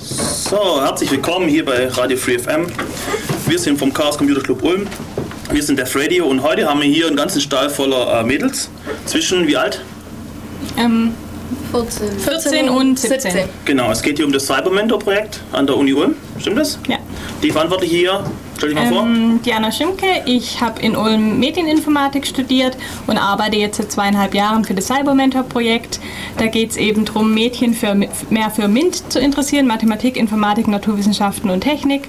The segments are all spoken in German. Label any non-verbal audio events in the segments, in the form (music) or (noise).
So, herzlich willkommen hier bei Radio Free FM. Wir sind vom Chaos Computer Club Ulm. Wir sind Def Radio und heute haben wir hier einen ganzen Stall voller äh, Mädels. Zwischen wie alt? Ähm, 14. 14 und 17. Genau, es geht hier um das Cybermentor-Projekt an der Uni Ulm. Stimmt das? Ja. Die Verantwortliche hier, stell dich mal vor. Ähm, Diana Schimke, ich habe in Ulm Medieninformatik studiert und arbeite jetzt seit zweieinhalb Jahren für das Cybermentor-Projekt. Da geht es eben darum, Mädchen für, mehr für MINT zu interessieren, Mathematik, Informatik, Naturwissenschaften und Technik.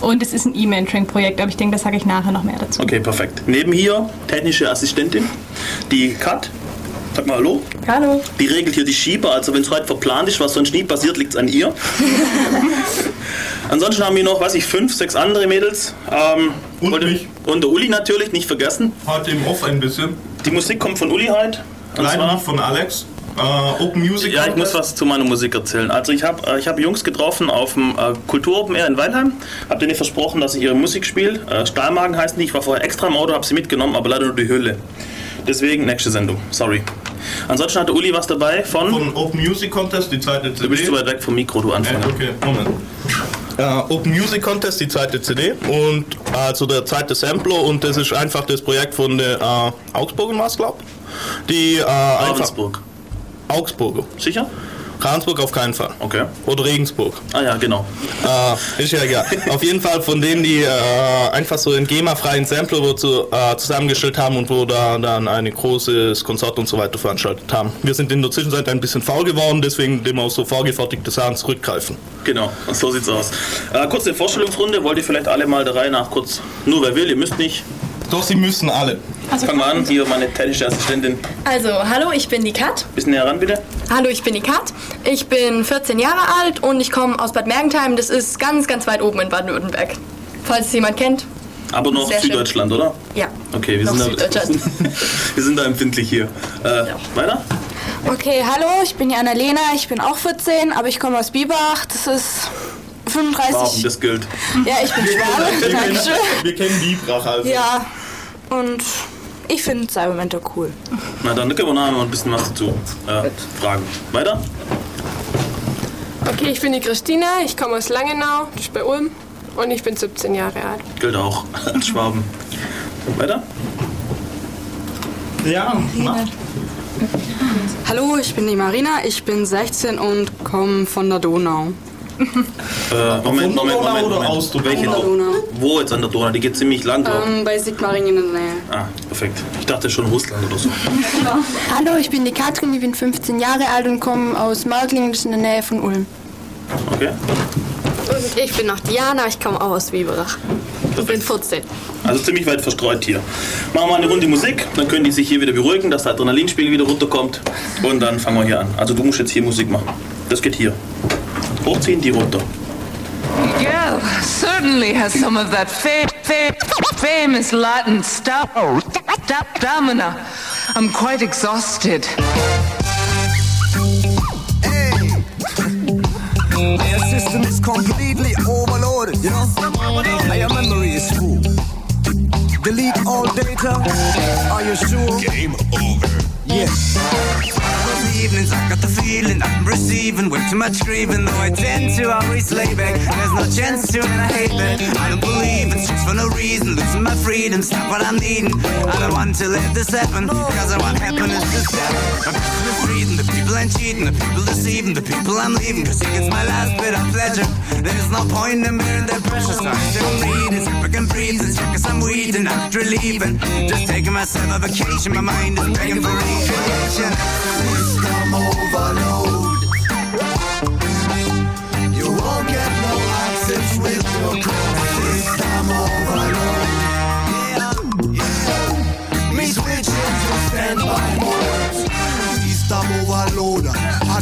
Und es ist ein E-Mentoring-Projekt, aber ich denke, da sage ich nachher noch mehr dazu. Okay, perfekt. Neben hier technische Assistentin, die Kat. Sag mal Hallo. Hallo. Die regelt hier die Schieber, also wenn es heute verplant ist, was sonst nie passiert, liegt es an ihr. (laughs) Ansonsten haben wir noch, weiß ich, fünf, sechs andere Mädels. Ähm, Und wollte- mich. Und der Uli natürlich, nicht vergessen. Heute im Off ein bisschen. Die Musik kommt von Uli. Und Leider nicht von Alex. Äh, Open Music. Ja, ich muss was zu meiner Musik erzählen. Also ich habe äh, ich hab Jungs getroffen auf dem äh, Kultur Open Air in Weilheim. Hab denen versprochen, dass ich ihre Musik spiele. Äh, Stahlmagen heißt die. Ich war vorher extra im Auto, habe sie mitgenommen, aber leider nur die Hülle. Deswegen nächste Sendung. Sorry. Ansonsten hatte Uli was dabei von... Von Open Music Contest, die zweite CD. du bist zu weit weg vom Mikro, du Äh, Anfänger. okay, Moment. Äh, Open Music Contest, die zweite CD und also der zweite Sampler und das ist einfach das Projekt von der äh, Augsburger glaub. Die äh, Ravensburg. Augsburger. Sicher? Ravensburg auf keinen Fall. Okay. Oder Regensburg. Ah ja, genau. Äh, ist ja egal. Auf jeden Fall von denen, die äh, einfach so einen GEMA-freien Sampler wo zu, äh, zusammengestellt haben und wo da dann ein großes Konzert und so weiter veranstaltet haben. Wir sind in der Zwischenzeit ein bisschen faul geworden, deswegen dem auf so vorgefertigte Sachen zurückgreifen. Genau, so sieht's aus. Äh, kurze Vorstellungsrunde. Wollt ihr vielleicht alle mal der Reihe nach kurz... Nur wer will, ihr müsst nicht. Doch, sie müssen alle. Fangen wir an. Hier meine technische Assistentin. Also, hallo, ich bin die Kat. Bisschen näher ran, bitte. Hallo, ich bin die Kat. Ich bin 14 Jahre alt und ich komme aus Bad Mergentheim. Das ist ganz, ganz weit oben in Baden-Württemberg. Falls es jemand kennt. Aber noch Sehr schön. Süddeutschland, oder? Ja. Okay, wir Noch sind, da, (laughs) wir sind da empfindlich hier. Äh, Weiter? Okay, hallo, ich bin die Annalena, ich bin auch 14, aber ich komme aus Biberach. Das ist 35. Warum, das gilt. ja, ich bin Schwabe. Dankeschön. Wir kennen Bibrach also. Ja, und ich finde Cybermentor cool. Na dann können wir nachher noch ein bisschen was dazu äh, fragen. Weiter? Okay, ich bin die Christina, ich komme aus Langenau, das ist bei Ulm und ich bin 17 Jahre alt. Gilt auch (laughs) als Schwaben. Weiter? Ja, Hallo, ich bin die Marina, ich bin 16 und komme von der Donau. Äh, Moment, Moment, der Moment, oder Moment. aus der Welche Donau? Donau? Wo jetzt an der Donau? Die geht ziemlich lang, ich. Ähm, bei Sigmaringen in der Nähe. Ah, perfekt. Ich dachte schon Russland oder so. (laughs) Hallo, ich bin die Katrin, ich bin 15 Jahre alt und komme aus Marklingen, das ist in der Nähe von Ulm. Okay? Und ich bin noch Diana, ich komme auch aus Biberach. Ich bin 14. Also ziemlich weit verstreut hier. Machen wir eine Runde Musik, dann können die sich hier wieder beruhigen, dass der Adrenalinspiegel wieder runterkommt. Und dann fangen wir hier an. Also du musst jetzt hier Musik machen. Das geht hier. Hochziehen, die runter. Yeah, certainly has some of that fa- fa- famous Latin stuff. Stamina. I'm quite exhausted. Their system is completely overloaded, you know? Your memory is full. Delete all data. Are you sure? Game over. Yes. Evenings I got the feeling I'm receiving way too much grieving Though I tend to always lay back. There's no chance to and I hate that. I don't believe it's just for no reason Losing my freedom, stop what I'm needing. I don't want to let this happen Cause I want happiness to step I'm misreading the people I'm cheating The people deceiving, the people I'm leaving Cause it gets my last bit of pleasure. There's no point in bearing their pressure So I still read it, I can breathe It's because I'm weed and not relieving. Just taking myself a vacation My mind is begging for recreation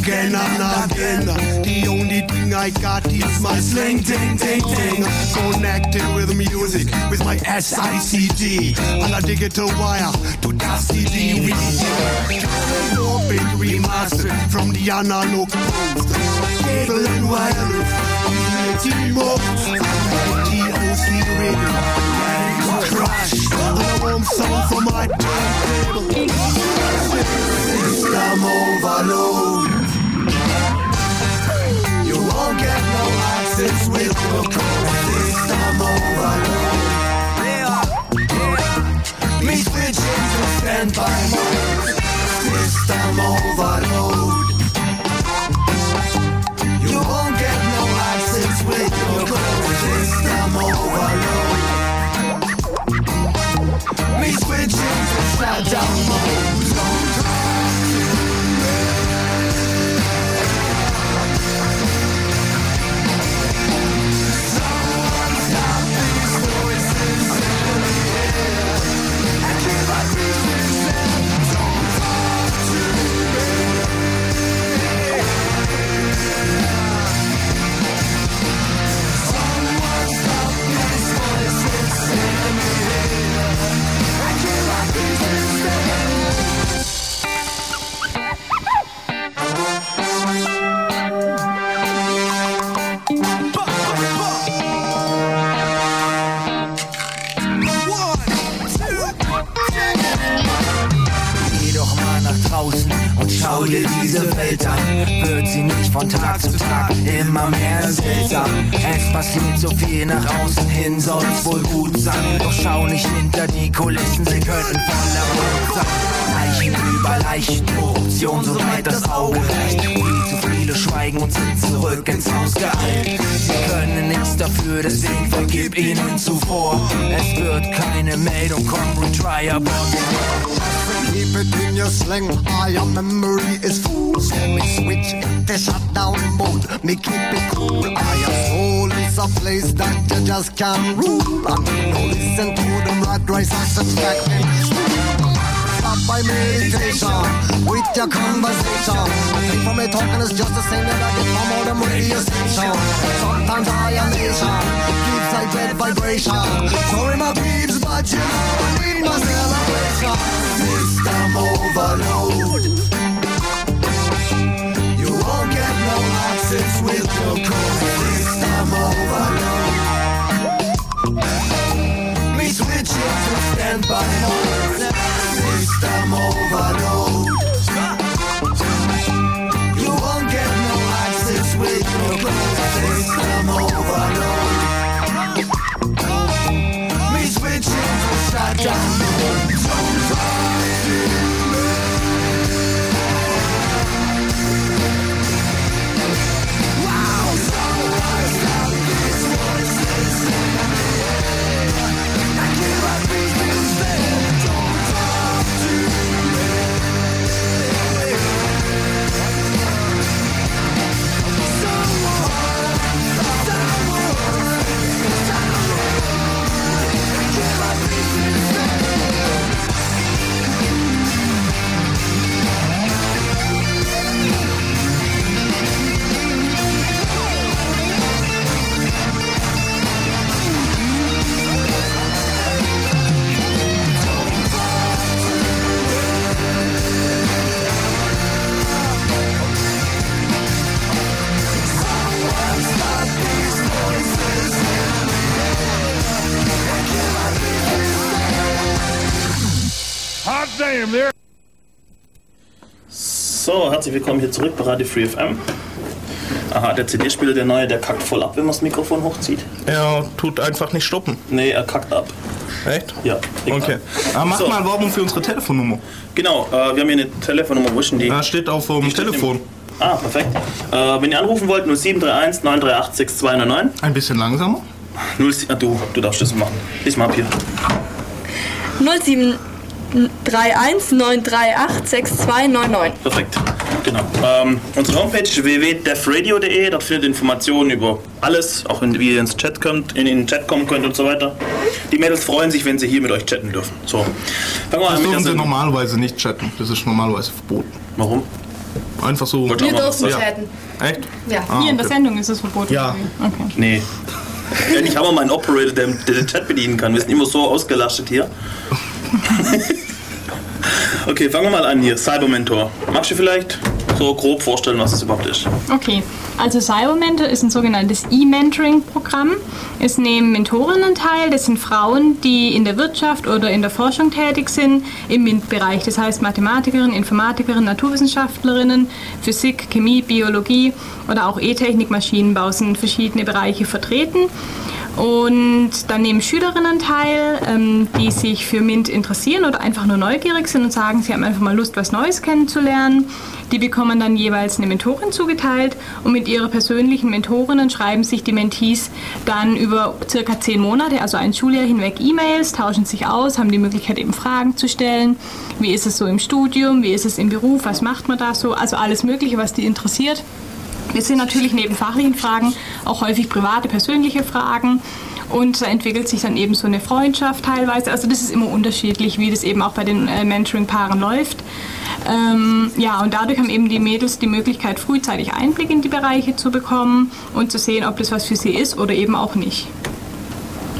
Again and again. The only thing I got is my sling ting ting ting. Connected with music with my SICD. On a digital wire to that CD. Open remastered from the analog post. Cable and wireless. T-Mobile. TOC radio. Crash. And a warm sound from my turntable. System overload. since with were born. This time over alone. Meet the James of standby mode. system overload. You won't get no license with your clothes. system overload. Meet the James of shutdown mode. Eltern wird sie nicht von Tag zu Tag immer mehr seltsam. Es passiert so viel nach außen hin, soll's wohl gut sein. Doch schau nicht hinter die Kulissen, sie könnten voller Blut sein. Leichen über Leichen, Korruption, soweit das Auge reicht. Viel zu viele schweigen und sind zurück ins Haus geeilt. Sie können nichts dafür, deswegen vergib ihnen zuvor. Es wird keine Meldung kommen, retry aber Keep it in your sling. I your memory is full. So me switch the shutdown mode. Me keep it cool. I your soul is a place that you just can't rule. And no listen to them rat race and satisfaction. Stop by meditation with your conversation. I think for me talking is just the same that I get from all them radio stations. Sometimes I am nation keeps a bad vibration. Sorry my peeps, but you know I need my celebration. System overload. You won't get no access with your code. System overload. Me switching to standby mode. System overload. Herzlich willkommen hier zurück bei Radio Free FM. Aha, der CD-Spieler, der neue, der kackt voll ab, wenn man das Mikrofon hochzieht. Er tut einfach nicht stoppen. Nee, er kackt ab. Echt? Ja. Okay. Aber mach So. mal Werbung für unsere Telefonnummer. Genau, äh, wir haben hier eine Telefonnummer, wo ist denn die? Da steht auf dem Telefon. Ah, perfekt. Äh, wenn ihr anrufen wollt, 0731 938 6299. Ein bisschen langsamer. 0, ah, du, du darfst das machen. Lies mal ab hier. 0731 938 6299. Perfekt. Genau. Ähm, unsere Homepage ist www.defradio.de. Dort findet ihr Informationen über alles, auch in, wie ihr ins Chat kommt, in den Chat kommen könnt und so weiter. Die Mädels freuen sich, wenn sie hier mit euch chatten dürfen. So. Fangen wir Das an dürfen sie normalerweise nicht chatten. Das ist normalerweise verboten. Warum? Einfach so. Wir dürfen Ja. chatten. Echt? Ja. Ah, Hier in der. Sendung ist es verboten. Ja. Okay. Nee. Endlich haben wir mal einen Operator, der, der den Chat bedienen kann. Wir sind immer so ausgelastet hier. (laughs) okay, fangen wir mal an hier. Cybermentor. Magst du vielleicht so grob vorstellen, was das überhaupt ist? Okay, also Cybermentor ist ein sogenanntes E-Mentoring-Programm. Es nehmen Mentorinnen teil, das sind Frauen, die in der Wirtschaft oder in der Forschung tätig sind, im MINT-Bereich. Das heißt Mathematikerinnen, Informatikerinnen, Naturwissenschaftlerinnen, Physik, Chemie, Biologie oder auch E-Technik, Maschinenbau sind verschiedene Bereiche vertreten. Und dann nehmen Schülerinnen teil, ähm, die sich für MINT interessieren oder einfach nur neugierig sind und sagen, sie haben einfach mal Lust, was Neues kennenzulernen. Die bekommen dann jeweils eine Mentorin zugeteilt und mit ihrer persönlichen Mentorinnen schreiben sich die Mentees dann über circa zehn Monate, also ein Schuljahr hinweg E-Mails, tauschen sich aus, haben die Möglichkeit eben Fragen zu stellen. Wie ist es so im Studium? Wie ist es im Beruf? Was macht man da so? Also alles Mögliche, was die interessiert. Wir sind natürlich neben fachlichen Fragen auch häufig private, persönliche Fragen. Und da entwickelt sich dann eben so eine Freundschaft teilweise. Also das ist immer unterschiedlich, wie das eben auch bei den äh, Mentoring-Paaren läuft. Ähm, ja, und dadurch haben eben die Mädels die Möglichkeit, frühzeitig Einblick in die Bereiche zu bekommen und zu sehen, ob das was für sie ist oder eben auch nicht.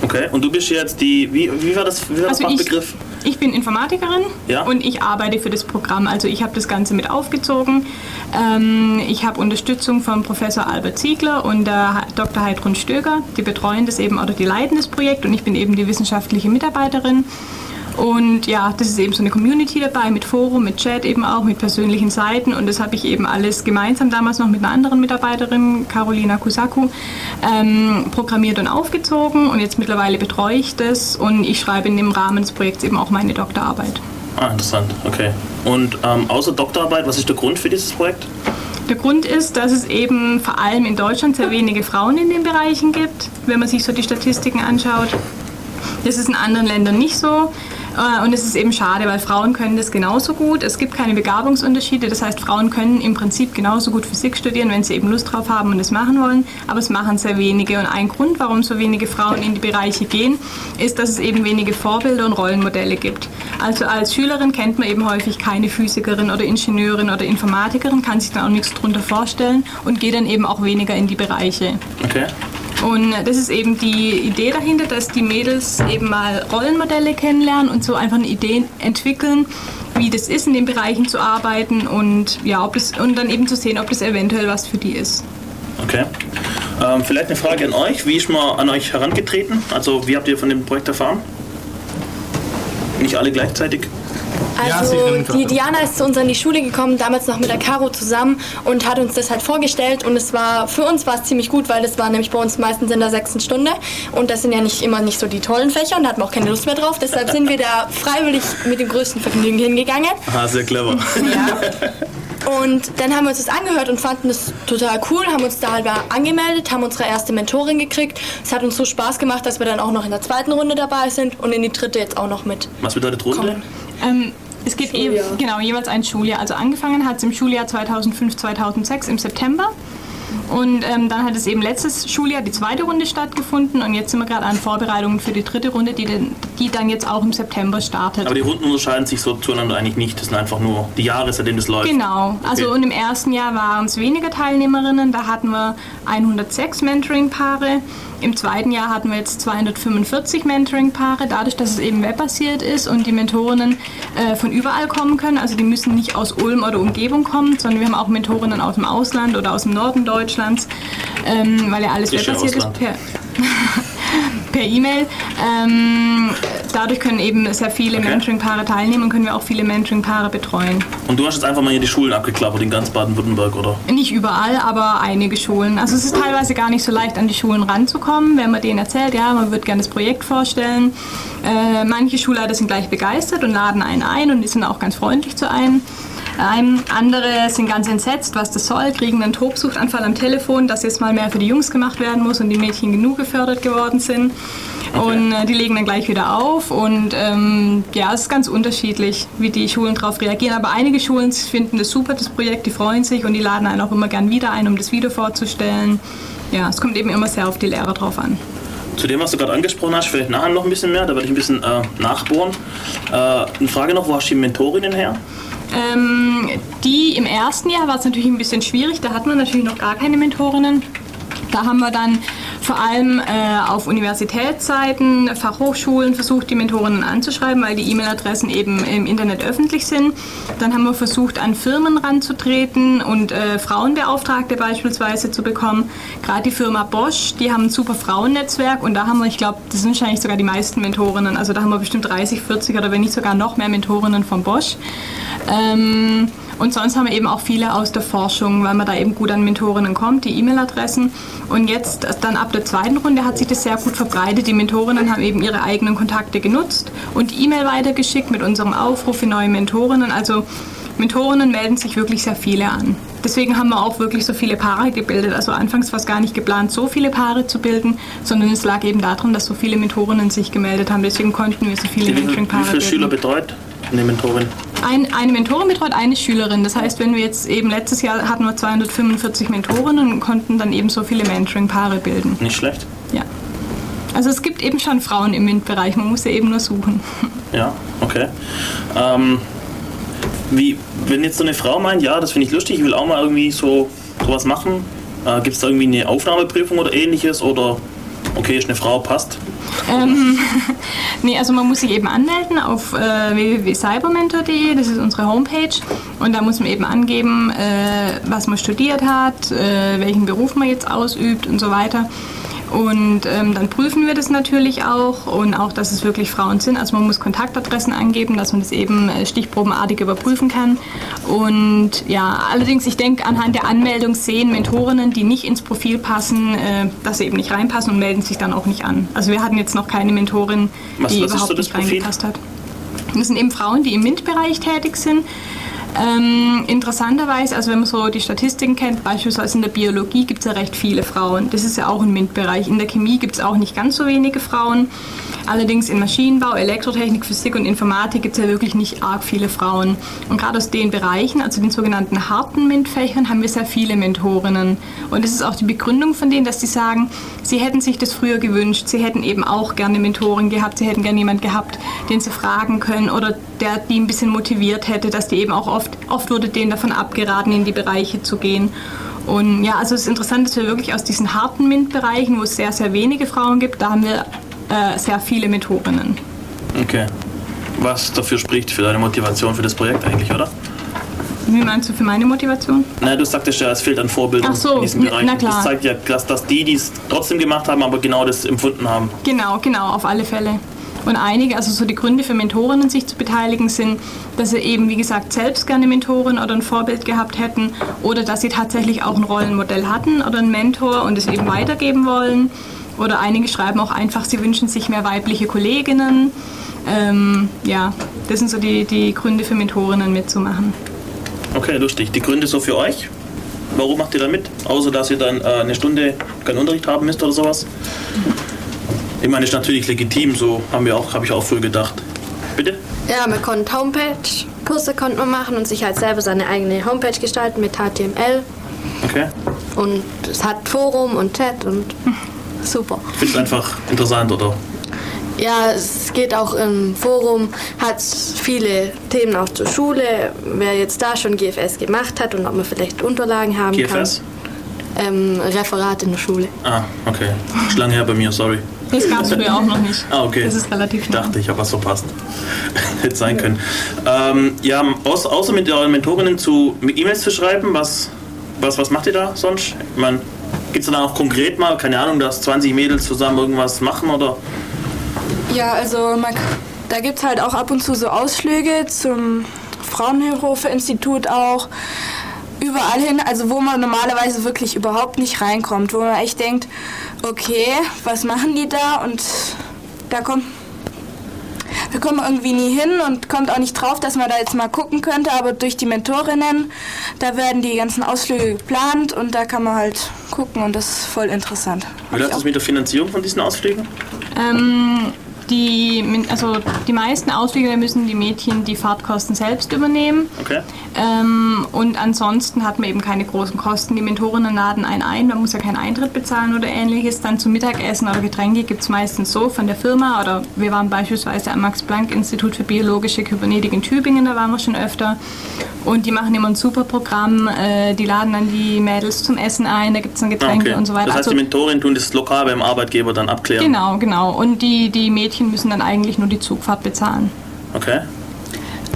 Okay, und du bist jetzt die, wie, wie war das, wie war das Also ich- Fachbegriff? Ich bin Informatikerin Ja. und ich arbeite für das Programm. Also ich habe das Ganze mit aufgezogen. Ähm, ich habe Unterstützung von Professor Albert Ziegler und der Dr. Heidrun Stöger. Die betreuen das eben oder die leiten das Projekt und ich bin eben die wissenschaftliche Mitarbeiterin. Und ja, das ist eben so eine Community dabei mit Forum, mit Chat eben auch, mit persönlichen Seiten. Und das habe ich eben alles gemeinsam damals noch mit einer anderen Mitarbeiterin, Carolina Kusaku, ähm, programmiert und aufgezogen. Und jetzt mittlerweile betreue ich das und ich schreibe in dem Rahmen des Projekts eben auch meine Doktorarbeit. Ah, interessant, okay. Und ähm, außer Doktorarbeit, was ist der Grund für dieses Projekt? Der Grund ist, dass es eben vor allem in Deutschland sehr wenige Frauen in den Bereichen gibt, wenn man sich so die Statistiken anschaut. Das ist in anderen Ländern nicht so. Äh, Und es ist eben schade, weil Frauen können das genauso gut. Es gibt keine Begabungsunterschiede. Das heißt, Frauen können im Prinzip genauso gut Physik studieren, wenn sie eben Lust drauf haben und es machen wollen. Aber es machen sehr wenige. Und ein Grund, warum so wenige Frauen in die Bereiche gehen, ist, dass es eben wenige Vorbilder und Rollenmodelle gibt. Also als Schülerin kennt man eben häufig keine Physikerin oder Ingenieurin oder Informatikerin, kann sich dann auch nichts drunter vorstellen und geht dann eben auch weniger in die Bereiche. Okay. Und das ist eben die Idee dahinter, dass die Mädels eben mal Rollenmodelle kennenlernen und so einfach eine Idee entwickeln, wie das ist, in den Bereichen zu arbeiten und ja, ob das, und dann eben zu sehen, ob das eventuell was für die ist. Okay. Ähm, vielleicht eine Frage an euch. Wie ist man an euch herangetreten? Also, wie habt ihr von dem Projekt erfahren? Nicht alle gleichzeitig? Also die Diana ist zu uns in die Schule gekommen, damals noch mit der Caro zusammen und hat uns das halt vorgestellt und es war für uns war es ziemlich gut, weil das war nämlich bei uns meistens in der sechsten Stunde und das sind ja nicht immer nicht so die tollen Fächer und da hatten wir auch keine Lust mehr drauf, deshalb sind wir da freiwillig mit dem größten Vergnügen hingegangen. Aha, sehr clever. Und dann haben wir uns das angehört und fanden es total cool, haben uns da halber angemeldet, haben unsere erste Mentorin gekriegt. Es hat uns so Spaß gemacht, dass wir dann auch noch in der zweiten Runde dabei sind und in die dritte jetzt auch noch mit. Was bedeutet Runde? Ähm, es geht eh, genau, jeweils ein Schuljahr. Also angefangen hat es im Schuljahr 2005, 2006 im September. Und ähm, dann hat es eben letztes Schuljahr die zweite Runde stattgefunden und jetzt sind wir gerade an Vorbereitungen für die dritte Runde, die, den, die dann jetzt auch im September startet. Aber die Runden unterscheiden sich so zueinander eigentlich nicht. Das sind einfach nur die Jahre, seitdem das läuft. Genau, also Okay. und im ersten Jahr waren es weniger Teilnehmerinnen, da hatten wir 106 Mentoring-Paare. Im zweiten Jahr hatten wir jetzt 245 Mentoring-Paare, dadurch, dass es eben webbasiert ist und die Mentorinnen äh, von überall kommen können. Also die müssen nicht aus Ulm oder Umgebung kommen, sondern wir haben auch Mentorinnen aus dem Ausland oder aus dem Norden Deutschlands, ähm, weil ja alles webbasiert ist. Per (laughs) per E-Mail. Ähm, dadurch können eben sehr viele Okay. Mentoring-Paare teilnehmen und können wir auch viele Mentoring-Paare betreuen. Und du hast jetzt einfach mal hier die Schulen abgeklappert in ganz Baden-Württemberg, oder? Nicht überall, aber einige Schulen. Also es ist teilweise gar nicht so leicht, an die Schulen ranzukommen, wenn man denen erzählt, ja, man wird gerne das Projekt vorstellen. Äh, manche Schulleiter sind gleich begeistert und laden einen ein und die sind auch ganz freundlich zu einem. Ähm, andere sind ganz entsetzt, was das soll, kriegen einen Tobsuchtanfall am Telefon, dass jetzt mal mehr für die Jungs gemacht werden muss und die Mädchen genug gefördert geworden sind. Und äh, die legen dann gleich wieder auf. Und ähm, ja, es ist ganz unterschiedlich, wie die Schulen darauf reagieren. Aber einige Schulen finden das super, das Projekt, die freuen sich und die laden einen auch immer gern wieder ein, um das Video vorzustellen. Ja, es kommt eben immer sehr auf die Lehrer drauf an. Zu dem, was du gerade angesprochen hast, vielleicht nachher noch ein bisschen mehr, da werde ich ein bisschen äh, nachbohren. Äh, eine Frage noch, wo hast du die Mentorinnen her? Ähm, die im ersten Jahr war es natürlich ein bisschen schwierig, da hatten wir natürlich noch gar keine Mentorinnen. Da haben wir dann vor allem äh, auf Universitätsseiten, Fachhochschulen versucht, die Mentorinnen anzuschreiben, weil die E-Mail-Adressen eben im Internet öffentlich sind. Dann haben wir versucht, an Firmen ranzutreten und äh, Frauenbeauftragte beispielsweise zu bekommen. Gerade die Firma Bosch, die haben ein super Frauennetzwerk und da haben wir, ich glaube, das sind wahrscheinlich sogar die meisten Mentorinnen. Also da haben wir bestimmt 30, 40 oder wenn nicht sogar noch mehr Mentorinnen von Bosch. Ähm, und sonst haben wir eben auch viele aus der Forschung, weil man da eben gut an Mentorinnen kommt, die E-Mail-Adressen. Und jetzt, dann ab der zweiten Runde, hat sich das sehr gut verbreitet. Die Mentorinnen haben eben ihre eigenen Kontakte genutzt und die E-Mail weitergeschickt mit unserem Aufruf für neue Mentorinnen. Also Mentorinnen melden sich wirklich sehr viele an. Deswegen haben wir auch wirklich so viele Paare gebildet. Also anfangs war es gar nicht geplant, so viele Paare zu bilden, sondern es lag eben daran, dass so viele Mentorinnen sich gemeldet haben. Deswegen konnten wir so viele Wie, wie, wie Mentoring-Paare viele bilden. Schüler betreut eine Mentorin? Ein, eine Mentorin betreut eine Schülerin. Das heißt, wenn wir jetzt eben letztes Jahr hatten wir 245 Mentorinnen und konnten dann eben so viele Mentoring-Paare bilden. Nicht schlecht. Ja. Also es gibt eben schon Frauen im MINT-Bereich, man muss sie eben nur suchen. Ja, okay. Ähm, wie, wenn jetzt so eine Frau meint, ja, das finde ich lustig, ich will auch mal irgendwie so sowas machen, äh, gibt es da irgendwie eine Aufnahmeprüfung oder ähnliches? Oder okay, ist eine Frau, passt? Ähm, (laughs) nee, also man muss sich eben anmelden auf äh, www.cybermentor.de, das ist unsere Homepage. Und da muss man eben angeben, äh, was man studiert hat, äh, welchen Beruf man jetzt ausübt und so weiter. Und ähm, dann prüfen wir das natürlich auch und auch, dass es wirklich Frauen sind. Also man muss Kontaktadressen angeben, dass man das eben äh, stichprobenartig überprüfen kann. Und ja, allerdings, ich denke, anhand der Anmeldung sehen Mentorinnen, die nicht ins Profil passen, äh, dass sie eben nicht reinpassen und melden sich dann auch nicht an. Also wir hatten jetzt noch keine Mentorin, Was- die was überhaupt so nicht Profil? reingepasst hat. Das sind eben Frauen, die im MINT-Bereich tätig sind. Ähm, interessanterweise, also wenn man so die Statistiken kennt, beispielsweise in der Biologie gibt es ja recht viele Frauen. Das ist ja auch ein MINT-Bereich. In der Chemie gibt es auch nicht ganz so wenige Frauen. Allerdings in Maschinenbau, Elektrotechnik, Physik und Informatik gibt es ja wirklich nicht arg viele Frauen. Und gerade aus den Bereichen, also den sogenannten harten MINT-Fächern, haben wir sehr viele Mentorinnen. Und das ist auch die Begründung von denen, dass sie sagen, sie hätten sich das früher gewünscht, sie hätten eben auch gerne Mentoren gehabt, sie hätten gerne jemand gehabt, den sie fragen können oder der die ein bisschen motiviert hätte, dass die eben auch oft, oft wurde denen davon abgeraten, in die Bereiche zu gehen. Und ja, also es ist interessant, dass wir wirklich aus diesen harten MINT-Bereichen, wo es sehr, sehr wenige Frauen gibt, da haben wir äh, sehr viele Mentorinnen. Okay. Was dafür spricht für deine Motivation für das Projekt eigentlich, oder? Wie meinst du für meine Motivation? Na, du sagtest ja, es fehlt an Vorbildern Ach so, in diesem Bereich. na klar. Das zeigt ja, dass, dass die, die es trotzdem gemacht haben, aber genau das empfunden haben. Genau, genau, auf alle Fälle. Und einige, also so die Gründe für Mentorinnen sich zu beteiligen sind, dass sie eben, wie gesagt, selbst gerne Mentorin oder ein Vorbild gehabt hätten oder dass sie tatsächlich auch ein Rollenmodell hatten oder einen Mentor und es eben weitergeben wollen. Oder einige schreiben auch einfach, sie wünschen sich mehr weibliche Kolleginnen. Ähm, ja, das sind so die, die Gründe für Mentorinnen mitzumachen. Okay, lustig. Die Gründe so für euch? Warum macht ihr da mit? Außer, dass ihr dann äh, eine Stunde keinen Unterricht haben müsst oder sowas? Ich meine, ist natürlich legitim, so haben wir auch, habe ich auch früher gedacht. Bitte? Ja, man konnte Homepage, Kurse konnte man machen und sich halt selber seine eigene Homepage gestalten mit HTML. Okay. Und es hat Forum und Chat und (laughs) super. Findest du einfach interessant, oder? Ja, es geht auch im Forum, hat viele Themen auch zur Schule, wer jetzt da schon GFS gemacht hat und ob man vielleicht Unterlagen haben GFS? kann. Ähm, Referat in der Schule. Ah, okay. Ist lange her bei mir, sorry. Das gab es früher auch noch nicht. Ah, okay. Das ist relativ Ich dachte, ich habe was verpasst. (laughs) Hätte sein können. Ähm, ja, außer mit euren Mentorinnen zu mit E-Mails zu schreiben, was, was, was macht ihr da sonst? Ich meine, gibt es dann auch konkret mal, keine Ahnung, dass 20 Mädels zusammen irgendwas machen oder? Ja, also man, da gibt es halt auch ab und zu so Ausflüge zum Fraunhofer-Institut auch. Überall hin, also wo man normalerweise wirklich überhaupt nicht reinkommt, wo man echt denkt, okay, was machen die da? Und da kommt, da kommt man irgendwie nie hin und kommt auch nicht drauf, dass man da jetzt mal gucken könnte, aber durch die Mentorinnen, da werden die ganzen Ausflüge geplant und da kann man halt gucken und das ist voll interessant. Wie läuft es mit der Finanzierung von diesen Ausflügen? Ähm, die, also die meisten Ausflüge müssen die Mädchen die Fahrtkosten selbst übernehmen. Okay. Ähm, und ansonsten hat man eben keine großen Kosten. Die Mentorinnen laden einen ein, man muss ja keinen Eintritt bezahlen oder ähnliches. Dann zum Mittagessen oder Getränke gibt es meistens so von der Firma. Oder wir waren beispielsweise am Max-Planck-Institut für biologische Kybernetik in Tübingen, da waren wir schon öfter. Und die machen immer ein super Programm. Äh, die laden dann die Mädels zum Essen ein, da gibt es dann Ah, Getränke okay. und so weiter. Das heißt, Also- die Mentorin tun das lokal beim Arbeitgeber dann abklären. Genau, genau. Und die, die Mädchen müssen dann eigentlich nur die Zugfahrt bezahlen. Okay.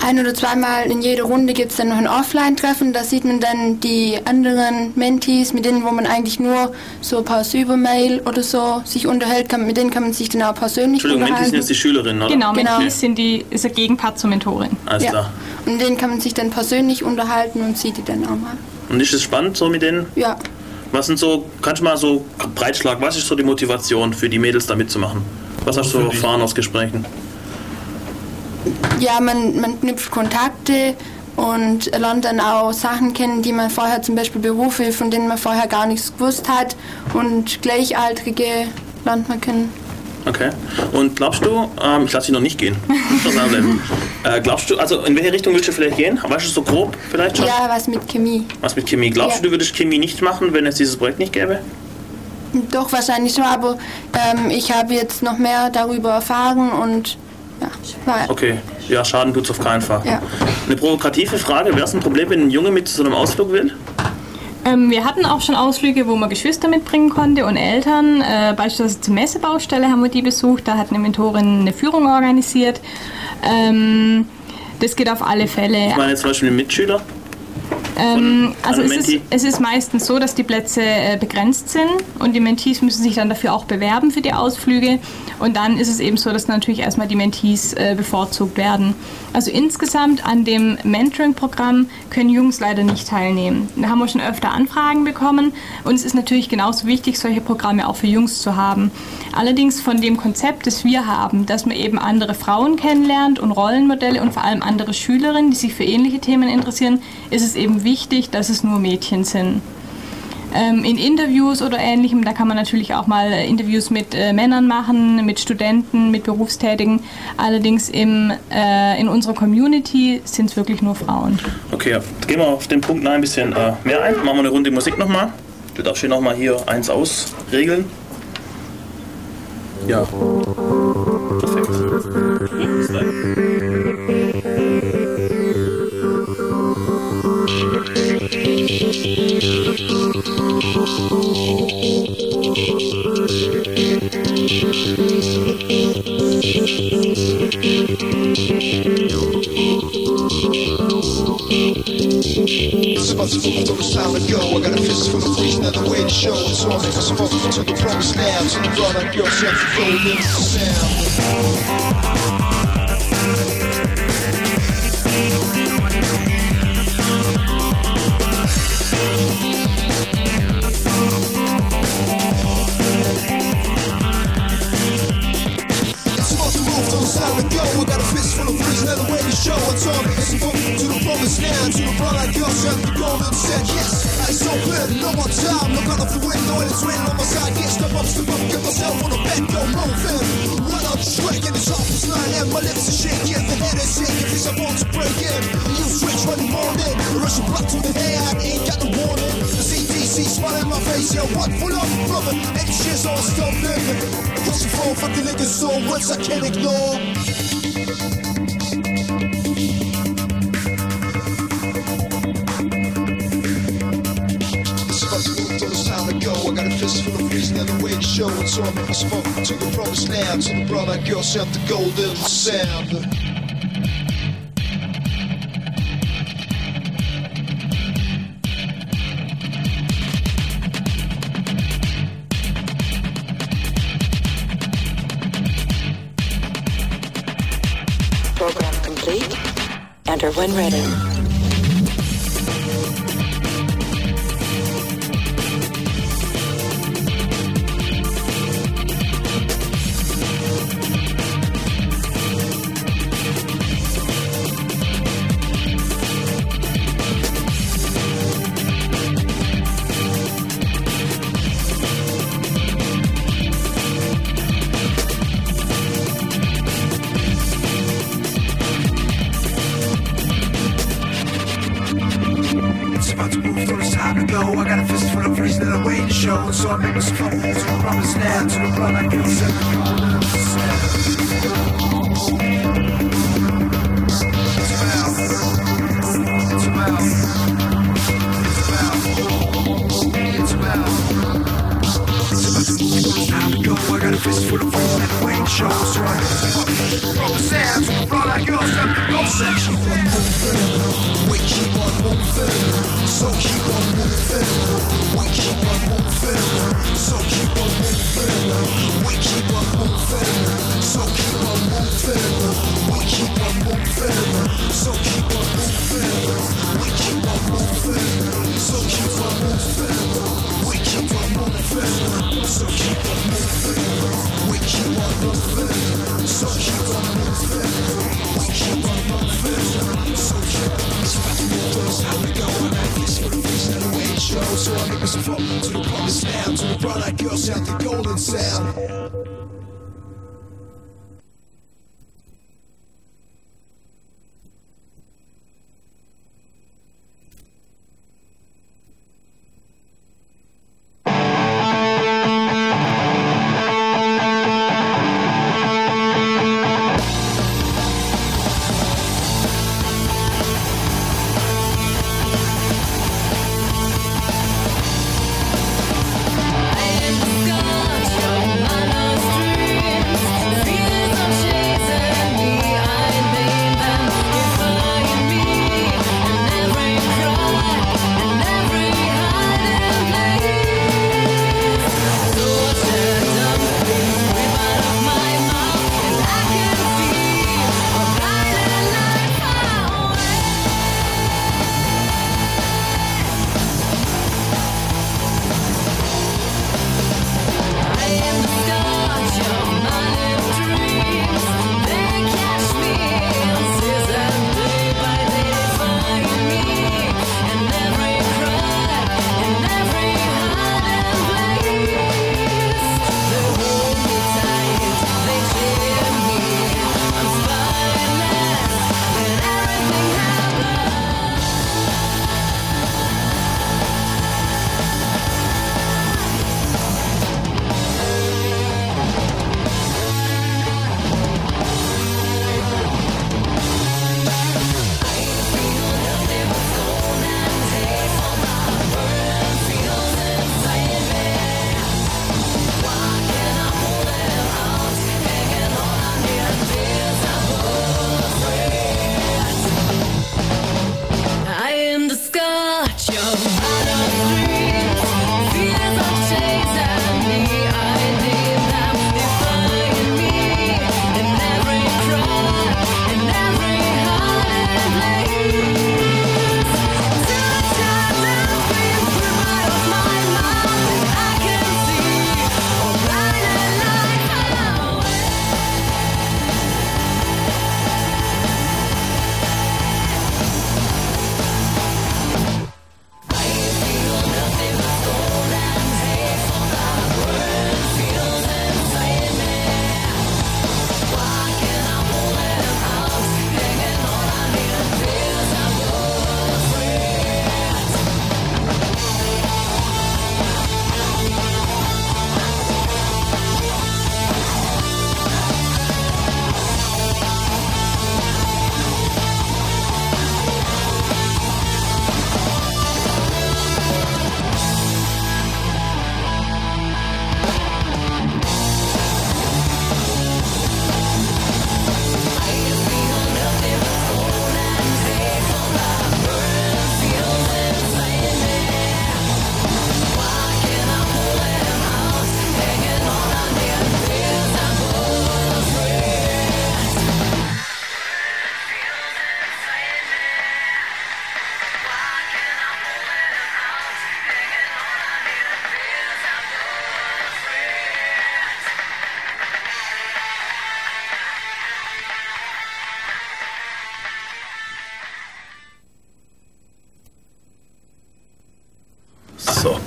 Ein oder zweimal in jeder Runde gibt es dann noch ein Offline-Treffen. Da sieht man dann die anderen Mentees, mit denen, wo man eigentlich nur so per Mail oder so sich unterhält. Kann, mit denen kann man sich dann auch persönlich Entschuldigung, Mentis sind unterhalten. jetzt die Schülerinnen, oder? Genau, Genau. Mentees sind die, ist der Gegenpart zur Mentorin. Alles Ja. klar. Und mit denen kann man sich dann persönlich unterhalten und sieht die dann auch mal. Und ist es spannend so mit denen? Ja. Was sind so, kannst du mal so breitschlag, was ist so die Motivation für die Mädels da mitzumachen? Was hast du erfahren aus Gesprächen? Ja, man, man knüpft Kontakte und lernt dann auch Sachen kennen, die man vorher, zum Beispiel Berufe, von denen man vorher gar nichts gewusst hat und Gleichaltrige lernt man kennen. Okay. Und glaubst du, ähm, ich lasse dich noch nicht gehen. (laughs) Äh, glaubst du, also in welche Richtung willst du vielleicht gehen? Weißt du so grob vielleicht schon? Ja, was mit Chemie. Was mit Chemie? Glaubst Ja. du, du würdest Chemie nicht machen, wenn es dieses Projekt nicht gäbe? Doch, wahrscheinlich schon, aber ähm, ich habe jetzt noch mehr darüber erfahren und ja, war, Okay. Ja, Schaden tut's auf keinen Fall. Ja. Eine provokative Frage, wäre es ein Problem, wenn ein Junge mit zu so einem Ausflug will? Ähm, wir hatten auch schon Ausflüge, wo man Geschwister mitbringen konnte und Eltern. Äh, beispielsweise zur Messebaustelle haben wir die besucht. Da hat eine Mentorin eine Führung organisiert. Ähm, das geht auf alle Fälle. Ich meine jetzt zum Beispiel Mitschüler. Ähm, also einem es ist, es ist meistens so, dass die Plätze äh, begrenzt sind und die Mentees müssen sich dann dafür auch bewerben für die Ausflüge. Und dann ist es eben so, dass natürlich erstmal die Mentees äh, bevorzugt werden. Also insgesamt an dem Mentoring-Programm können Jungs leider nicht teilnehmen. Da haben wir schon öfter Anfragen bekommen und es ist natürlich genauso wichtig, solche Programme auch für Jungs zu haben. Allerdings von dem Konzept, das wir haben, dass man eben andere Frauen kennenlernt und Rollenmodelle und vor allem andere Schülerinnen, die sich für ähnliche Themen interessieren, ist es eben wichtig, dass es nur Mädchen sind. Ähm, in Interviews oder ähnlichem, da kann man natürlich auch mal äh, Interviews mit äh, Männern machen, mit Studenten, mit Berufstätigen. Allerdings im, äh, in unserer Community sind es wirklich nur Frauen. Okay, gehen wir auf den Punkt noch ein bisschen äh, mehr ein. Machen wir eine Runde Musik nochmal. Du darfst hier nochmal hier eins ausregeln. Ja. Perfekt. It's about to move though it's time to go I got a fist full of things, not the way to show It's all because I'm off to the promised land. To the blood I go, so I can go live the sound. Up, get myself on the back door, moving. Run out the track and it's off this line and my lips are shaking. The head is shaking, cause I'm about to break in. You switch when the morning. Rush a block to the I ain't got the warning. The CDC smiling my face, yeah, what full of brother? And shit's all stop living. Push the phone, fuck the niggas, so words I can't ignore. Show make us to the promised land. To the girl, the golden sound. Program complete. Enter when ready.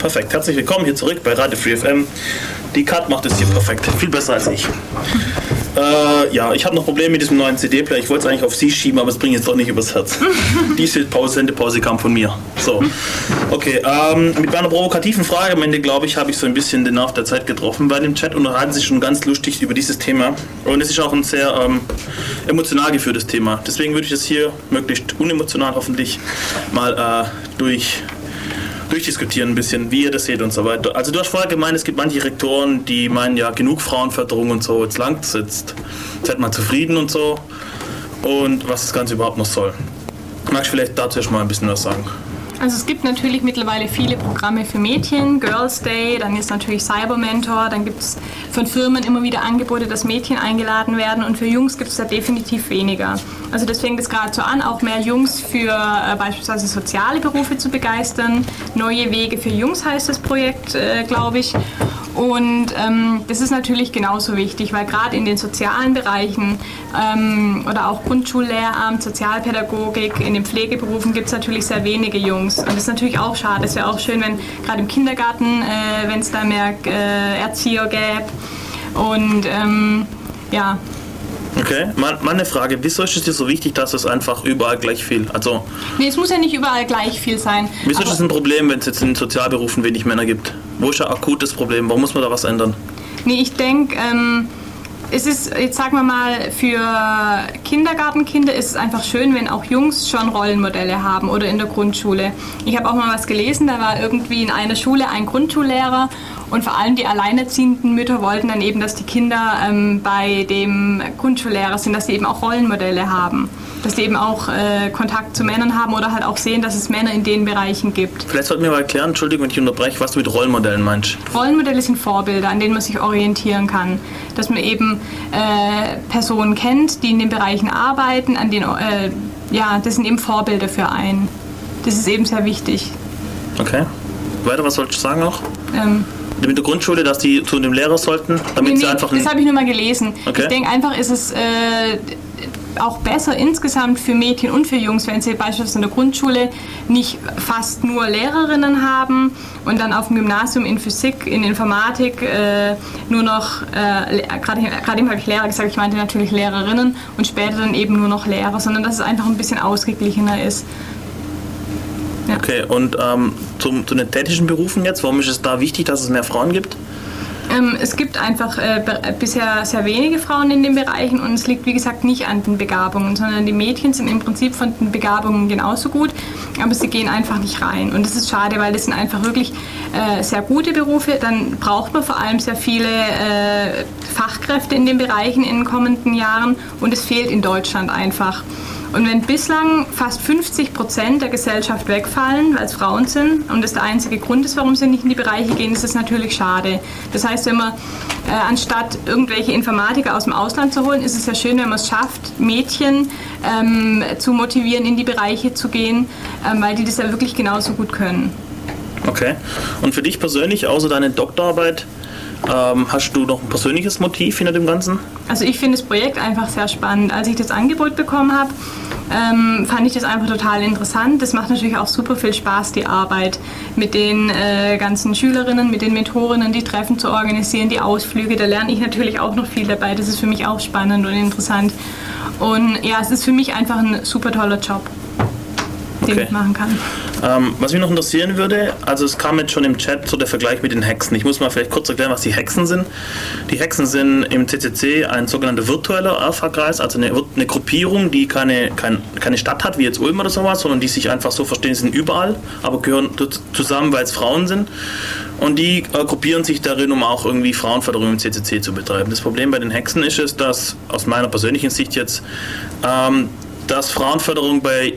Perfekt. Herzlich willkommen hier zurück bei Radio Free FM. Die Kat macht es hier perfekt. Viel besser als ich. (laughs) Äh, ja, ich habe noch Probleme mit diesem neuen CD-Player. Ich wollte es eigentlich auf Sie schieben, aber es bringt jetzt doch nicht übers Herz. (laughs) Diese Pause, Sendepause kam von mir. So. Okay, ähm, mit meiner provokativen Frage am Ende, glaube ich, habe ich so ein bisschen den Nerv der Zeit getroffen. Bei dem Chat unterhalten sich schon ganz lustig über dieses Thema. Und es ist auch ein sehr ähm, emotional geführtes Thema. Deswegen würde ich es hier möglichst unemotional hoffentlich mal äh, durch durchdiskutieren ein bisschen, wie ihr das seht und so weiter. Also du hast vorher gemeint, es gibt manche Rektoren, die meinen, ja, genug Frauenförderung und so, jetzt langt jetzt seid mal zufrieden und so und was das Ganze überhaupt noch soll. Magst du vielleicht dazu erstmal ein bisschen was sagen? Also es gibt natürlich mittlerweile viele Programme für Mädchen, Girls Day, dann ist natürlich Cyber Mentor, dann gibt es von Firmen immer wieder Angebote, dass Mädchen eingeladen werden und für Jungs gibt es da definitiv weniger. Also das fängt es gerade so an, auch mehr Jungs für äh, beispielsweise soziale Berufe zu begeistern. Neue Wege für Jungs heißt das Projekt, äh, glaube ich. Und ähm, das ist natürlich genauso wichtig, weil gerade in den sozialen Bereichen ähm, oder auch Grundschullehramt, Sozialpädagogik, in den Pflegeberufen gibt es natürlich sehr wenige Jungs. Und das ist natürlich auch schade. Es wäre auch schön, wenn gerade im Kindergarten, äh, wenn es da mehr äh, Erzieher gäbe. Und ähm, ja, Okay, mal, mal eine Frage. Wieso ist es dir so wichtig, dass es einfach überall gleich viel? Also, nee, es muss ja nicht überall gleich viel sein. wieso ist es ein Problem, wenn es jetzt in den Sozialberufen wenig Männer gibt? Wo ist ein akutes Problem? Warum muss man da was ändern? Nee, ich denke, ähm, es ist, jetzt sagen wir mal, für Kindergartenkinder ist es einfach schön, wenn auch Jungs schon Rollenmodelle haben oder in der Grundschule. Ich habe auch mal was gelesen, da war irgendwie in einer Schule ein Grundschullehrer und vor allem die alleinerziehenden Mütter wollten dann eben, dass die Kinder ähm, bei dem Grundschullehrer sind, dass sie eben auch Rollenmodelle haben. Dass sie eben auch äh, Kontakt zu Männern haben oder halt auch sehen, dass es Männer in den Bereichen gibt. Vielleicht sollten wir mal erklären, Entschuldigung, wenn ich unterbreche, was du mit Rollenmodellen meinst. Rollenmodelle sind Vorbilder, an denen man sich orientieren kann. Dass man eben äh, Personen kennt, die in den Bereichen arbeiten, an denen, äh, ja, das sind eben Vorbilder für einen. Das ist eben sehr wichtig. Okay. Weiter, was sollst du sagen noch? Ähm, Mit der Grundschule, dass die zu dem Lehrer sollten, damit nee, sie nee, einfach... das habe ich nur mal gelesen. Okay. Ich denke einfach, ist es äh, auch besser insgesamt für Mädchen und für Jungs, wenn sie beispielsweise in der Grundschule nicht fast nur Lehrerinnen haben und dann auf dem Gymnasium in Physik, in Informatik äh, nur noch, äh, gerade gerade eben habe ich Lehrer gesagt, ich meinte natürlich Lehrerinnen und später dann eben nur noch Lehrer, sondern dass es einfach ein bisschen ausgeglichener ist. Okay, und ähm, zum, zu den tätigen Berufen jetzt, warum ist es da wichtig, dass es mehr Frauen gibt? Ähm, es gibt einfach äh, bisher sehr wenige Frauen in den Bereichen und es liegt wie gesagt nicht an den Begabungen, sondern die Mädchen sind im Prinzip von den Begabungen genauso gut, aber sie gehen einfach nicht rein. Und das ist schade, weil das sind einfach wirklich äh, sehr gute Berufe. Dann braucht man vor allem sehr viele äh, Fachkräfte in den Bereichen in den kommenden Jahren und es fehlt in Deutschland einfach. Und wenn bislang fast 50 Prozent der Gesellschaft wegfallen, weil es Frauen sind und das der einzige Grund ist, warum sie nicht in die Bereiche gehen, ist es natürlich schade. Das heißt, wenn man äh, anstatt irgendwelche Informatiker aus dem Ausland zu holen, ist es ja schön, wenn man es schafft, Mädchen ähm, zu motivieren, in die Bereiche zu gehen, ähm, weil die das ja wirklich genauso gut können. Okay. Und für dich persönlich, außer deine Doktorarbeit, ähm, hast du noch ein persönliches Motiv hinter dem Ganzen? Also ich finde das Projekt einfach sehr spannend. Als ich das Angebot bekommen habe, ähm, fand ich das einfach total interessant. Das macht natürlich auch super viel Spaß, die Arbeit mit den äh, ganzen Schülerinnen, mit den Mentorinnen, die Treffen zu organisieren, die Ausflüge. Da lerne ich natürlich auch noch viel dabei. Das ist für mich auch spannend und interessant. Und ja, es ist für mich einfach ein super toller Job, den Okay. ich machen kann. Ähm, was mich noch interessieren würde, also es kam jetzt schon im Chat so der Vergleich mit den Hexen. Ich muss mal vielleicht kurz erklären, was die Hexen sind. Die Hexen sind im CCC ein sogenannter virtueller Alpha-Kreis, also eine, eine Gruppierung, die keine, kein, keine Stadt hat, wie jetzt Ulm oder sowas, sondern die sich einfach so verstehen, sind überall, aber gehören zusammen, weil es Frauen sind. Und die äh, gruppieren sich darin, um auch irgendwie Frauenförderung im CCC zu betreiben. Das Problem bei den Hexen ist es, dass aus meiner persönlichen Sicht jetzt, ähm, dass Frauenförderung bei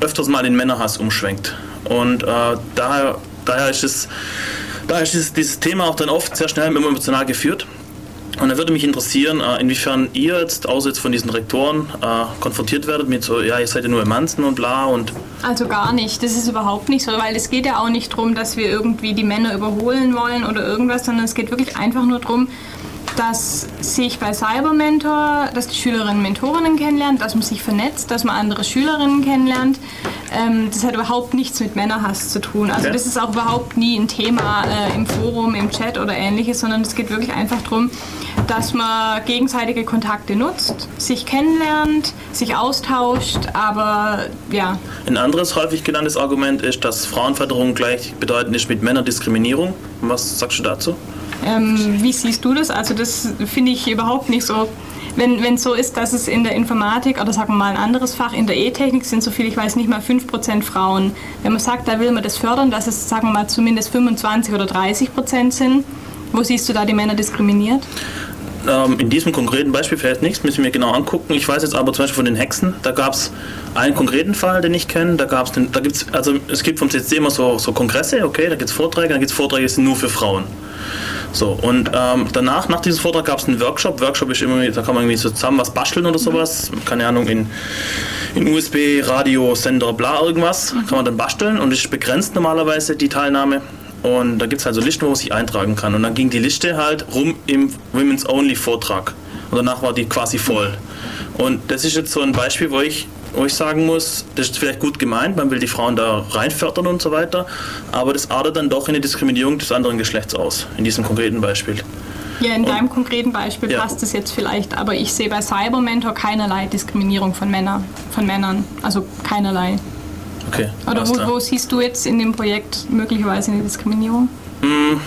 öfters mal in Männerhass umschwenkt. Und äh, daher, daher ist es, daher ist es, dieses Thema auch dann oft sehr schnell emotional geführt. Und da würde mich interessieren, äh, inwiefern ihr jetzt, außer jetzt von diesen Rektoren, äh, konfrontiert werdet mit so, ja, ihr seid ja nur Emanzen und bla und Also gar nicht. Das ist überhaupt nicht so, weil es geht ja auch nicht darum, dass wir irgendwie die Männer überholen wollen oder irgendwas, sondern es geht wirklich einfach nur darum, dass sich bei Cybermentor, dass die Schülerinnen Mentorinnen kennenlernen, dass man sich vernetzt, dass man andere Schülerinnen kennenlernt. Ähm, das hat überhaupt nichts mit Männerhass zu tun. Also das ist auch überhaupt nie ein Thema äh, im Forum, im Chat oder ähnliches, sondern es geht wirklich einfach darum, dass man gegenseitige Kontakte nutzt, sich kennenlernt, sich austauscht, aber ja, Ein anderes häufig genanntes Argument ist, dass Frauenförderung gleichbedeutend ist mit Männerdiskriminierung. Was sagst du dazu? Ähm, wie siehst du das? Also das finde ich überhaupt nicht so. Wenn es so ist, dass es in der Informatik oder sagen wir mal ein anderes Fach, in der E-Technik sind so viel, ich weiß nicht mal 5% Frauen. Wenn man sagt, da will man das fördern, dass es sagen wir mal zumindest 25 oder 30% sind, wo siehst du da die Männer diskriminiert? Ähm, in diesem konkreten Beispiel vielleicht nichts, müssen wir genau angucken. Ich weiß jetzt aber zum Beispiel von den Hexen, da gab es einen konkreten Fall, den ich kenne. Da gab's den, da gibt's, also es gibt vom CCC immer so, so Kongresse, okay, da gibt es Vorträge, dann gibt es Vorträge, die sind nur für Frauen. So, und ähm, danach, nach diesem Vortrag gab es einen Workshop. Workshop ist immer, da kann man irgendwie so zusammen was basteln oder sowas. Keine Ahnung, in, in USB, Radio, Sender, bla, irgendwas. Kann man dann basteln und es ist begrenzt normalerweise die Teilnahme. Und da gibt es halt so Listen, wo man sich eintragen kann. Und dann ging die Liste halt rum im Women's Only Vortrag. Und danach war die quasi voll. Und das ist jetzt so ein Beispiel, wo ich, wo ich sagen muss, das ist vielleicht gut gemeint, man will die Frauen da reinfördern und so weiter, aber das artet dann doch in eine Diskriminierung des anderen Geschlechts aus, in diesem konkreten Beispiel. Ja, in deinem konkreten Beispiel Ja. passt es jetzt vielleicht, aber ich sehe bei Cybermentor keinerlei Diskriminierung von, Männer, von Männern. Also keinerlei. Okay. Oder wo, wo siehst du jetzt in dem Projekt möglicherweise eine Diskriminierung? Hm.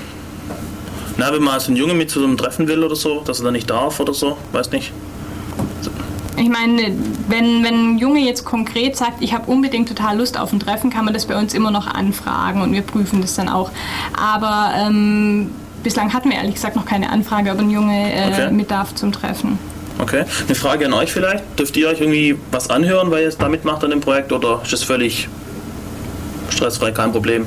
Na, wenn man so einen Junge mit zu so einem Treffen will oder so, dass er da nicht darf oder so, weiß nicht. Ich meine, wenn, wenn ein Junge jetzt konkret sagt, ich habe unbedingt total Lust auf ein Treffen, kann man das bei uns immer noch anfragen und wir prüfen das dann auch. Aber ähm, bislang hatten wir ehrlich gesagt noch keine Anfrage, ob ein Junge äh, Okay. mit darf zum Treffen. Okay. Eine Frage an euch vielleicht. Dürft ihr euch irgendwie was anhören, weil ihr es da mitmacht an dem Projekt oder ist das völlig stressfrei, kein Problem?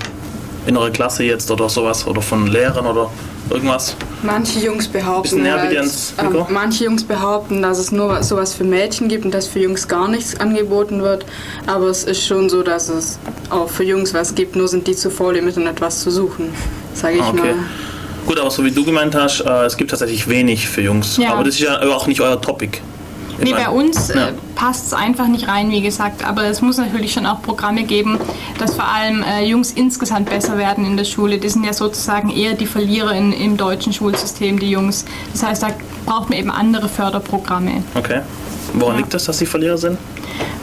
In eurer Klasse jetzt oder sowas oder von Lehrern oder irgendwas? Manche Jungs behaupten, halt, ähm, manche Jungs behaupten, dass es nur sowas für Mädchen gibt und dass für Jungs gar nichts angeboten wird. Aber es ist schon so, dass es auch für Jungs was gibt, nur sind die zu faul, im Internet was zu suchen, sage ich Ah, okay. mal. Gut, aber so wie du gemeint hast, äh, es gibt tatsächlich wenig für Jungs. Ja. Aber das ist ja auch nicht euer Topic. Nee, bei uns Ja. äh, passt es einfach nicht rein, wie gesagt. Aber es muss natürlich schon auch Programme geben, dass vor allem äh, Jungs insgesamt besser werden in der Schule. Die sind ja sozusagen eher die Verlierer in, im deutschen Schulsystem, die Jungs. Das heißt, da braucht man eben andere Förderprogramme. Okay. Woran liegt das, dass sie Verlierer sind?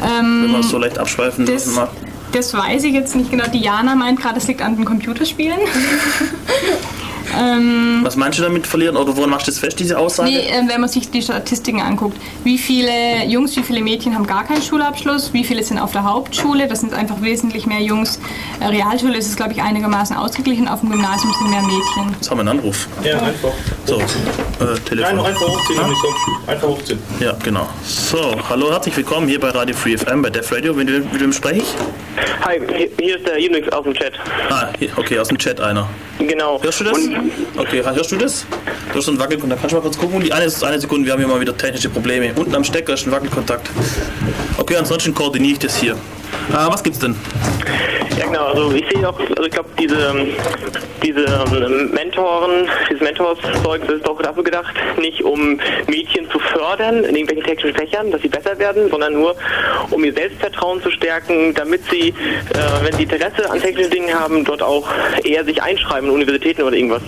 Ähm, Wenn man es so leicht abschweifen das- mag. Das weiß ich jetzt nicht genau. Diana meint gerade, es liegt an den Computerspielen. (laughs) ähm, Was meinst du damit verlieren? Oder woran machst du das fest, diese Aussage? Nee, äh, wenn man sich die Statistiken anguckt, wie viele Jungs, wie viele Mädchen haben gar keinen Schulabschluss, wie viele sind auf der Hauptschule, das sind einfach wesentlich mehr Jungs. Äh, Realschule ist es, glaube ich, einigermaßen ausgeglichen, auf dem Gymnasium sind mehr Mädchen. Jetzt haben wir einen Anruf. Ja, einfach. So, äh, Telefon. Nein, einfach hochziehen, nicht so. Einfach hochziehen. Ja, genau. So, hallo, herzlich willkommen hier bei Radio Free FM, bei Def Radio. Mit wem, mit wem spreche ich? Hi, hier- ist der Unix aus dem Chat. Ah, hier, okay, aus dem Chat einer. Genau. Hörst du das? Okay, hörst du das? Du hast einen Wackelkontakt. Kannst du mal kurz gucken? Die eine, eine Sekunde, wir haben hier mal wieder technische Probleme. Unten am Stecker ist ein Wackelkontakt. Okay, ansonsten koordiniere ich das hier. Ah, was gibt's denn? Ja genau, also ich sehe auch, also ich glaube diese, diese ähm, Mentoren, dieses Mentorszeug, das ist auch dafür gedacht, nicht um Mädchen zu fördern in irgendwelchen technischen Fächern, dass sie besser werden, sondern nur um ihr Selbstvertrauen zu stärken, damit sie, äh, wenn sie Interesse an technischen Dingen haben, dort auch eher sich einschreiben in Universitäten oder irgendwas.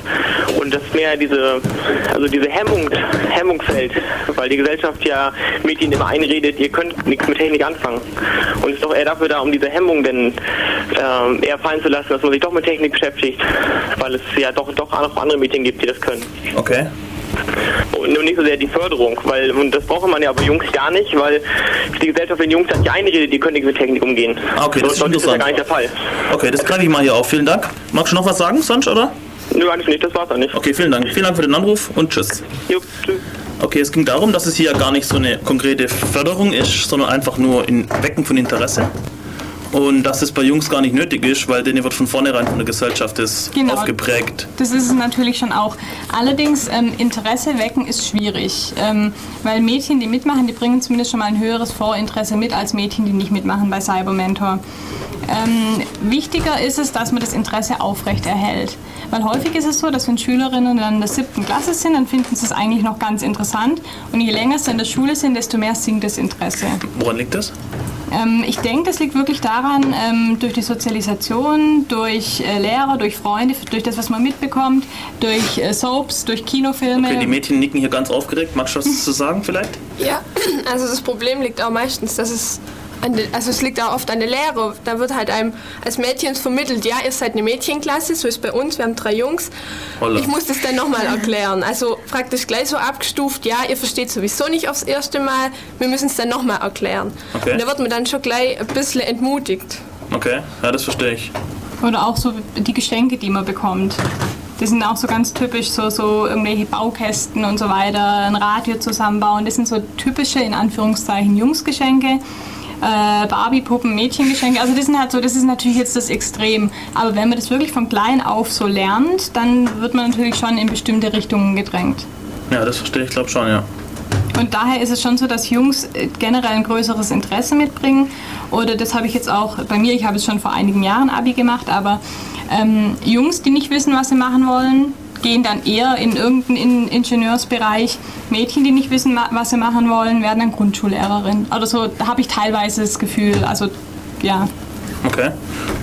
Und das mehr diese, also diese Hemmung, Hemmung fällt, weil die Gesellschaft ja Mädchen immer einredet, ihr könnt nichts mit Technik anfangen. Und es ist doch eher dafür da, um diese Hemmung denn ähm, eher fallen zu lassen, dass man sich doch mit Technik beschäftigt, weil es ja doch, doch auch andere Mädchen gibt, die das können. Okay. Und nur nicht so sehr die Förderung, weil und das braucht man ja aber Jungs gar nicht, weil die Gesellschaft den Jungs dann nicht einredet, die können nicht mit Technik umgehen. Ah, okay, das ist Sonst ist das ja interessant. gar nicht der Fall. Okay, das greife ich mal hier auf. Vielen Dank. Magst du noch was sagen sonst, oder? Nö, eigentlich nicht, das war's dann nicht. Okay, vielen Dank. Vielen Dank für den Anruf und tschüss. Jo, tschüss. Okay, es ging darum, dass es hier gar nicht so eine konkrete Förderung ist, sondern einfach nur ein Wecken von Interesse. Und dass es bei Jungs gar nicht nötig ist, weil denen wird von vornherein von der Gesellschaft das Genau. aufgeprägt. Das ist es natürlich schon auch. Allerdings, ähm, Interesse wecken ist schwierig, ähm, weil Mädchen, die mitmachen, die bringen zumindest schon mal ein höheres Vorinteresse mit als Mädchen, die nicht mitmachen bei Cybermentor. Ähm, wichtiger ist es, dass man das Interesse aufrechterhält. Weil häufig ist es so, dass wenn Schülerinnen dann in der siebten Klasse sind, dann finden sie es eigentlich noch ganz interessant. Und je länger sie in der Schule sind, desto mehr sinkt das Interesse. Woran liegt das? Ähm, ich denke, das liegt wirklich daran, ähm, durch die Sozialisation, durch äh, Lehrer, durch Freunde, durch das, was man mitbekommt, durch äh, Soaps, durch Kinofilme. Okay, die Mädchen nicken hier ganz aufgeregt. Magst du was zu sagen vielleicht? Ja, (clears throat) also das Problem liegt auch meistens, dass es also es liegt auch oft an der Lehre. Da wird halt einem als Mädchen vermittelt, ja, ihr seid eine Mädchenklasse, so ist bei uns, wir haben drei Jungs. Holla. Ich muss das dann nochmal erklären. Also praktisch gleich so abgestuft, ja, ihr versteht sowieso nicht aufs erste Mal, wir müssen es dann nochmal erklären. Okay. Und da wird man dann schon gleich ein bisschen entmutigt. Okay, ja, das verstehe ich. Oder auch so die Geschenke, die man bekommt. Das sind auch so ganz typisch, so, so irgendwelche Baukästen und so weiter, ein Radio zusammenbauen. Das sind so typische, in Anführungszeichen, Jungsgeschenke. Äh, Barbie-Puppen, Mädchengeschenke. Also das sind halt so, das ist natürlich jetzt das Extrem. Aber wenn man das wirklich von klein auf so lernt, dann wird man natürlich schon in bestimmte Richtungen gedrängt. Ja, das verstehe ich, glaube schon, ja. Und daher ist es schon so, dass Jungs äh, generell ein größeres Interesse mitbringen. Oder das habe ich jetzt auch bei mir, ich habe es schon vor einigen Jahren Abi gemacht, aber ähm, Jungs, die nicht wissen, was sie machen wollen, gehen dann eher in irgendeinen In- Ingenieursbereich. Mädchen, die nicht wissen, was sie machen wollen, werden dann Grundschullehrerin. Oder so, da habe ich teilweise das Gefühl. Also, ja. Okay.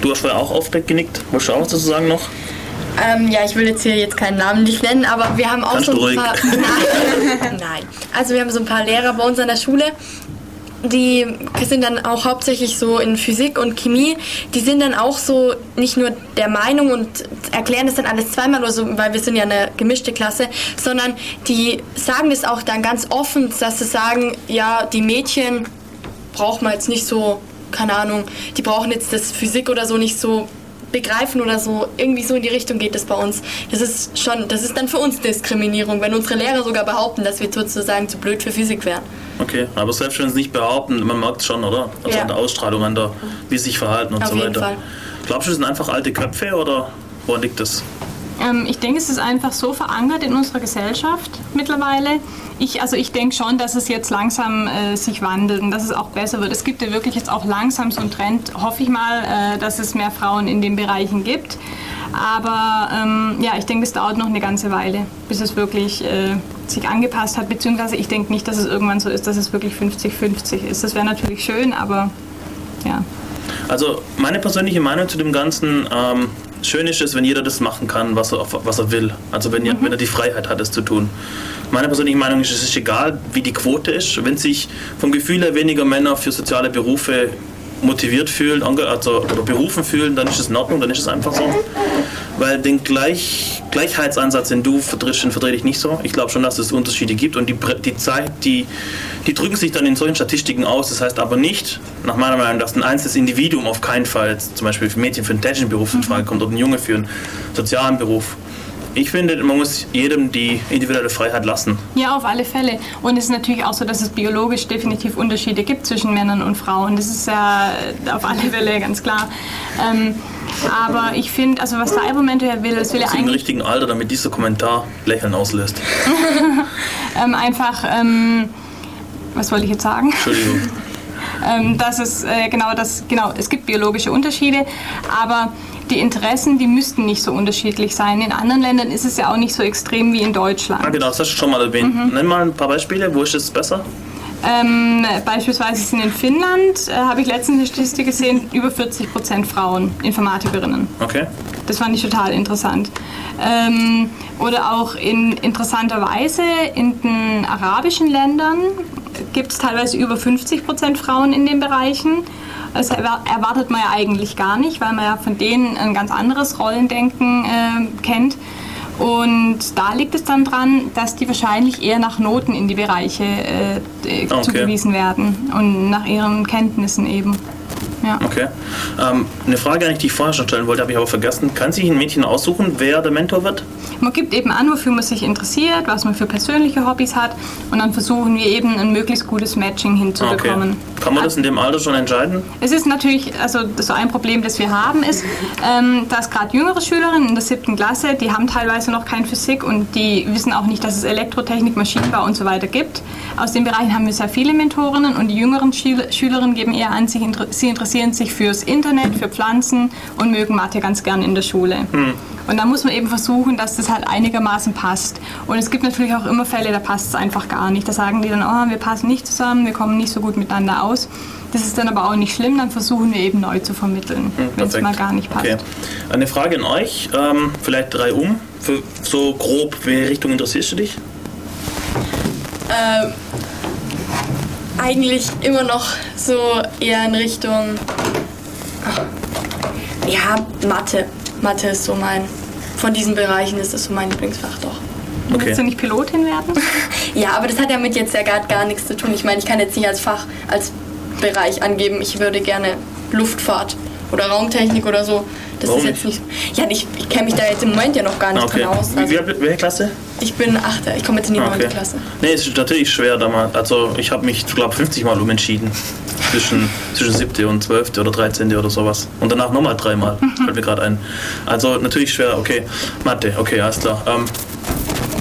Du hast vorher auch aufgedeckt genickt. Wolltest du auch was dazu sagen noch? Ähm, ja, ich will jetzt hier jetzt keinen Namen nicht nennen, aber wir haben auch Kannst so ein ruhig. paar. Nein. (laughs) (laughs) Nein. Also wir haben so ein paar Lehrer bei uns an der Schule, die sind dann auch hauptsächlich so in Physik und Chemie. Die sind dann auch so nicht nur der Meinung und erklären das dann alles zweimal oder so, weil wir sind ja eine gemischte Klasse, sondern die sagen das auch dann ganz offen, dass sie sagen, ja, die Mädchen braucht man jetzt nicht so, keine Ahnung, die brauchen jetzt das Physik oder so nicht so begreifen oder so. Irgendwie so in die Richtung geht es bei uns. Das ist schon, das ist dann für uns Diskriminierung, wenn unsere Lehrer sogar behaupten, dass wir sozusagen zu blöd für Physik wären. Okay, aber selbst wenn sie es nicht behaupten, man merkt es schon, oder? Also Ja. an der Ausstrahlung, an der, wie sie sich verhalten und Auf so jeden weiter. Fall. Glaubst du, das sind einfach alte Köpfe oder woran liegt das? Ähm, ich denke, es ist einfach so verankert in unserer Gesellschaft mittlerweile. Ich, also ich denke schon, dass es jetzt langsam äh, sich wandelt und dass es auch besser wird. Es gibt ja wirklich jetzt auch langsam so einen Trend, hoffe ich mal, äh, dass es mehr Frauen in den Bereichen gibt. Aber ähm, ja, ich denke, es dauert noch eine ganze Weile, bis es wirklich äh, sich angepasst hat. Beziehungsweise ich denke nicht, dass es irgendwann so ist, dass es wirklich 50-50 ist. Das wäre natürlich schön, aber ja. Also meine persönliche Meinung zu dem Ganzen, ähm, schön ist es, wenn jeder das machen kann, was er, was er will. Also wenn, ihr- wenn er die Freiheit hat, es zu tun. Meine persönliche Meinung ist, es ist egal, wie die Quote ist. Wenn sich vom Gefühl her weniger Männer für soziale Berufe motiviert fühlen, also, oder berufen fühlen, dann ist es in Ordnung, dann ist es einfach so. Weil den Gleich, Gleichheitsansatz, den du vertrittst, den vertrete ich nicht so. Ich glaube schon, dass es Unterschiede gibt und die, die Zeit, die, die drücken sich dann in solchen Statistiken aus. Das heißt aber nicht, nach meiner Meinung, dass ein einzelnes Individuum auf keinen Fall, zum Beispiel für Mädchen für einen technischen Beruf in Frage kommt oder ein Junge für einen sozialen Beruf. Ich finde, man muss jedem die individuelle Freiheit lassen. Ja, auf alle Fälle. Und es ist natürlich auch so, dass es biologisch definitiv Unterschiede gibt zwischen Männern und Frauen. Das ist ja auf alle Fälle ganz klar. Ähm, aber ich finde, also was Cybermentor ja will, das will Zum eigentlich richtigen Alter, damit dieser Kommentar Lächeln auslöst. (laughs) ähm, einfach, ähm, was wollte ich jetzt sagen? Entschuldigung. (laughs) ähm, dass es äh, genau das genau es gibt biologische Unterschiede, aber die Interessen, die müssten nicht so unterschiedlich sein. In anderen Ländern ist es ja auch nicht so extrem wie in Deutschland. Ah, genau, das hast du schon mal erwähnt. Mhm. Nenn mal ein paar Beispiele, wo ist es besser? Ähm, beispielsweise sind in Finnland, äh, habe ich letztens eine Statistik gesehen, über 40 Prozent Frauen, Informatikerinnen. Okay. Das fand ich total interessant. Ähm, oder auch in interessanterweise in den arabischen Ländern gibt es teilweise über 50 Prozent Frauen in den Bereichen. Das erwar- erwartet man ja eigentlich gar nicht, weil man ja von denen ein ganz anderes Rollendenken äh, kennt. Und da liegt es dann dran, dass die wahrscheinlich eher nach Noten in die Bereiche äh, äh, Okay. zugewiesen werden und nach ihren Kenntnissen eben. Ja. Okay. Ähm, eine Frage, die ich vorher schon stellen wollte, habe ich aber vergessen. Kann sich ein Mädchen aussuchen, wer der Mentor wird? Man gibt eben an, wofür man sich interessiert, was man für persönliche Hobbys hat und dann versuchen wir eben ein möglichst gutes Matching hinzubekommen. Kann man das in dem Alter schon entscheiden? Es ist natürlich, also so ein Problem, das wir haben, ist, ähm, dass gerade jüngere Schülerinnen in der siebten Klasse, die haben teilweise noch kein Physik und die wissen auch nicht, dass es Elektrotechnik, Maschinenbau und so weiter gibt. Aus den Bereichen haben wir sehr viele Mentorinnen und die jüngeren Schüler, Schülerinnen geben eher an, sich, inter- sie interessieren sich fürs Internet, für Pflanzen und mögen Mathe ganz gern in der Schule. Und da muss man eben versuchen, dass das halt einigermaßen passt. Und es gibt natürlich auch immer Fälle, da passt es einfach gar nicht. Da sagen die dann, oh, wir passen nicht zusammen, wir kommen nicht so gut miteinander aus. Das ist dann aber auch nicht schlimm, dann versuchen wir eben neu zu vermitteln, Hm, wenn es mal gar nicht passt. Okay. Eine Frage an euch, ähm, vielleicht drei um, für so grob, welche Richtung interessierst du dich? Ähm, eigentlich immer noch so eher in Richtung. Ja, Mathe. Mathe ist so mein. Von diesen Bereichen ist das so mein Lieblingsfach doch. Okay. Willst du nicht Pilotin werden? (laughs) Ja, aber das hat ja mit jetzt ja gar, gar nichts zu tun. Ich meine, ich kann jetzt nicht als Fach, als Bereich angeben, ich würde gerne Luftfahrt oder Raumtechnik oder so. Das Warum ist jetzt nicht. Ja, ich, ich kenne mich da jetzt im Moment ja noch gar nicht Okay. drin aus. Also, wie, welche Klasse? ich bin Achter, ich komme jetzt in die okay. Klasse. Nee, es ist natürlich schwer damals. Also ich habe mich, glaube 50 Mal umentschieden. Zwischen, zwischen 7. und 12. oder 13. oder sowas. Und danach nochmal dreimal. Fällt mir gerade ein. Also natürlich schwer, okay. Mathe, okay, alles klar. Ähm,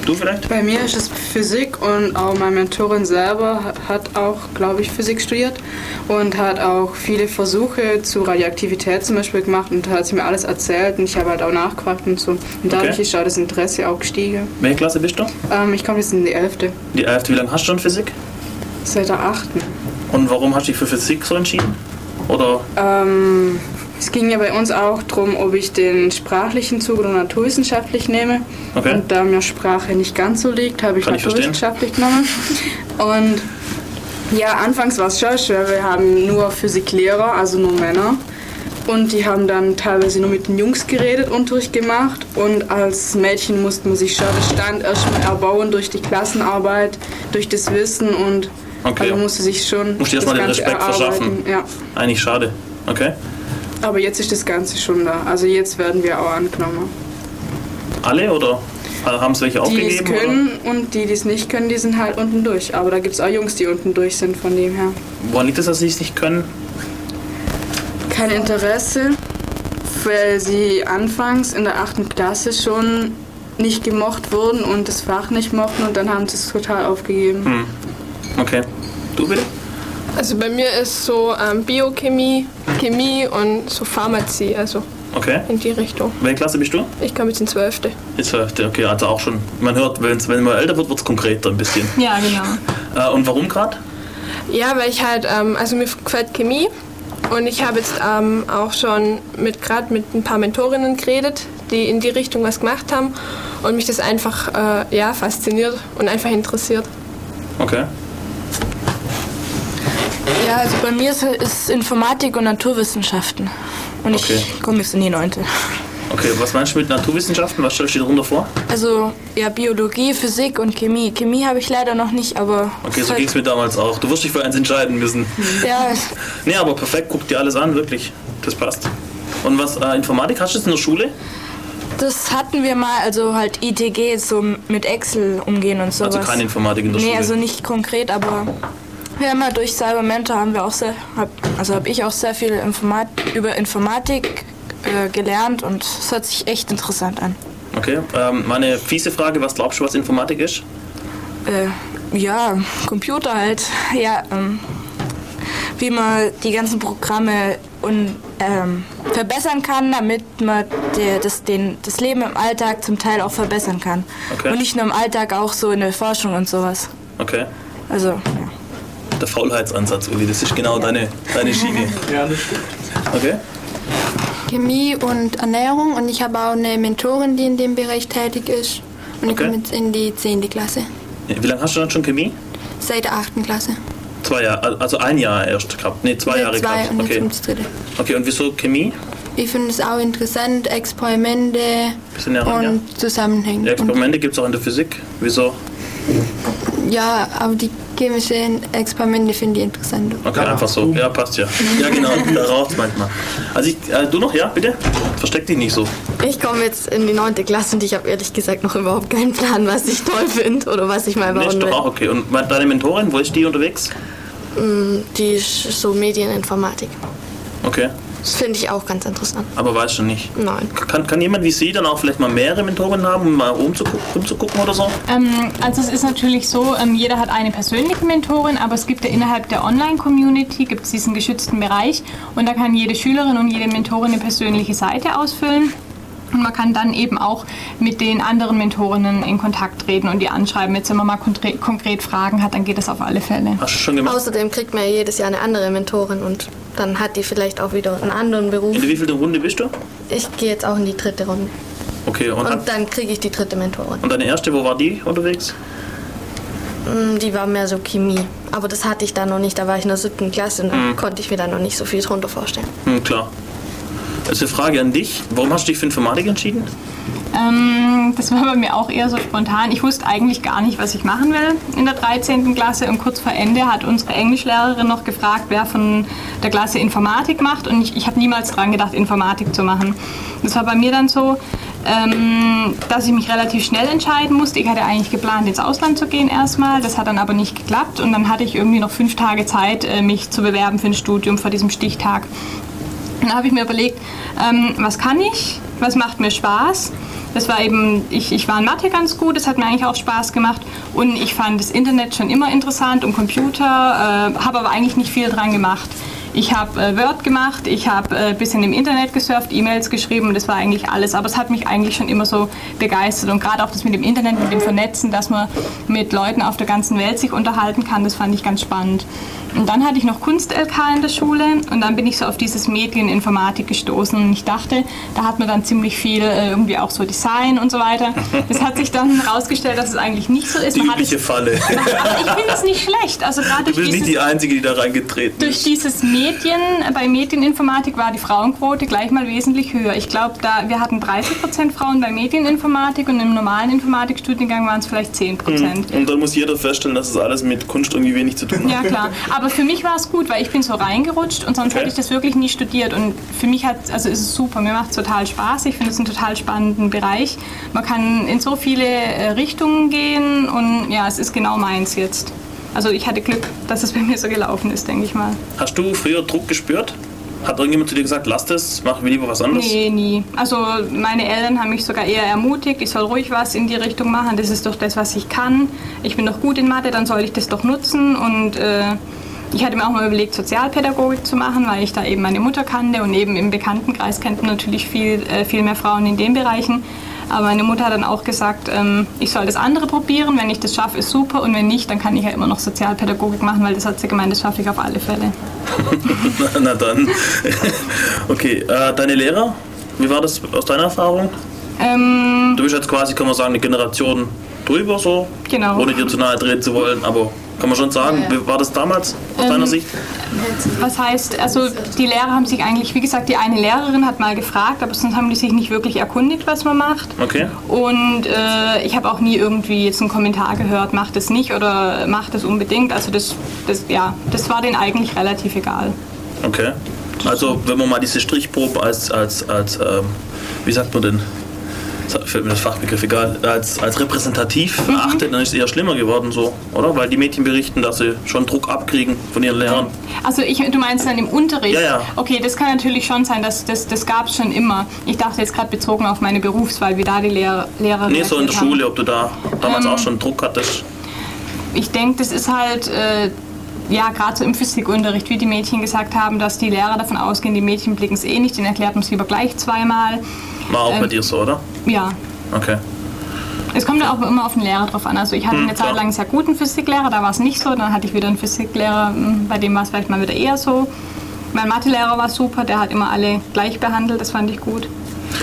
du vielleicht? Bei mir ist es Physik und auch meine Mentorin selber hat- auch, glaube ich, Physik studiert und hat auch viele Versuche zu Radioaktivität zum Beispiel gemacht und hat sie mir alles erzählt und ich habe halt auch nachgefragt und so. Und dadurch Okay. ist auch das Interesse auch gestiegen. Welche Klasse bist du? Ähm, ich komme jetzt in die 11. Die 11. Wie lange hast du schon Physik? Seit der 8. Und warum hast du dich für Physik so entschieden? Oder? Ähm, es ging ja bei uns auch darum, ob ich den sprachlichen Zug oder naturwissenschaftlich nehme. Okay. Und da mir Sprache nicht ganz so liegt, habe ich Kann ich naturwissenschaftlich genommen. Und ja, anfangs war es schon schwer. Wir haben nur Physiklehrer, also nur Männer. Und die haben dann teilweise nur mit den Jungs geredet, Unterricht gemacht. Und als Mädchen musste man sich schon den Stand erstmal erbauen durch die Klassenarbeit, durch das Wissen und Okay. also musste sich schon Musst du das erstmal den Respekt verschaffen. Ja. Eigentlich schade. Okay. Aber jetzt ist das Ganze schon da. Also jetzt werden wir auch angenommen. Alle oder haben es welche Die, die es aufgegeben? können und die, die es nicht können, die sind halt unten durch. Aber da gibt es auch Jungs, die unten durch sind, von dem her. Oder? Woran liegt es, dass sie es nicht können? Kein Interesse, weil sie anfangs in der achten Klasse schon nicht gemocht wurden und das Fach nicht mochten und dann haben sie es total aufgegeben. Hm. Okay. Du bitte? Also bei mir ist so ähm, Biochemie, Chemie und so Pharmazie, also Okay. in die Richtung. Welche Klasse bist du? Ich komme jetzt in Zwölfte. Die 12. Okay, also auch schon. Man hört, wenn's, wenn man älter wird, wird es konkreter ein bisschen. Ja, genau. (laughs) Äh, und warum gerade? Ja, weil ich halt, ähm, also mir gefällt Chemie und ich habe jetzt ähm, auch schon mit gerade mit ein paar Mentorinnen geredet, die in die Richtung was gemacht haben und mich das einfach äh, ja, fasziniert und einfach interessiert. Okay. Ja, also bei mir ist, ist Informatik und Naturwissenschaften. Und Okay. ich komme jetzt in die neunte. Okay, was meinst du mit Naturwissenschaften? Was stellst du dir darunter vor? Also ja, Biologie, Physik und Chemie. Chemie habe ich leider noch nicht, aber. Okay, so ging es mir damals auch. Du wirst dich für eins entscheiden müssen. (laughs) Ja, Nee, aber perfekt, guck dir alles an, wirklich. Das passt. Und was, äh, Informatik hast du jetzt in der Schule? das hatten wir mal, also halt ITG, so mit Excel umgehen und sowas. Also keine Informatik in der nee, Schule. also nicht konkret, aber ja durch Cybermentor haben wir auch sehr, hab, also habe ich auch sehr viel Informat über Informatik äh, gelernt und es hört sich echt interessant an. Okay, ähm, meine fiese Frage, was glaubst du, was Informatik ist? Äh, ja, Computer halt. (laughs) Ja, ähm, wie man die ganzen Programme und, ähm, verbessern kann, damit man der, das, den, das Leben im Alltag zum Teil auch verbessern kann. Okay. Und nicht nur im Alltag, auch so in der Forschung und sowas. Okay. Also, ja. Der Faulheitsansatz, Uli, das ist genau deine, deine Schiene. Ja, das stimmt. Okay. Chemie und Ernährung und ich habe auch eine Mentorin, die in dem Bereich tätig ist. Und ich Okay. komme jetzt in die 10. Klasse, Wie lange hast du dann schon Chemie? seit der 8. Klasse. Zwei Jahre, also ein Jahr erst gehabt. Nee, zwei Seit Jahre zwei gehabt. und jetzt Okay. das dritte. okay, und wieso Chemie? Ich finde es auch interessant, Experimente Bisschen näher ran, und Zusammenhänge. Ja, Experimente gibt es auch in der Physik. Wieso? Ja, aber die chemischen Experimente finde ich interessant. Okay, einfach so. Ja, passt ja. Ja, genau, (laughs) da raucht manchmal. Also ich, äh, du noch, ja, bitte? Versteck dich nicht so. Ich komme jetzt in die neunte Klasse und ich habe ehrlich gesagt noch überhaupt keinen Plan, was ich toll finde oder was ich mal Nee, bauen doch will. auch okay. Und deine Mentorin, wo ist die unterwegs? Mm, Die ist so Medieninformatik. Okay. Das finde ich auch ganz interessant. Aber weißt du nicht. Nein. Kann, kann jemand wie Sie dann auch vielleicht mal mehrere Mentoren haben, um mal rumzugucken, rumzugucken oder so? Ähm, also es ist natürlich so, ähm, jeder hat eine persönliche Mentorin, aber es gibt ja innerhalb der Online-Community gibt es diesen geschützten Bereich und da kann jede Schülerin und jede Mentorin eine persönliche Seite ausfüllen. Und man kann dann eben auch mit den anderen Mentorinnen in Kontakt treten und die anschreiben. Jetzt, wenn man mal konkret, konkret Fragen hat, dann geht das auf alle Fälle. Hast du schon gemacht? Außerdem kriegt man ja jedes Jahr eine andere Mentorin und dann hat die vielleicht auch wieder einen anderen Beruf. In der wievielten Runde bist du? Ich gehe jetzt auch in die dritte Runde. Okay, und, Und dann kriege ich die dritte Mentorin. und deine erste, wo war die unterwegs? Mm, Die war mehr so Chemie. Aber das hatte ich da noch nicht. Da war ich in der siebten Klasse und da Mhm. konnte ich mir da noch nicht so viel drunter vorstellen. Hm, klar. Also eine Frage an dich. Warum hast du dich für Informatik entschieden? Ähm, das war bei mir auch eher so spontan. Ich wusste eigentlich gar nicht, was ich machen will in der 13. Klasse. Und kurz vor Ende hat unsere Englischlehrerin noch gefragt, wer von der Klasse Informatik macht. Und ich, ich habe niemals dran gedacht, Informatik zu machen. Das war bei mir dann so, ähm, dass ich mich relativ schnell entscheiden musste. Ich hatte eigentlich geplant, ins Ausland zu gehen erstmal. Das hat dann aber nicht geklappt. Und dann hatte ich irgendwie noch fünf Tage Zeit, äh, mich zu bewerben für ein Studium vor diesem Stichtag. Dann habe ich mir überlegt, ähm, was kann ich, was macht mir Spaß. Das war eben, ich, ich war in Mathe ganz gut, das hat mir eigentlich auch Spaß gemacht. Und ich fand das Internet schon immer interessant und Computer, äh, habe aber eigentlich nicht viel dran gemacht. Ich habe äh, Word gemacht, ich habe ein äh, bisschen im Internet gesurft, E-Mails geschrieben und das war eigentlich alles. Aber es hat mich eigentlich schon immer so begeistert. Und gerade auch das mit dem Internet, mit dem Vernetzen, dass man mit Leuten auf der ganzen Welt sich unterhalten kann, das fand ich ganz spannend. Und dann hatte ich noch Kunst-LK in der Schule und dann bin ich so auf dieses Medieninformatik gestoßen und ich dachte, da hat man dann ziemlich viel äh, irgendwie auch so Design und so weiter. Das hat sich dann herausgestellt, dass es eigentlich nicht so ist. Die Man hat übliche es, Falle. (laughs) aber ich finde es nicht schlecht. Also Du durch bist nicht dieses, die Einzige, die da reingetreten durch ist. dieses Medien, bei Medieninformatik war die Frauenquote gleich mal wesentlich höher. Ich glaube, da wir hatten 30% Frauen bei Medieninformatik und im normalen Informatikstudiengang waren es vielleicht 10%. Hm. Und dann muss jeder feststellen, dass es alles mit Kunst irgendwie wenig zu tun hat. Ja klar, aber für mich war es gut, weil ich bin so reingerutscht und sonst Okay. hätte ich das wirklich nie studiert und für mich hat also ist es super, mir macht es total Spaß, ich finde es einen total spannenden Bereich. Man kann in so viele äh, Richtungen gehen und ja, es ist genau meins jetzt. Also ich hatte Glück, dass es bei mir so gelaufen ist, denke ich mal. Hast du früher Druck gespürt? Hat irgendjemand zu dir gesagt, lass das, mach lieber was anderes? Nee, nie. Also meine Eltern haben mich sogar eher ermutigt, ich soll ruhig was in die Richtung machen. Das ist doch das, was ich kann. Ich bin doch gut in Mathe, dann soll ich das doch nutzen. Und äh, ich hatte mir auch mal überlegt, Sozialpädagogik zu machen, weil ich da eben meine Mutter kannte und eben im Bekanntenkreis kennt man natürlich viel, äh, viel mehr Frauen in den Bereichen. Aber meine Mutter hat dann auch gesagt, ähm, ich soll das andere probieren. Wenn ich das schaffe, ist super. Und wenn nicht, dann kann ich ja immer noch Sozialpädagogik machen, weil das hat sie gemeint, das schaffe ich auf alle Fälle. Na, (laughs) na dann. (laughs) okay, äh, deine Lehrer, wie war das aus deiner Erfahrung? Ähm, Du bist jetzt quasi, kann man sagen, eine Generation drüber, so, Genau. ohne dir zu nahe treten zu wollen, aber kann man schon sagen, wie war das damals aus Ähm, deiner Sicht? Was heißt, also die Lehrer haben sich eigentlich, wie gesagt, die eine Lehrerin hat mal gefragt, aber sonst haben die sich nicht wirklich erkundigt, was man macht. Okay. Und äh, ich habe auch nie irgendwie jetzt einen Kommentar gehört, macht es nicht oder macht es unbedingt. Also das, das, ja, das war denen eigentlich relativ egal. Okay. Also, wenn man mal diese Strichprobe als, als, als ähm, wie sagt man denn? Fällt mir das Fachbegriff egal, als, als repräsentativ Mhm. erachtet, dann ist es eher schlimmer geworden, so, oder? Weil die Mädchen berichten, dass sie schon Druck abkriegen von ihren Lehrern. Also ich, du meinst dann im Unterricht? Ja, ja. Okay, das kann natürlich schon sein, dass, das, das gab es schon immer. Ich dachte jetzt gerade bezogen auf meine Berufswahl, wie da die Lehrer, Lehrer Nee, so in der haben. Schule, ob du da damals Ähm, auch schon Druck hattest. Ich denke, das ist halt, äh, ja, gerade so im Physikunterricht, wie die Mädchen gesagt haben, dass die Lehrer davon ausgehen, die Mädchen blicken es eh nicht, den erklärt man es lieber gleich zweimal. War auch ähm, bei dir so, oder? Ja. Okay. Es kommt ja auch immer auf den Lehrer drauf an. Also ich hatte Hm, eine Zeit lang einen sehr guten Physiklehrer, da war es nicht so. Dann hatte ich wieder einen Physiklehrer, mh, bei dem war es vielleicht mal wieder eher so. Mein Mathelehrer war super, der hat immer alle gleich behandelt, das fand ich gut.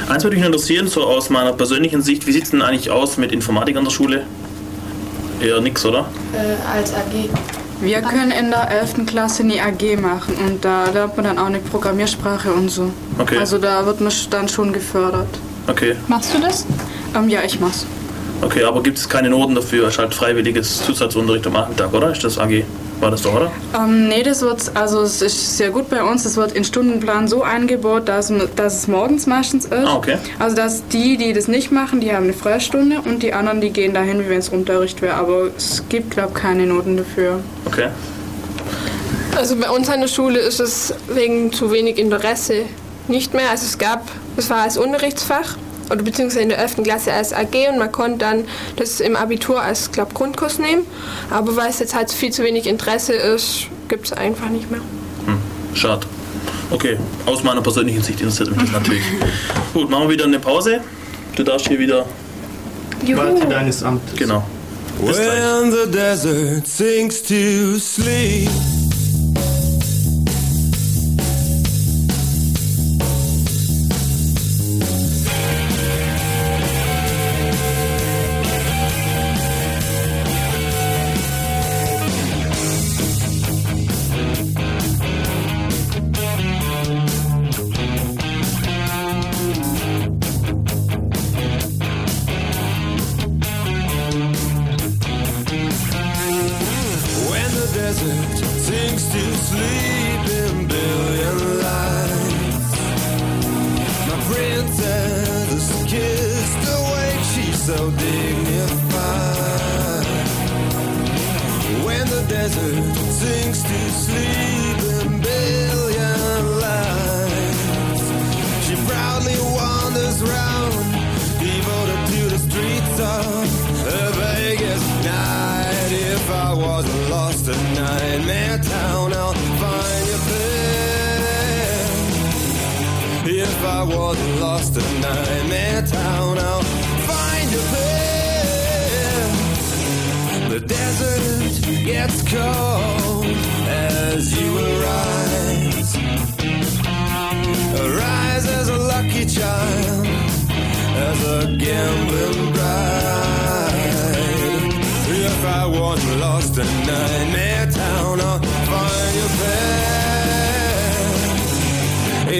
Eins würde mich interessieren, so aus meiner persönlichen Sicht, wie sieht es denn eigentlich aus mit Informatik an der Schule? Eher nix, oder? Äh, als AG. Wir können in der 11. Klasse eine AG machen und da lernt man dann auch eine Programmiersprache und so. Okay. Also da wird man dann schon gefördert. Okay. Machst du das? Ähm, ja, ich mach's. Okay, aber gibt es keine Noten dafür? Es ist halt freiwilliges Zusatzunterricht am Nachmittag, oder? Ist das AG? War das doch, oder? Ähm, nee, das wird, also es ist sehr gut bei uns. Es wird in Stundenplan so eingebaut, dass, dass es morgens meistens ist. Ah, okay. Also dass die, die das nicht machen, die haben eine Freistunde und die anderen, die gehen dahin, wie wenn es Unterricht wäre. Aber es gibt, glaube ich, keine Noten dafür. Okay. Also bei uns an der Schule ist es wegen zu wenig Interesse nicht mehr. Also es gab, es war als Unterrichtsfach oder beziehungsweise in der 11. Klasse als AG und man konnte dann das im Abitur als glaub, Grundkurs nehmen. Aber weil es jetzt halt viel zu wenig Interesse ist, gibt es einfach nicht mehr. Hm, schade. Okay, aus meiner persönlichen Sicht interessiert mich das (laughs) natürlich. Gut, machen wir wieder eine Pause. Du darfst hier wieder. Warte deines Amtes. Genau. Bis gleich. When the desert sinks to sleep.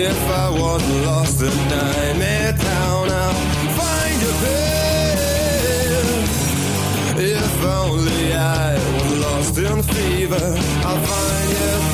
If I wasn't lost in Nightmare Town, I'll find you there. If only I was lost in fever, I'll find you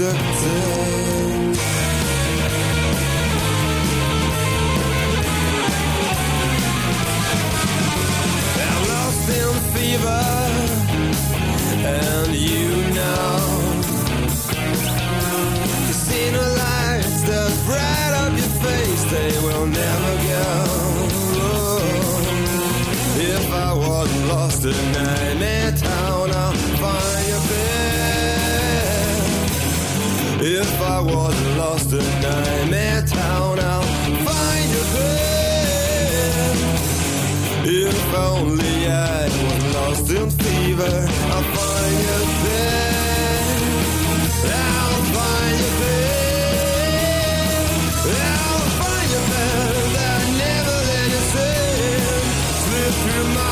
of. I'm lost in fever, and you know. Lights that bright up your face, they will never go. If I wasn't lost in Nightmare Town, I'll find you there. If I wasn't lost in Nightmare Town, I'll find you there. If only I was lost in fever, I'll find you there. I'll find you there. I'll find you there. That never let you slip through my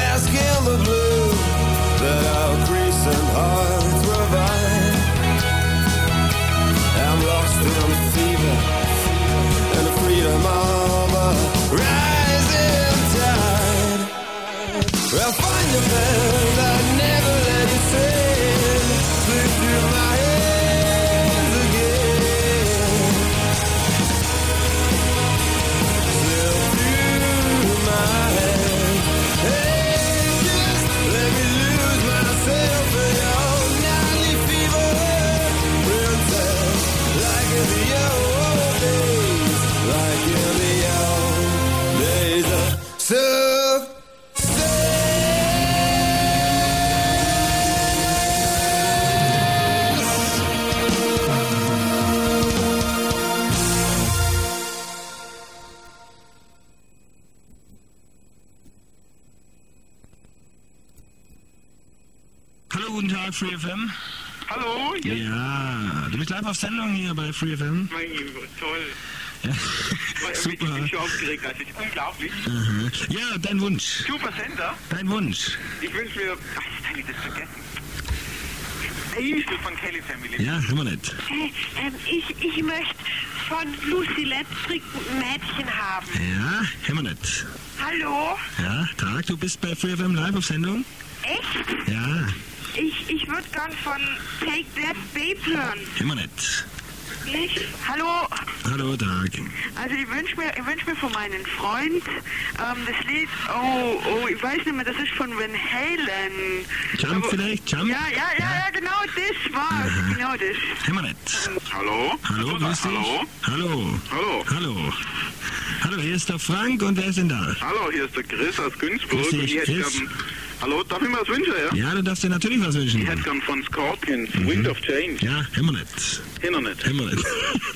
Tag, Free FM. Hallo? Ja, du bist live auf Sendung hier bei Free FM. Mein Lieber, toll. Ja. Super. Ich bin schon aufgeregt, das ist unglaublich. Aha. Ja, dein Wunsch. Super Sender. Dein Wunsch. Ich wünsche mir. Ach, jetzt habe ich das vergessen. Hazel von Kelly Family. Ja, haben wir nicht. Hey, ähm, ich, ich möchte von Lucy Letztrick ein Mädchen haben. Ja, haben wir nicht. Hallo? Ja, Tag, du bist bei Free FM live auf Sendung? Echt? Ja, Ich, ich würde gern von Take That Babe hören. wir nicht. Nicht? Hallo? Hallo, Tag. Also ich wünsche mir, ich wünsch mir von meinem Freund ähm, das Lied, oh, oh, ich weiß nicht mehr, das ist von Van Halen. Jump vielleicht? Jump? Ja, ja, ja, ja, genau das war's. Genau das. Wir nicht. Hallo? Hallo, grüß dich. Hallo? Hallo. Hallo. Hallo. Hallo, hier ist der Frank und wer ist denn da? Hallo, hier ist der Chris aus Günzburg. Grüß dich, und ich hätte Chris. gern. Hallo, darf ich mir was wünschen, ja? Ja, du darfst dir natürlich was wünschen. Ich hätte gern von Scorpions, Wind of Change. Ja, haben wir nicht. Hinter nicht. Haben wir nicht.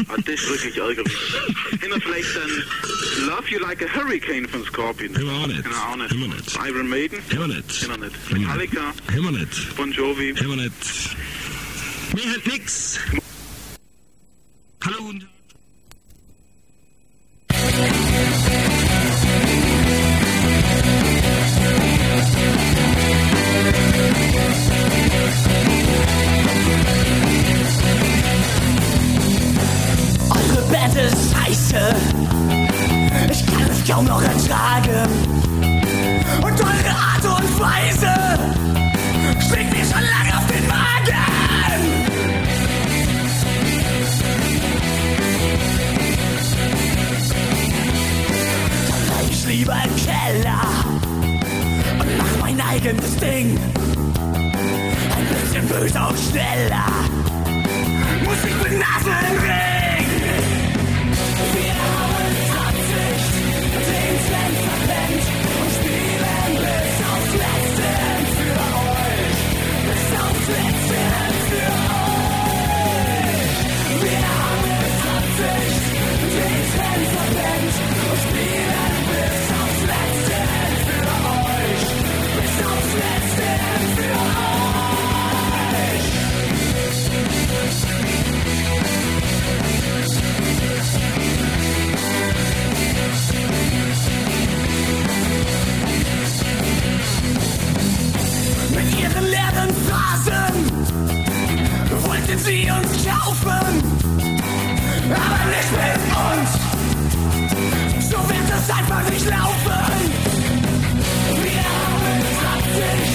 Ah, das ist wirklich ärgerlich. Hinter vielleicht dann Love You Like a Hurricane von Scorpions. Haben wir auch nicht. Genau, auch nicht. Haben wir nicht. Iron Maiden. Haben wir nicht. Hinter nicht. Metallica. Haben wir nicht. Bon Jovi. Haben wir nicht. Mir halt nix. Hallo, guten Band ist scheiße. Ich kann es kaum noch ertragen. Und eure Art und Weise schlägt mir schon lange auf den Magen. Dann bleib ich lieber im Keller und mach mein eigenes Ding. Ein bisschen böser und schneller. Musik mit Nasenring. Wir sie uns kaufen, aber nicht mit uns. So wird es einfach nicht laufen. Wir haben haben Absicht,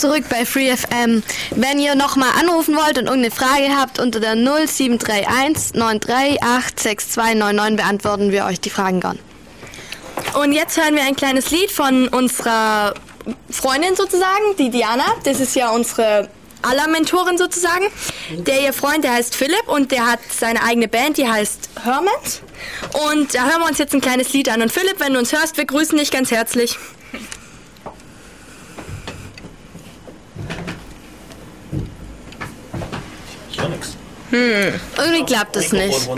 zurück bei FreeFM. Wenn ihr nochmal anrufen wollt und irgendeine Frage habt, unter der 0731 938 6299 beantworten wir euch die Fragen gern. Und jetzt hören wir ein kleines Lied von unserer Freundin sozusagen, die Diana. Das ist ja unsere aller Mentoren sozusagen. Der ihr Freund, der heißt Philipp und der hat seine eigene Band, die heißt Hermans. Und da hören wir uns jetzt ein kleines Lied an. Und Philipp, wenn du uns hörst, wir grüßen dich ganz herzlich. Hm, irgendwie klappt es nicht.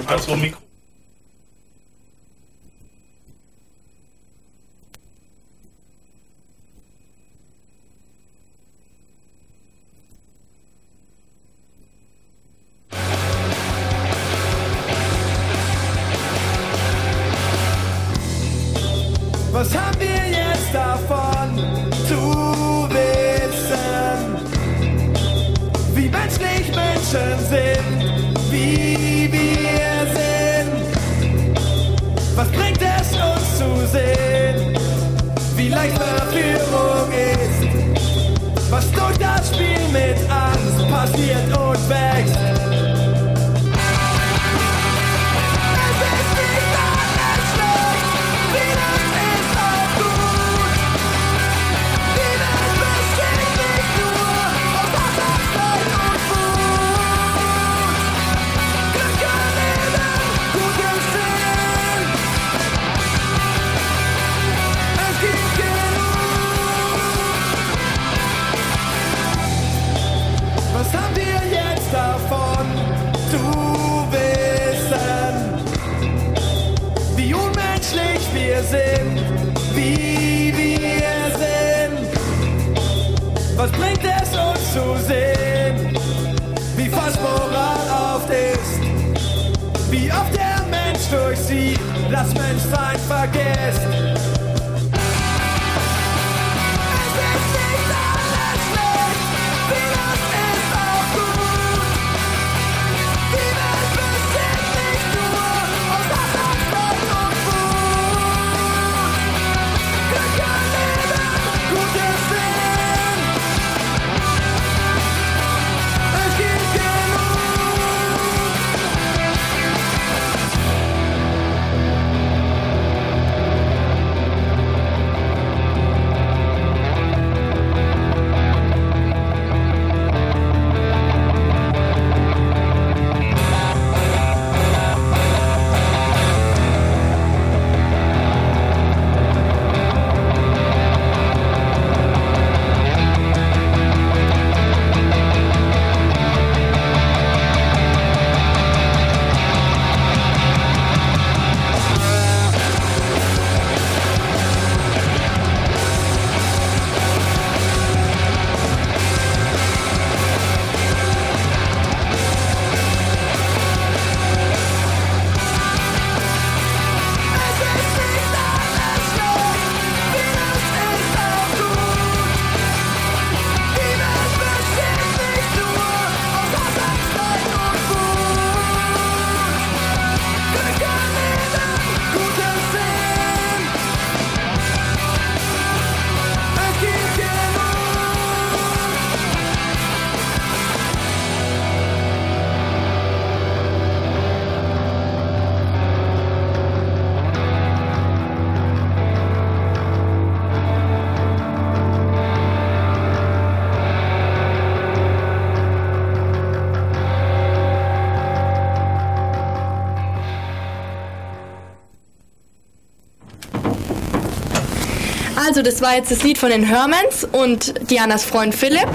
Also, das war jetzt das Lied von den Hermans und Dianas Freund Philipp.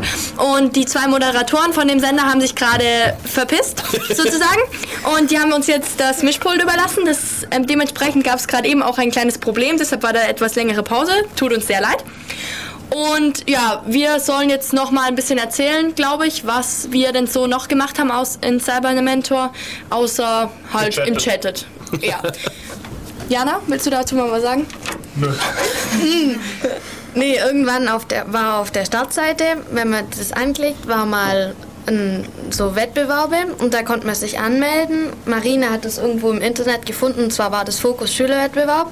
Und die zwei Moderatoren von dem Sender haben sich gerade verpisst, (laughs) sozusagen. Und die haben uns jetzt das Mischpult überlassen. Das, ähm, dementsprechend gab es gerade eben auch ein kleines Problem. Deshalb war da etwas längere Pause. Tut uns sehr leid. Und ja, wir sollen jetzt noch mal ein bisschen erzählen, glaube ich, was wir denn so noch gemacht haben aus, in Cyber Mentor, außer halt im Chatted. Ja. Jana, willst du dazu mal was sagen? Nö. (laughs) Nee, irgendwann auf der, war auf der Startseite, wenn man das anklickt, war mal so Wettbewerbe und da konnte man sich anmelden. Marina hat das irgendwo im Internet gefunden, und zwar war das Fokus Schülerwettbewerb.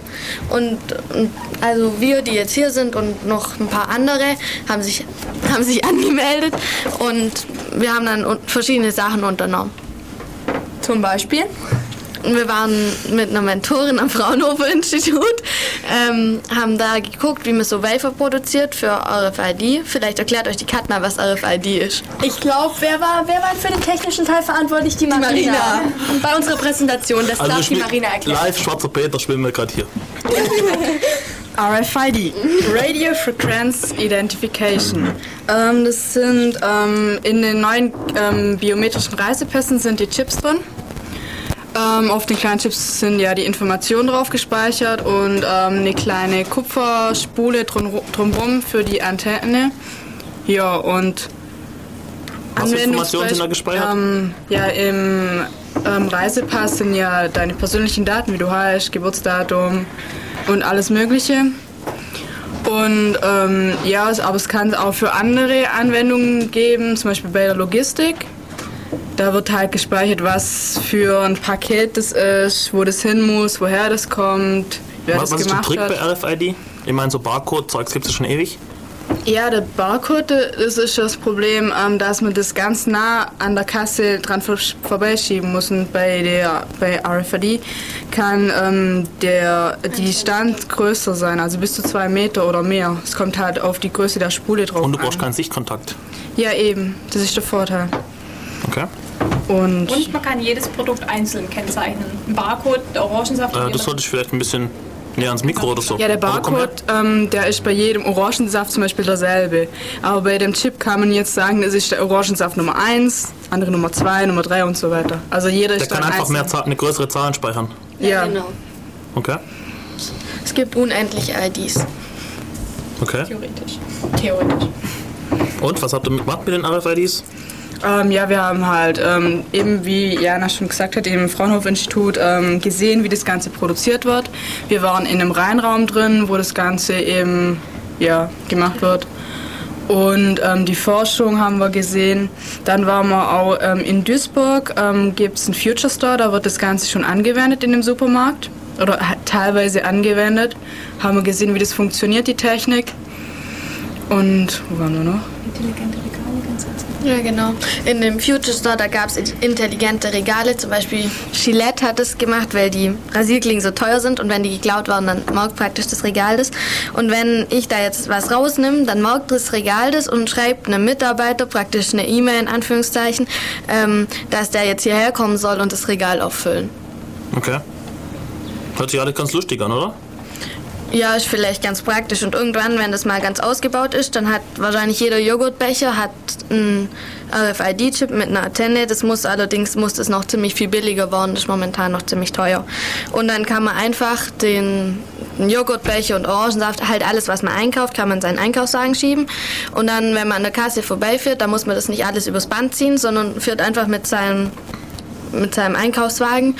Und, und also wir, die jetzt hier sind und noch ein paar andere, haben sich, (laughs) haben sich angemeldet und wir haben dann verschiedene Sachen unternommen. Zum Beispiel? Wir waren mit einer Mentorin am Fraunhofer Institut, ähm, haben da geguckt, wie man so Wafer produziert für RFID. Vielleicht erklärt euch die Katna, was RFID ist. Ich glaube, wer war, wer war für den technischen Teil verantwortlich? Die Marina. Marina. Und bei unserer Präsentation, das Also darf die Marina erklären. Live schwarzer Peter spielen wir gerade hier. (laughs) RFID, Radio Frequency Identification. Ähm, das sind ähm, in den neuen ähm, biometrischen Reisepässen sind die Chips drin. Ähm, auf den kleinen Chips sind ja die Informationen drauf gespeichert und ähm, eine kleine Kupferspule drum, drumherum für die Antenne. Ja, und Was für Informationen sind da gespeichert? Ähm, ja, im ähm, Reisepass sind ja deine persönlichen Daten, wie du heißt, Geburtsdatum und alles Mögliche. Und ähm, ja, es- aber es kann auch für andere Anwendungen geben, zum Beispiel bei der Logistik. Da wird halt gespeichert, was für ein Paket das ist, wo das hin muss, woher das kommt, wer Was, das was ist der gemacht Trick hat. bei RFID? Ich meine, so Barcode-Zeugs gibt es schon ewig. Ja, der Barcode, das ist das Problem, ähm, dass man das ganz nah an der Kasse dran vor- vorbeischieben muss. Und bei, der, bei RFID kann ähm, der, die Stand größer sein, also bis zu zwei Meter oder mehr. Es kommt halt auf die Größe der Spule drauf Und du brauchst an. keinen Sichtkontakt. Ja, eben. Das ist der Vorteil. Okay. Und Und man kann jedes Produkt einzeln kennzeichnen. Barcode, der Orangensaft. Äh, das sollte ich vielleicht ein bisschen näher ans Mikro oder so. Ja, der. Barcode, ähm, der ist bei jedem Orangensaft zum Beispiel derselbe. Aber bei dem Chip kann man jetzt sagen, das ist der Orangensaft Nummer 1, andere Nummer 2, Nummer 3 und so weiter. Also jeder Der ist kann dann einfach einzeln. mehr Zahl, eine größere Zahl speichern. Ja, genau. Okay. Es gibt unendliche IDs. Okay. Theoretisch. Theoretisch. Und was habt ihr gemacht mit den RFIDs? Ähm, ja, wir haben halt ähm, eben, wie Jana schon gesagt hat, im Fraunhofer-Institut ähm, gesehen, wie das Ganze produziert wird. Wir waren in einem Reinraum drin, wo das Ganze eben ja, gemacht wird. Und ähm, die Forschung haben wir gesehen. Dann waren wir auch ähm, in Duisburg, ähm, gibt es einen Future Store, da wird das Ganze schon angewendet in dem Supermarkt oder teilweise angewendet. Haben wir gesehen, wie das funktioniert, die Technik. Und wo waren wir noch? Intelligente Regale, ganz Ja, genau. In dem Future Store, da gab es intelligente Regale. Zum Beispiel Gillette hat es gemacht, weil die Rasierklingen so teuer sind und wenn die geklaut waren, dann markt praktisch das Regal das. Und wenn ich da jetzt was rausnehme, dann markt das Regal das und schreibt einem Mitarbeiter praktisch eine E-Mail in Anführungszeichen, ähm, dass der jetzt hierher kommen soll und das Regal auffüllen. Okay. Hört sich alles ganz lustig an, oder? Ja, ist vielleicht ganz praktisch. Und irgendwann, wenn das mal ganz ausgebaut ist, dann hat wahrscheinlich jeder Joghurtbecher hat einen RFID-Chip mit einer Antenne. Das muss allerdings muss das noch ziemlich viel billiger werden. Das ist momentan noch ziemlich teuer. Und dann kann man einfach den, Joghurtbecher und Orangensaft, halt alles, was man einkauft, kann man in seinen Einkaufswagen schieben. Und dann, wenn man an der Kasse vorbeifährt, dann muss man das nicht alles übers Band ziehen, sondern führt einfach mit seinem mit seinem Einkaufswagen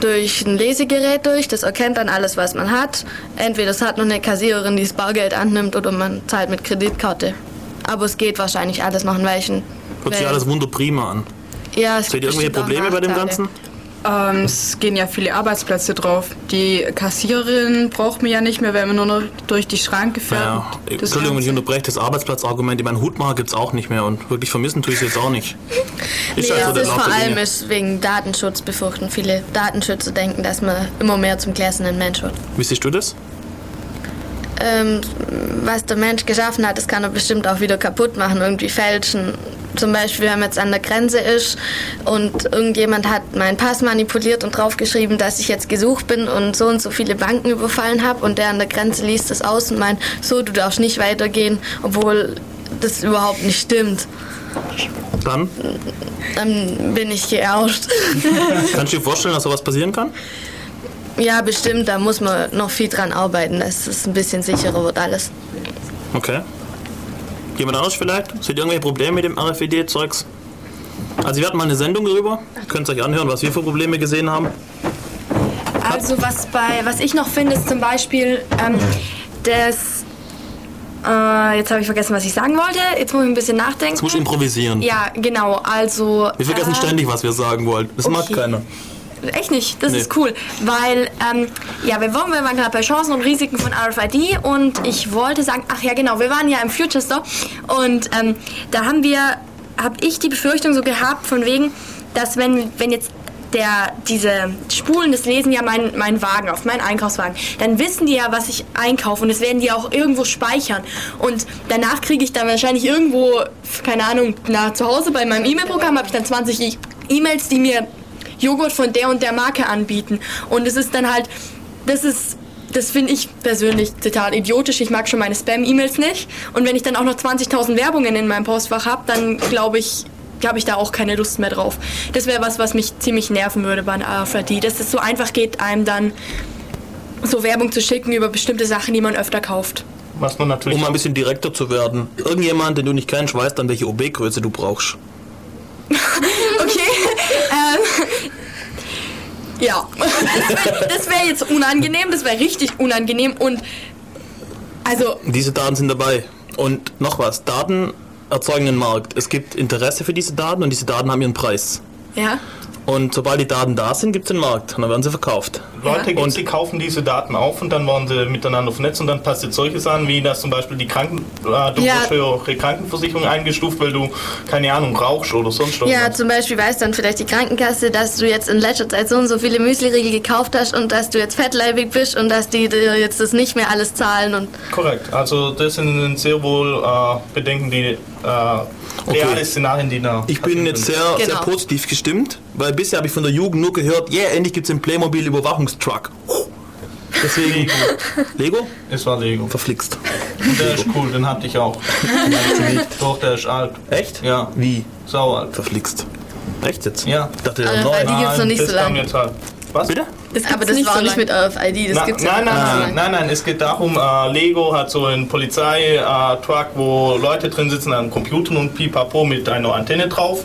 durch ein Lesegerät durch. Das erkennt dann alles, was man hat. Entweder es hat noch eine Kassiererin, die das Bargeld annimmt, oder man zahlt mit Kreditkarte. Aber es geht wahrscheinlich alles noch ein Weilchen. Hört sich alles wunderprima an. Ja, es Seht ihr irgendwelche Probleme bei dem. Ganzen? Ähm, es gehen ja viele Arbeitsplätze drauf. Die Kassiererin braucht man ja nicht mehr, wenn man nur noch durch die Schranke fährt. Ja, Das Entschuldigung, ich unterbreche, das Arbeitsplatzargument, ich meine, Hutmacher gibt es auch nicht mehr und wirklich vermissen tue ich es jetzt auch nicht. Ist Nee, halt so es der ist vor allem ist wegen Datenschutz befürchten. Viele Datenschützer denken, dass man immer mehr zum gläsernen Mensch wird. Wie siehst du das? ähm, was der Mensch geschaffen hat, das kann er bestimmt auch wieder kaputt machen, irgendwie fälschen. Zum Beispiel, wenn man jetzt an der Grenze ist und irgendjemand hat meinen Pass manipuliert und draufgeschrieben, dass ich jetzt gesucht bin und so und so viele Banken überfallen habe und der an der Grenze liest das aus und meint, so, du darfst nicht weitergehen, obwohl das überhaupt nicht stimmt. Dann Dann bin ich geauscht. (laughs) kannst du dir vorstellen, dass sowas passieren kann? ja, bestimmt, da muss man noch viel dran arbeiten, dass es ein bisschen sicherer wird alles. Okay. Jemand anderes vielleicht? Seht ihr irgendwelche Probleme mit dem RFID-Zeugs? Also wir hatten mal eine Sendung darüber. Könnt ihr euch anhören, was wir für Probleme gesehen haben. Also was bei was ich noch finde, ist zum Beispiel ähm, das. Äh, jetzt habe ich vergessen, was ich sagen wollte. Jetzt muss ich ein bisschen nachdenken. Jetzt musst du improvisieren. Ja, genau. Also. Wir vergessen äh, ständig, was wir sagen wollten. Das mag okay. keiner. Echt nicht, das Nee. ist cool. Weil, ähm, ja, wir waren, wir waren gerade bei Chancen und Risiken von RFID und ich wollte sagen, ach ja genau, wir waren ja im Future Store und ähm, da haben wir, habe ich die Befürchtung so gehabt von wegen, dass wenn, wenn jetzt der, diese Spulen, das lesen ja mein, mein Wagen auf, meinen Einkaufswagen. Dann wissen die ja, was ich einkaufe und das werden die auch irgendwo speichern. Und danach kriege ich dann wahrscheinlich irgendwo, keine Ahnung, nach zu Hause bei meinem E-Mail-Programm habe ich dann 20 E- E-Mails, die mir Joghurt von der und der Marke anbieten. Und es ist dann halt, das ist, das finde ich persönlich total idiotisch. Ich mag schon meine Spam-E-Mails nicht. Und wenn ich dann auch noch 20.000 Werbungen in meinem Postfach habe, dann glaube ich, habe ich da auch keine Lust mehr drauf. Das wäre was, was mich ziemlich nerven würde bei einer AFD, dass es so einfach geht, einem dann so Werbung zu schicken über bestimmte Sachen, die man öfter kauft. Was man natürlich. Um mal ein bisschen direkter zu werden. Irgendjemand, den du nicht kennst, weiß dann, welche OB-Größe du brauchst. (laughs) (laughs) Okay. Ähm, ja. Das wäre wär jetzt unangenehm, das wäre richtig unangenehm und also Diese Daten sind dabei. Und noch was, Daten erzeugen einen Markt. Es gibt Interesse für diese Daten und diese Daten haben ihren Preis. ja. Und sobald die Daten da sind, gibt es einen Markt und dann werden sie verkauft. Leute gibt's, die kaufen diese Daten auf und dann werden sie miteinander vernetzt und dann passiert solche Sachen, wie dass zum Beispiel die Kranken, äh, du Ja. eure Krankenversicherung eingestuft, weil du, keine Ahnung, rauchst oder sonst was. Ja, zum Beispiel weiß dann vielleicht die Krankenkasse, dass du jetzt in letzter Zeit so und so viele Müsliriegel gekauft hast und dass du jetzt fettleibig bist und dass die dir jetzt das nicht mehr alles zahlen und Korrekt, also das sind sehr wohl äh, Bedenken, die äh, reale Szenarien, die da Ich bin jetzt sehr, sehr Genau. positiv gestimmt, weil bisher habe ich von der Jugend nur gehört, yeah, endlich gibt es einen Playmobil Überwachungstruck. Deswegen. Lego? Es war Lego. Verflixt. Und der ist cool, den hatte ich auch. (laughs) Doch, der ist alt. Echt? Ja. Wie? Sau alt. Verflixt. Echt jetzt? Ja. Ich dachte, der Also, neu. weil die gibt's noch nicht das so kam lange. jetzt halt. Was? Bitte? aber das nicht war so auch nicht mit RFID, das Na, gibt's nein, ja nein, nein, nein, nein, es geht darum, äh, Lego hat so einen Polizei-Truck, wo Leute drin sitzen an Computern und pipapo mit einer Antenne drauf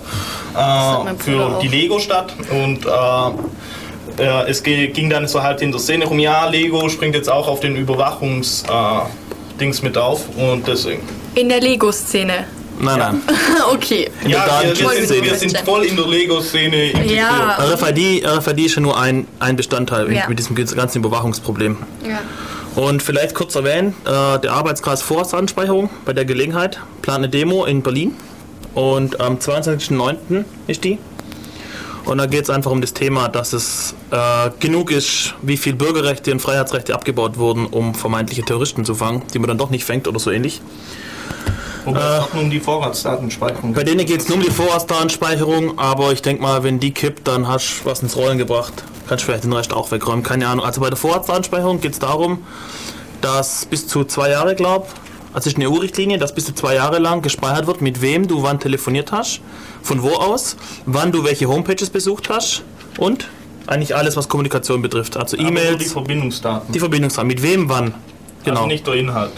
äh, für auch. die Lego-Stadt und äh, äh, es ging dann so halt in der Szene rum, ja, Lego springt jetzt auch auf den Überwachungs-Dings mit auf und deswegen. In der Lego-Szene. Nein, nein. (laughs) okay. In der Ja, wir, wir, Datenschutz- sind, wir sind voll in der Lego-Szene integriert. Ja. RFID, RFID ist ja nur ein, ein Bestandteil Ja. mit diesem ganzen Überwachungsproblem. Ja. Und vielleicht kurz erwähnen, äh, der Arbeitskreis Vorratsanspeicherung bei der Gelegenheit plant eine Demo in Berlin und am 22.09. ist die. Und da geht es einfach um das Thema, dass es äh, genug ist, wie viel Bürgerrechte und Freiheitsrechte abgebaut wurden, um vermeintliche Terroristen zu fangen, die man dann doch nicht fängt oder so ähnlich. Wobei es auch nur um die Vorratsdatenspeicherung Bei denen geht es nur um die Vorratsdatenspeicherung, aber ich denke mal, wenn die kippt, dann hast du was ins Rollen gebracht. Kannst du vielleicht den Rest auch wegräumen, keine Ahnung. Also bei der Vorratsdatenspeicherung geht es darum, dass bis zu zwei Jahre, glaube also es ist eine EU-Richtlinie, dass bis zu zwei Jahre lang gespeichert wird, mit wem du wann telefoniert hast, von wo aus, wann du welche Homepages besucht hast und eigentlich alles, was Kommunikation betrifft. Also E-Mails, die Verbindungsdaten. die Verbindungsdaten, mit wem wann. Genau. Also nicht der Inhalt.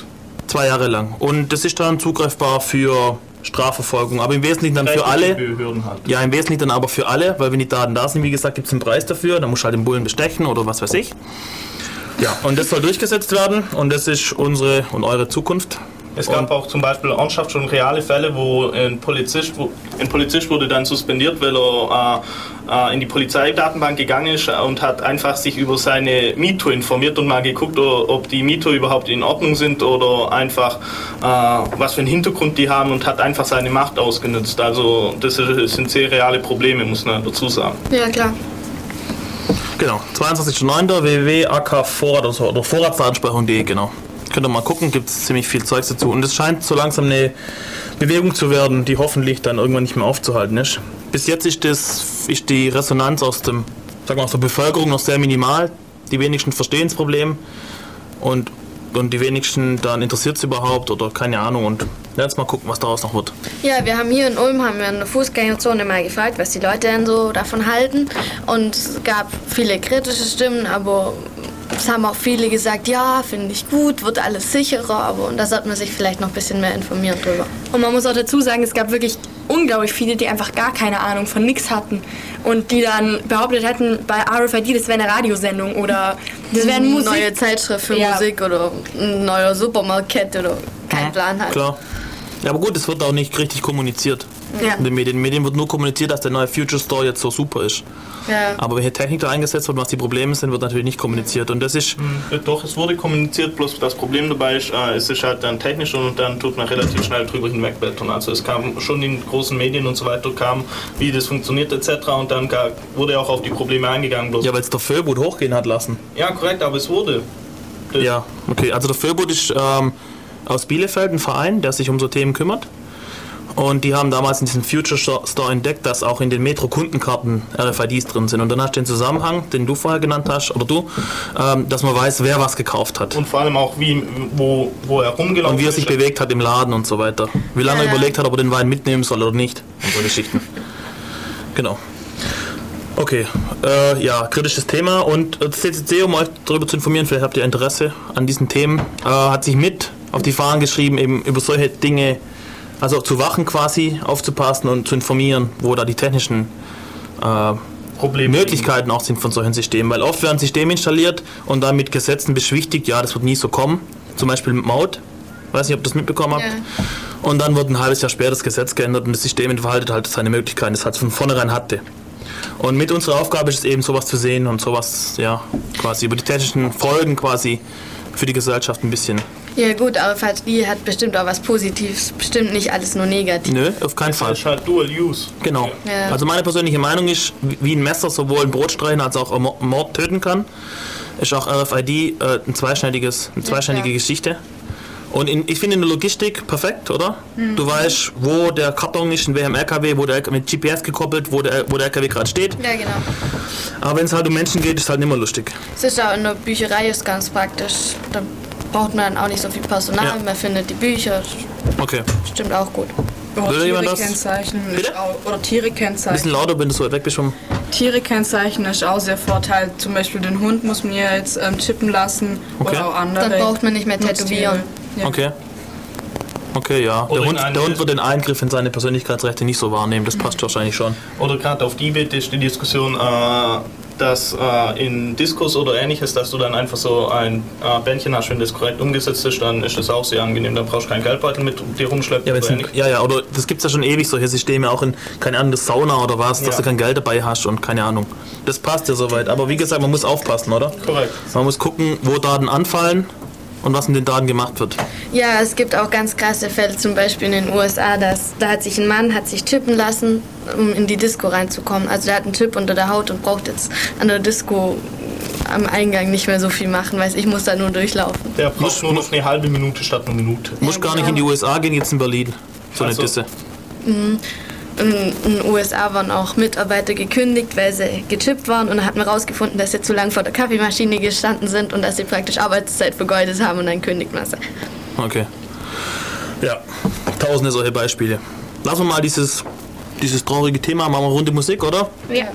Zwei Jahre lang. Und das ist dann zugreifbar für Strafverfolgung, aber im Wesentlichen dann für alle. Halt. Ja, im Wesentlichen dann aber für alle, weil wenn die Daten da sind, wie gesagt, gibt es einen Preis dafür, dann musst du halt den Bullen bestechen oder was weiß ich. Ja, und das soll durchgesetzt werden und das ist unsere und eure Zukunft. Es gab auch zum Beispiel ernsthaft schon reale Fälle, wo ein Polizist, wo- ein Polizist wurde dann suspendiert, weil er äh, in die Polizeidatenbank gegangen ist und hat einfach sich über seine Mieter informiert und mal geguckt, ob die Mieter überhaupt in Ordnung sind oder einfach äh, was für einen Hintergrund die haben und hat einfach seine Macht ausgenutzt. Also das sind sehr reale Probleme, muss man dazu sagen. Ja, klar. Genau, 22.09. www.akvorrat oder, oder vorratsdatenspeicherung.de, genau. Könnt ihr mal gucken, gibt es ziemlich viel Zeugs dazu. Und es scheint so langsam eine Bewegung zu werden, die hoffentlich dann irgendwann nicht mehr aufzuhalten ist. Bis jetzt ist, das, ist die Resonanz aus, dem, sagen wir, aus der Bevölkerung noch sehr minimal. Die wenigsten verstehen das Problem und, und die wenigsten dann interessiert es überhaupt oder keine Ahnung. Und jetzt mal gucken, was daraus noch wird. Ja, wir haben hier in Ulm haben wir in der Fußgängerzone mal gefragt, was die Leute denn so davon halten. Und es gab viele kritische Stimmen, aber es haben auch viele gesagt, ja, finde ich gut, wird alles sicherer, aber und da sollte man sich vielleicht noch ein bisschen mehr informieren drüber. Und man muss auch dazu sagen, es gab wirklich unglaublich viele, die einfach gar keine Ahnung von nichts hatten. Und die dann behauptet hätten, bei RFID, das wäre eine Radiosendung oder das wäre eine Musik. neue Zeitschrift für Ja. Musik oder ein neuer Supermarkt oder kein Plan halt. Klar. Ja, aber gut, es wird auch nicht richtig kommuniziert. Ja. In den Medien, in den Medien wird nur kommuniziert, dass der neue Future Store jetzt so super ist. Ja. Aber welche Technik da eingesetzt wird und was die Probleme sind, wird natürlich nicht kommuniziert. Und das ist, Äh, Doch, es wurde kommuniziert, bloß das Problem dabei ist, äh, es ist halt dann technisch und dann tut man relativ schnell drüber hinwegblättern. Also es kam schon in großen Medien und so weiter, kam, wie das funktioniert etc. Und dann wurde auch auf die Probleme eingegangen. Bloß ja, weil es der Föbut hochgehen hat lassen. ja, korrekt, aber es wurde. Ja, okay. Also der Föbut ist ähm, aus Bielefeld ein Verein, der sich um so Themen kümmert. Und die haben damals in diesem Future Store entdeckt, dass auch in den Metro-Kundenkarten RFIDs drin sind. Und dann hast du den Zusammenhang, den du vorher genannt hast, oder du, ähm, dass man weiß, wer was gekauft hat. Und vor allem auch, wie, wo, wo er rumgelaufen Und wie er sich ist. bewegt hat im Laden und so weiter. Wie lange Ja, er überlegt hat, ob er den Wein mitnehmen soll oder nicht. Und so Geschichten. Genau. Okay, äh, ja, kritisches Thema. Und äh, das CCC, um euch darüber zu informieren, vielleicht habt ihr Interesse an diesen Themen, äh, hat sich mit auf die Fahnen geschrieben, eben über solche Dinge, also zu wachen quasi, aufzupassen und zu informieren, wo da die technischen äh, Möglichkeiten auch sind von solchen Systemen. Weil oft werden Systeme installiert und dann mit Gesetzen beschwichtigt, ja, das wird nie so kommen. Zum Beispiel mit Maut. Weiß nicht, ob ihr das mitbekommen habt. Und dann wird ein halbes Jahr später das Gesetz geändert und das System entfaltet halt seine Möglichkeiten, das es von vornherein hatte. Und mit unserer Aufgabe ist es eben, sowas zu sehen und sowas, ja, quasi über die technischen Folgen quasi für die Gesellschaft ein bisschen. Ja gut, aber die hat bestimmt auch was Positives, bestimmt nicht alles nur negativ. Nö, auf keinen Fall. ist halt Dual Use. Genau. Ja. Also meine persönliche Meinung ist, wie- ein Messer sowohl ein Brot streichen als auch Mo- Mord töten kann, ist auch RFID äh, ein zweischneidiges, eine zweischneidige Geschichte. Und in, ich finde in der Logistik perfekt, oder? Mhm. Du weißt, wo der Karton ist, in welchem LKW, wo der LKW mit GPS gekoppelt, wo der, wo der LKW gerade steht. Ja, genau. Aber wenn es halt um Menschen geht, ist es halt nicht mehr lustig. Es ist auch in der Bücherei ist ganz praktisch. Da braucht man dann auch nicht so viel Personal, Ja. man findet die Bücher, Okay. stimmt auch gut. Will jemand das? Tiere-Kennzeichen ist auch, oder Ein Tiere-Kennzeichen. bisschen lauter, wenn du so weit weg bist vom. Tiere-Kennzeichen ist auch sehr Vorteil. Zum Beispiel den Hund muss man ja jetzt ähm, chippen lassen Okay. oder auch andere. Dann braucht man nicht mehr tätowieren. Ja. Okay. Okay, ja. Oder Der Hund, der Hund wird den Eingriff in seine Persönlichkeitsrechte nicht so wahrnehmen. Das passt wahrscheinlich schon. Oder gerade auf Tibet ist die Diskussion, äh, dass äh, in Diskurs oder ähnliches, dass du dann einfach so ein äh, Bändchen hast, wenn das korrekt umgesetzt ist, dann ist das auch sehr angenehm. Dann brauchst du keinen Geldbeutel mit dir rumschleppen. Ja, ein, ja, ja, oder das gibt es ja schon ewig, solche Systeme, auch in, keine Ahnung, der Sauna oder was, dass Ja. du kein Geld dabei hast und keine Ahnung. Das passt ja soweit. Aber wie gesagt, man muss aufpassen, oder? Korrekt. Man muss gucken, wo Daten anfallen und was mit den Daten gemacht wird. Ja, es gibt auch ganz krasse Fälle, zum Beispiel in den USA, dass, da hat sich ein Mann hat sich chippen lassen, um in die Disco reinzukommen. Also der hat einen Chip unter der Haut und braucht jetzt an der Disco am Eingang nicht mehr so viel machen, weil ich muss da nur durchlaufen. Der braucht nur noch eine halbe Minute statt eine Minute. Muss gar nicht in die USA gehen, jetzt in Berlin. So eine Ach so. Disse. Mhm. In den USA waren auch Mitarbeiter gekündigt, weil sie gechippt waren und dann hat man rausgefunden, dass sie zu lange vor der Kaffeemaschine gestanden sind und dass sie praktisch Arbeitszeit vergeudet haben und dann kündigt man sie. Okay. Ja, tausende solche Beispiele. Lassen wir mal dieses, dieses traurige Thema, machen wir Runde Musik, oder? Ja.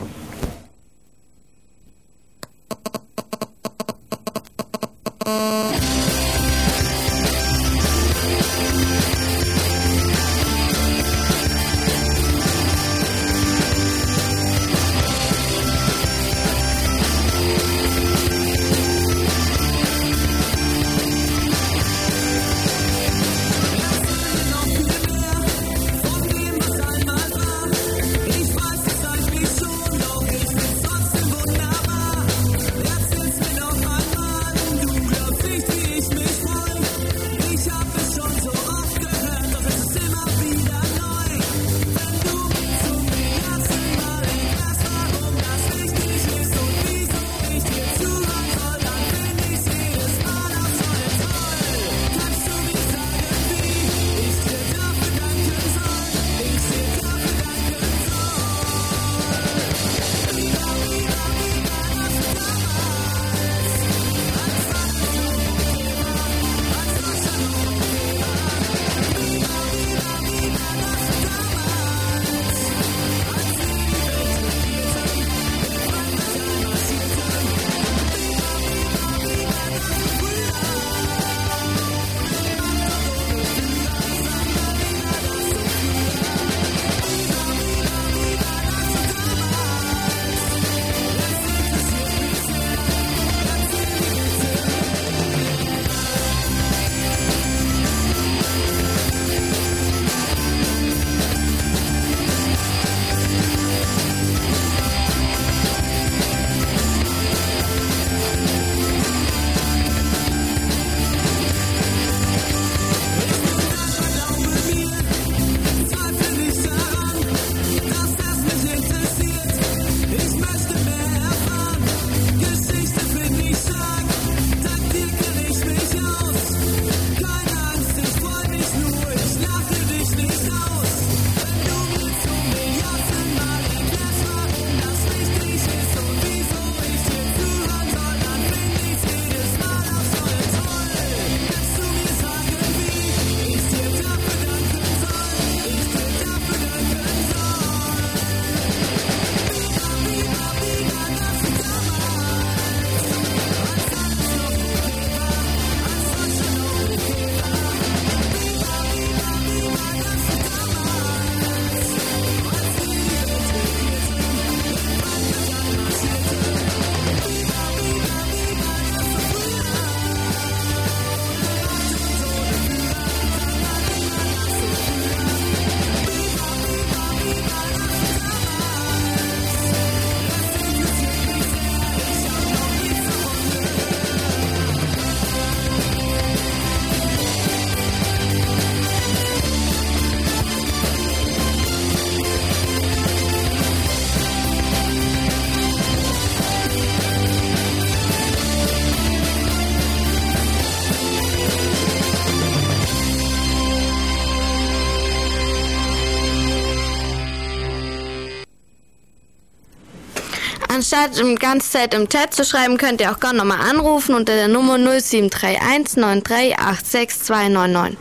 Anstatt die ganze Zeit im Chat zu schreiben, könnt ihr auch gerne nochmal anrufen unter der Nummer 0731 9386299.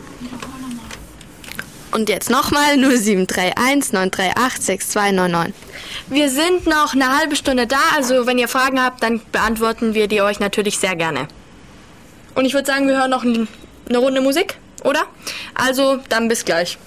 Und jetzt nochmal 0731 9386299. Wir sind noch eine halbe Stunde da, also wenn ihr Fragen habt, dann beantworten wir die euch natürlich sehr gerne. Und ich würde sagen, wir hören noch ein- eine Runde Musik, oder? Also, dann bis gleich.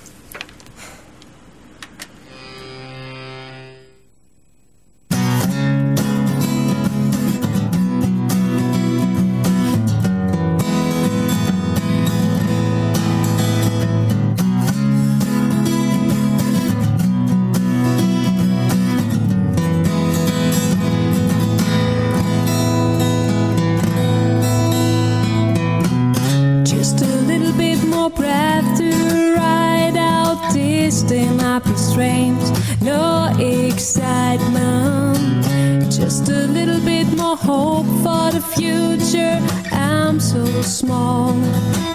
I'm so small.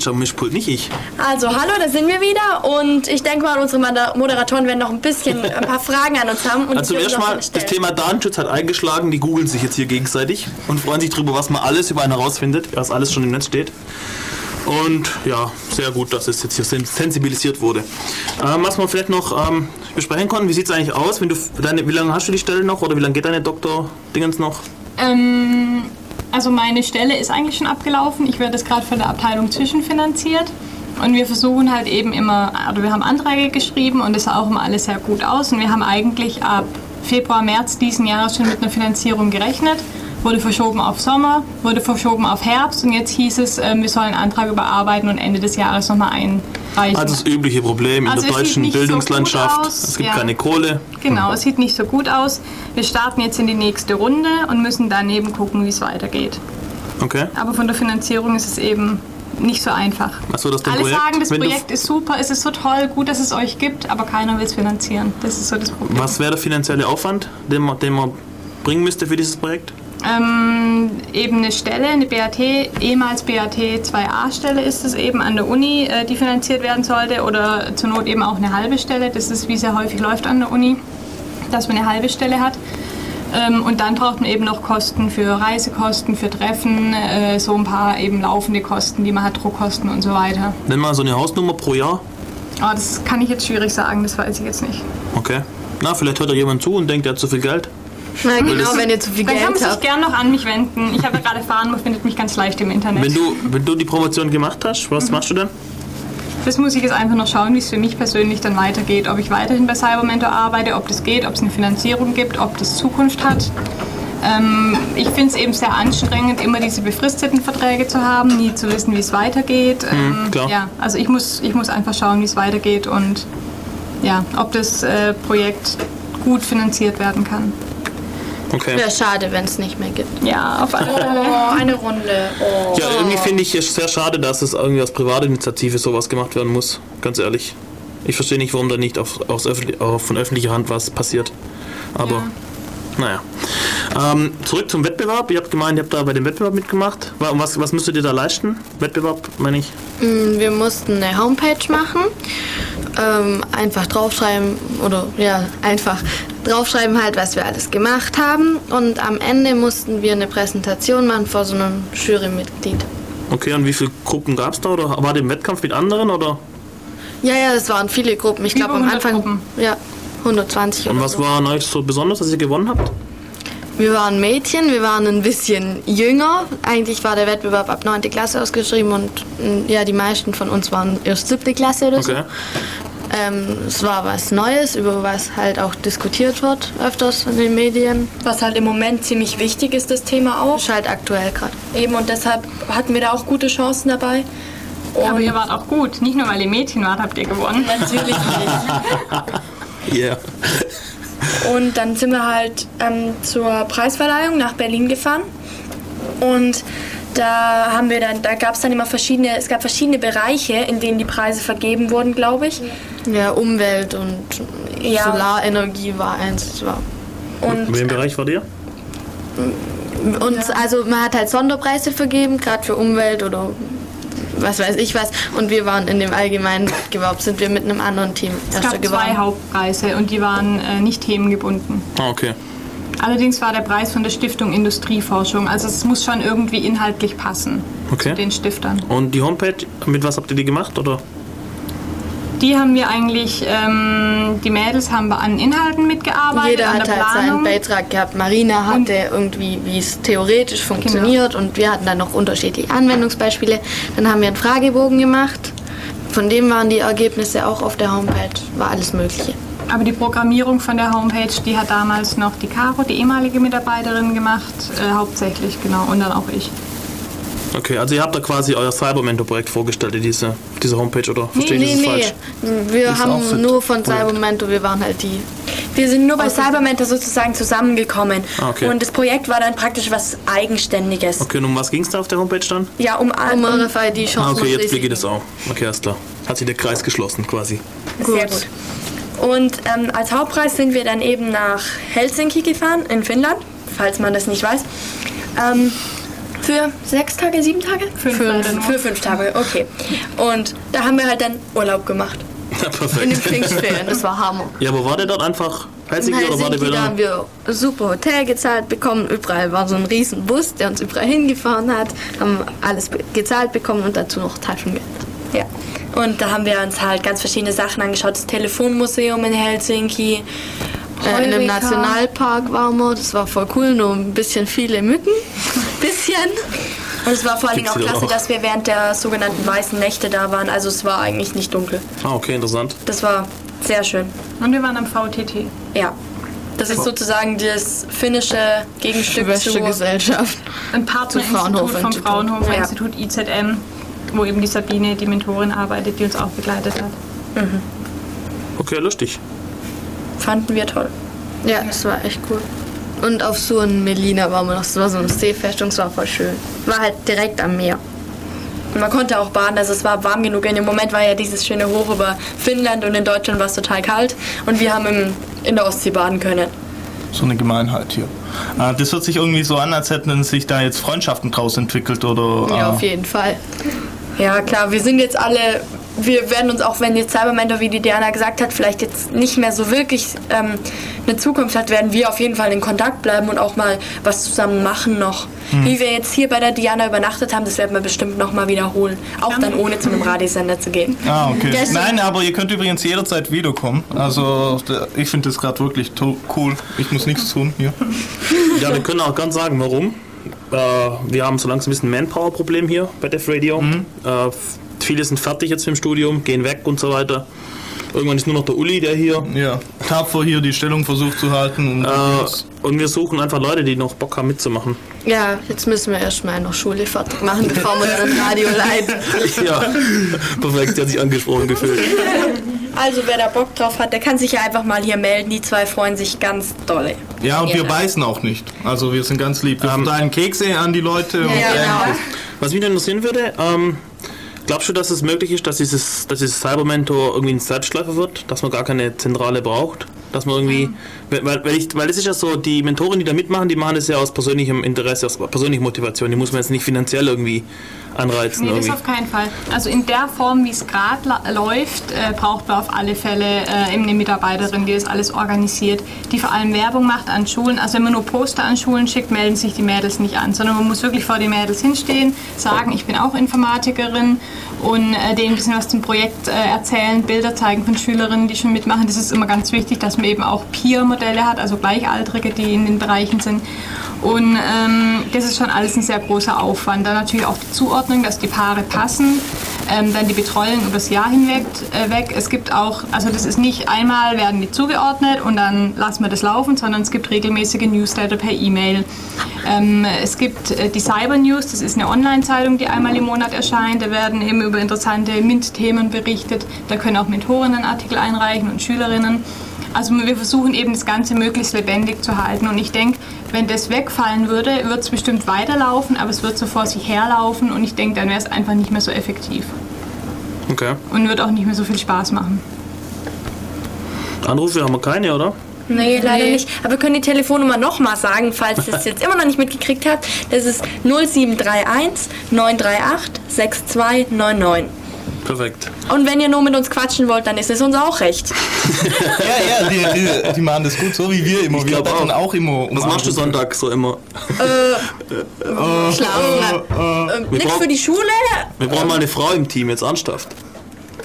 Sitzt am Mischpult, nicht ich. Also, hallo, da sind wir wieder und ich denke mal, unsere Moder- Moderatoren werden noch ein bisschen (laughs) ein paar Fragen an uns haben. Und Also zuerst mal, wir das. Thema Datenschutz hat eingeschlagen, die googeln sich jetzt hier gegenseitig und freuen sich darüber, was man alles über einen herausfindet, was alles schon im Netz steht. Und ja, sehr gut, dass es jetzt hier sen- sensibilisiert wurde. Ähm, was man vielleicht noch ähm, besprechen konnten. Wie sieht es eigentlich aus? Wenn du deine, wie lange hast du die Stelle noch oder wie lange geht deine Doktor-Dingens noch? Ähm, also meine Stelle ist eigentlich schon abgelaufen. Ich werde das gerade von der Abteilung zwischenfinanziert. Und wir versuchen halt eben immer, also wir haben Anträge geschrieben und es sah auch immer alles sehr gut aus. Und wir haben eigentlich ab Februar, März diesen Jahres schon mit einer Finanzierung gerechnet. Wurde verschoben auf Sommer, wurde verschoben auf Herbst und jetzt hieß es, ähm, wir sollen einen Antrag überarbeiten und Ende des Jahres nochmal einreichen. Also das übliche Problem in Also der es sieht deutschen so Bildungslandschaft. aus, es gibt ja. keine Kohle. Genau, es sieht nicht so gut aus. Wir starten jetzt in die nächste Runde und müssen daneben gucken, wie es weitergeht. Okay. Aber von der Finanzierung ist es eben nicht so einfach. Achso, das Alle Projekt. sagen, das Projekt ist super, es ist so toll, gut, dass es euch gibt, aber keiner will es finanzieren. Das ist so das Problem. Was wäre der finanzielle Aufwand, den man, den man bringen müsste für dieses Projekt? Ähm, eben eine Stelle, eine BAT, ehemals BAT 2a-Stelle ist es eben an der Uni, äh, die finanziert werden sollte oder zur Not eben auch eine halbe Stelle. Das ist, wie ja häufig läuft an der Uni, dass man eine halbe Stelle hat. Ähm, und dann braucht man eben noch Kosten für Reisekosten, für Treffen, äh, so ein paar eben laufende Kosten, die man hat, Druckkosten und so weiter. Nenn mal so eine Hausnummer pro Jahr. Aber das kann ich jetzt schwierig sagen, das weiß ich jetzt nicht. Okay. Na, vielleicht hört da jemand zu und denkt, er hat zu viel Geld. Na genau, das- wenn ihr zu viel Dann kann Geld man sich habt. gern noch an mich wenden. Ich habe ja gerade erfahren, man findet mich ganz leicht im Internet. Wenn du, wenn du die Promotion gemacht hast, was machst du denn? Das muss ich jetzt einfach noch schauen, wie es für mich persönlich dann weitergeht. Ob ich weiterhin bei Cybermentor arbeite, ob das geht, ob es eine Finanzierung gibt, ob das Zukunft hat. Ähm, ich finde es eben sehr anstrengend, immer diese befristeten Verträge zu haben, nie zu wissen, wie es weitergeht. Ähm, Mhm, klar. Ja, also ich muss, ich muss einfach schauen, wie es weitergeht und ja, ob das äh, Projekt gut finanziert werden kann. Okay. Wäre schade, wenn es nicht mehr gibt. Ja, auf alle Fälle. Oh, eine Runde. Oh. Ja, irgendwie finde ich es sehr schade, dass es irgendwie als Privatinitiative sowas gemacht werden muss. Ganz ehrlich. Ich verstehe nicht, warum da nicht auf, aus öffentlich, auf, von öffentlicher Hand was passiert. Aber, naja. Ähm, zurück zum Wettbewerb. Ihr habt gemeint, ihr habt da bei dem Wettbewerb mitgemacht. Wa- Was, was müsstet ihr da leisten? Wettbewerb, meine ich. Mm, Wir mussten eine Homepage machen, ähm, einfach draufschreiben oder ja, einfach draufschreiben halt, was wir alles gemacht haben und am Ende mussten wir eine Präsentation machen vor so einem Jurymitglied. Okay, und wie viele Gruppen gab es da? Oder war der Wettkampf mit anderen? Oder? Ja, ja, es waren viele Gruppen. Ich glaube am Anfang ja 120 Und oder was so. war an euch so besonders, dass ihr gewonnen habt? Wir waren Mädchen, wir waren ein bisschen jünger. Eigentlich war der Wettbewerb ab 9. Klasse ausgeschrieben und mm, ja, die meisten von uns waren erst 7. Klasse oder so. Okay. Ähm, es war was Neues, über was halt auch diskutiert wird, öfters in den Medien. Was halt im Moment ziemlich wichtig ist, das Thema auch. Ist halt aktuell gerade. Eben und deshalb hatten wir da auch gute Chancen dabei. Aber ihr wart auch gut. Nicht nur, weil ihr Mädchen wart, habt ihr gewonnen. Natürlich Yeah. (laughs) Und dann sind wir halt ähm, zur Preisverleihung nach Berlin gefahren. Und da haben wir dann, da gab es dann immer verschiedene, es gab verschiedene Bereiche, in denen die Preise vergeben wurden, glaube ich. Ja, Umwelt und Ja. Solarenergie war eins. War. In welchem Bereich war ihr? Und also man hat halt Sonderpreise vergeben, gerade für Umwelt oder was weiß ich was. Und wir waren in dem allgemeinen Wettbewerb, sind wir mit einem anderen Team Es gab zwei geworden. Hauptpreise und die waren äh, nicht themengebunden. Ah, okay. Allerdings war der Preis von der Stiftung Industrieforschung. Also es muss schon irgendwie inhaltlich passen Okay. zu den Stiftern. Und die Homepage, mit was habt ihr die gemacht? Oder? Die haben wir eigentlich, ähm, die Mädels haben an Inhalten mitgearbeitet, Jeder hat halt seinen. Beitrag gehabt. Marina hatte irgendwie, wie es theoretisch funktioniert und wir hatten dann noch unterschiedliche Anwendungsbeispiele. Dann haben wir einen Fragebogen gemacht. Von dem waren die Ergebnisse auch auf der Homepage. War alles Mögliche. Aber die Programmierung von der Homepage, die hat damals noch die Caro, die ehemalige Mitarbeiterin, gemacht, äh, hauptsächlich, genau, und dann auch ich. Okay, also ihr habt da quasi euer Cybermentor-Projekt vorgestellt in diese, diese Homepage, oder? Verstehe ich das falsch? Wir Das ist auch haben nur von. Cybermento, wir waren halt die. Wir sind nur bei Cybermentor sozusagen zusammengekommen. Ah, okay. Und das Projekt war dann praktisch was Eigenständiges. Okay, und um was ging es da auf der Homepage dann? Ja, um, Um RFID-Chancen Ah, okay, jetzt blicke ich das auch. Okay, alles klar. Hat sich der Kreis geschlossen quasi. Sehr gut. Und ähm, als Hauptpreis sind wir dann eben nach Helsinki gefahren, in Finnland, falls man das nicht weiß. Ähm, für sechs Tage, sieben Tage? Fünf nur. Für fünf Tage, okay. Und da haben wir halt dann Urlaub gemacht. Ja, In den perfekt. Pfingstferien, das war Hammer. Ja, aber war der dort einfach Helsinki, In oder war der Helsinki, da haben wieder... wir super Hotel gezahlt bekommen. Überall war so ein riesen Bus, der uns überall hingefahren hat. Haben alles gezahlt bekommen und dazu noch Taschengeld. Ja. Und da haben wir uns halt ganz verschiedene Sachen angeschaut. Das Telefonmuseum in Helsinki. Äh, in einem. Nationalpark waren wir. Das war voll cool, nur ein bisschen viele Mücken. bisschen. Und es war vor allen Dingen auch klasse, auch? dass wir während der sogenannten weißen Nächte da waren. Also es war eigentlich nicht dunkel. Ah, okay, interessant. Das war sehr schön. Und wir waren am VTT. Ja. Das ist sozusagen das finnische Gegenstück Schwäbische zu Gesellschaft. Ein Partnerinstitut vom. Fraunhofer Ja. Institut IZM, wo eben die Sabine, die Mentorin, arbeitet, die uns auch begleitet hat. Okay, lustig. Fanden wir toll. Ja, das war echt cool. Und auf so ein Melina waren wir noch. Das war so eine Seefestung, das war voll schön. War halt direkt am Meer. Und man konnte auch baden, also es war warm genug. In dem Moment war ja dieses schöne Hoch über Finnland und in Deutschland war es total kalt. Und wir haben im, in der Ostsee baden können. So eine Gemeinheit hier. Äh, das hört sich irgendwie so an, als hätten sich da jetzt Freundschaften draus entwickelt oder. Ja, äh, auf jeden Fall. Ja, klar, wir sind jetzt alle, wir werden uns auch, wenn jetzt Cybermentor, wie die Diana gesagt hat, vielleicht jetzt nicht mehr so wirklich ähm, eine Zukunft hat, werden wir auf jeden Fall in Kontakt bleiben und auch mal was zusammen machen noch. Hm. Wie wir jetzt hier bei der Diana übernachtet haben, das werden wir bestimmt noch mal wiederholen. Auch dann ohne zu einem Radiosender zu gehen. Ah, okay. Nein, aber ihr könnt übrigens jederzeit wiederkommen. Also, ich finde das gerade wirklich to- cool. Ich muss nichts tun hier. Ja, wir können auch ganz sagen, warum. Äh, wir haben so langsam ein bisschen Manpower-Problem hier bei Def Radio. Äh, f- viele sind fertig jetzt im Studium, gehen weg und so weiter. Irgendwann ist nur noch der Uli, der hier. Ja, tapfer hier die Stellung versucht zu halten. Und Äh, und wir suchen einfach Leute, die noch Bock haben mitzumachen. Ja, jetzt müssen wir erstmal noch Schule fertig machen, bevor wir dann Radio leiten. (laughs) ja, perfekt, der hat sich angesprochen gefühlt. Also wer da Bock drauf hat, der kann sich ja einfach mal hier melden. Die zwei freuen sich ganz dolle. ja, und wir beißen auch nicht. Also, wir sind ganz lieb. Wir verteilen Kekse an die Leute. und genau. Was mich interessieren würde, ähm, glaubst du, dass es möglich ist, dass dieses, dass dieses Cybermentor irgendwie ein Selbstläufer wird, dass man gar keine Zentrale braucht? Dass man irgendwie, weil, weil, ich, weil es ist ja so, die Mentoren, die da mitmachen, die machen das ja aus persönlichem Interesse, aus persönlicher Motivation. Die muss man jetzt nicht finanziell irgendwie anreizen. Nee, das irgendwie. auf keinen Fall. Also in der Form, wie es gerade läuft, äh, braucht man auf alle Fälle äh, eben eine Mitarbeiterin, die das alles organisiert, die vor allem Werbung macht an Schulen. Also wenn man nur Poster an Schulen schickt, melden sich die Mädels nicht an, sondern man muss wirklich vor den Mädels hinstehen, sagen, ich bin auch Informatikerin und äh, denen ein bisschen was zum Projekt äh, erzählen, Bilder zeigen von Schülerinnen, die schon mitmachen. Das ist immer ganz wichtig, dass man eben auch Peer-Modelle hat, also Gleichaltrige, die in den Bereichen sind. Und ähm, das ist schon alles ein sehr großer Aufwand. Dann natürlich auch die Zuordnung, dass die Paare passen. Ähm, dann die Betreuung über das Jahr hinweg. Äh, weg. Es gibt auch, also das ist nicht einmal werden die zugeordnet und dann lassen wir das laufen, sondern es gibt regelmäßige Newsletter per E-Mail. Ähm, es gibt äh, die Cyber News, das ist eine Online-Zeitung, die einmal im Monat erscheint. Da werden eben über interessante MINT-Themen berichtet. Da können auch Mentorinnen Artikel einreichen und Schülerinnen. Also wir versuchen eben das Ganze möglichst lebendig zu halten. Und ich denke, wenn das wegfallen würde, wird es bestimmt weiterlaufen, aber es wird so vor sich herlaufen und ich denke, dann wäre es einfach nicht mehr so effektiv Okay. und wird auch nicht mehr so viel Spaß machen. Anrufe haben wir keine, oder? Nee, leider nicht. Aber wir können die Telefonnummer nochmal sagen, falls ihr es (laughs) jetzt immer noch nicht mitgekriegt habt. Das ist 0731 938 6299. Perfekt. Und wenn ihr nur mit uns quatschen wollt, dann ist es uns auch recht. (laughs) Ja, ja, die, die, die machen das gut, so wie wir immer. Ich wir glaub beten auch. auch immer. Was machst du Sonntag so immer? Äh, (laughs) Schlafen. Ähm, Wir Nichts brauchen- für die Schule. Wir brauchen mal eine Frau im Team, jetzt ernsthaft.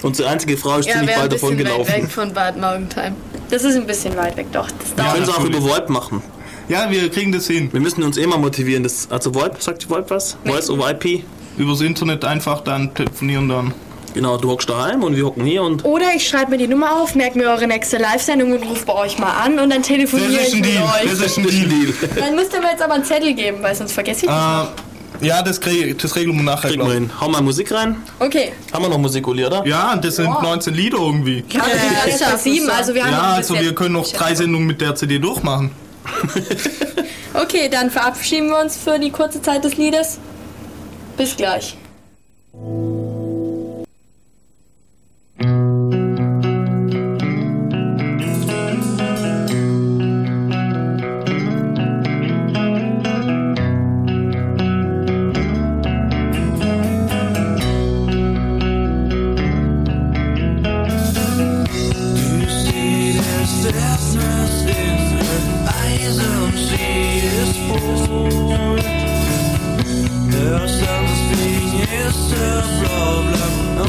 Unsere einzige Frau ist Ja, ziemlich weit davon bisschen weit gelaufen. weg von Bad Morgentheim. Das ist ein bisschen weit weg, doch. Das Wir können es auch über VoIP machen. Ja, wir kriegen das hin. Wir müssen uns eh mal motivieren. Das, also VoIP, sagt die VoIP was? Voice over IP? Übers Internet einfach dann telefonieren dann. Genau, du hockst daheim und wir hocken hier und Oder ich schreibe mir die Nummer auf, merke mir eure nächste Live-Sendung und rufe bei euch mal an und dann telefoniere Das ist ich mit Deal. euch. Das ist ein Deal. Dann müsst ihr mir jetzt aber einen Zettel geben, weil sonst vergesse ich. Äh, ja, das, krieg, das regeln wir nachher, kriegen wir hin. Hau mal Musik rein. Okay. Haben wir noch Musik, Uli, oder? Ja, das sind 19 Lieder irgendwie. Ja, das ist ja sieben, also wir haben noch Ja, ein also wir können noch drei Sendungen mit der CD durchmachen. (laughs) Okay, dann verabschieden wir uns für die kurze Zeit des Liedes. Bis gleich.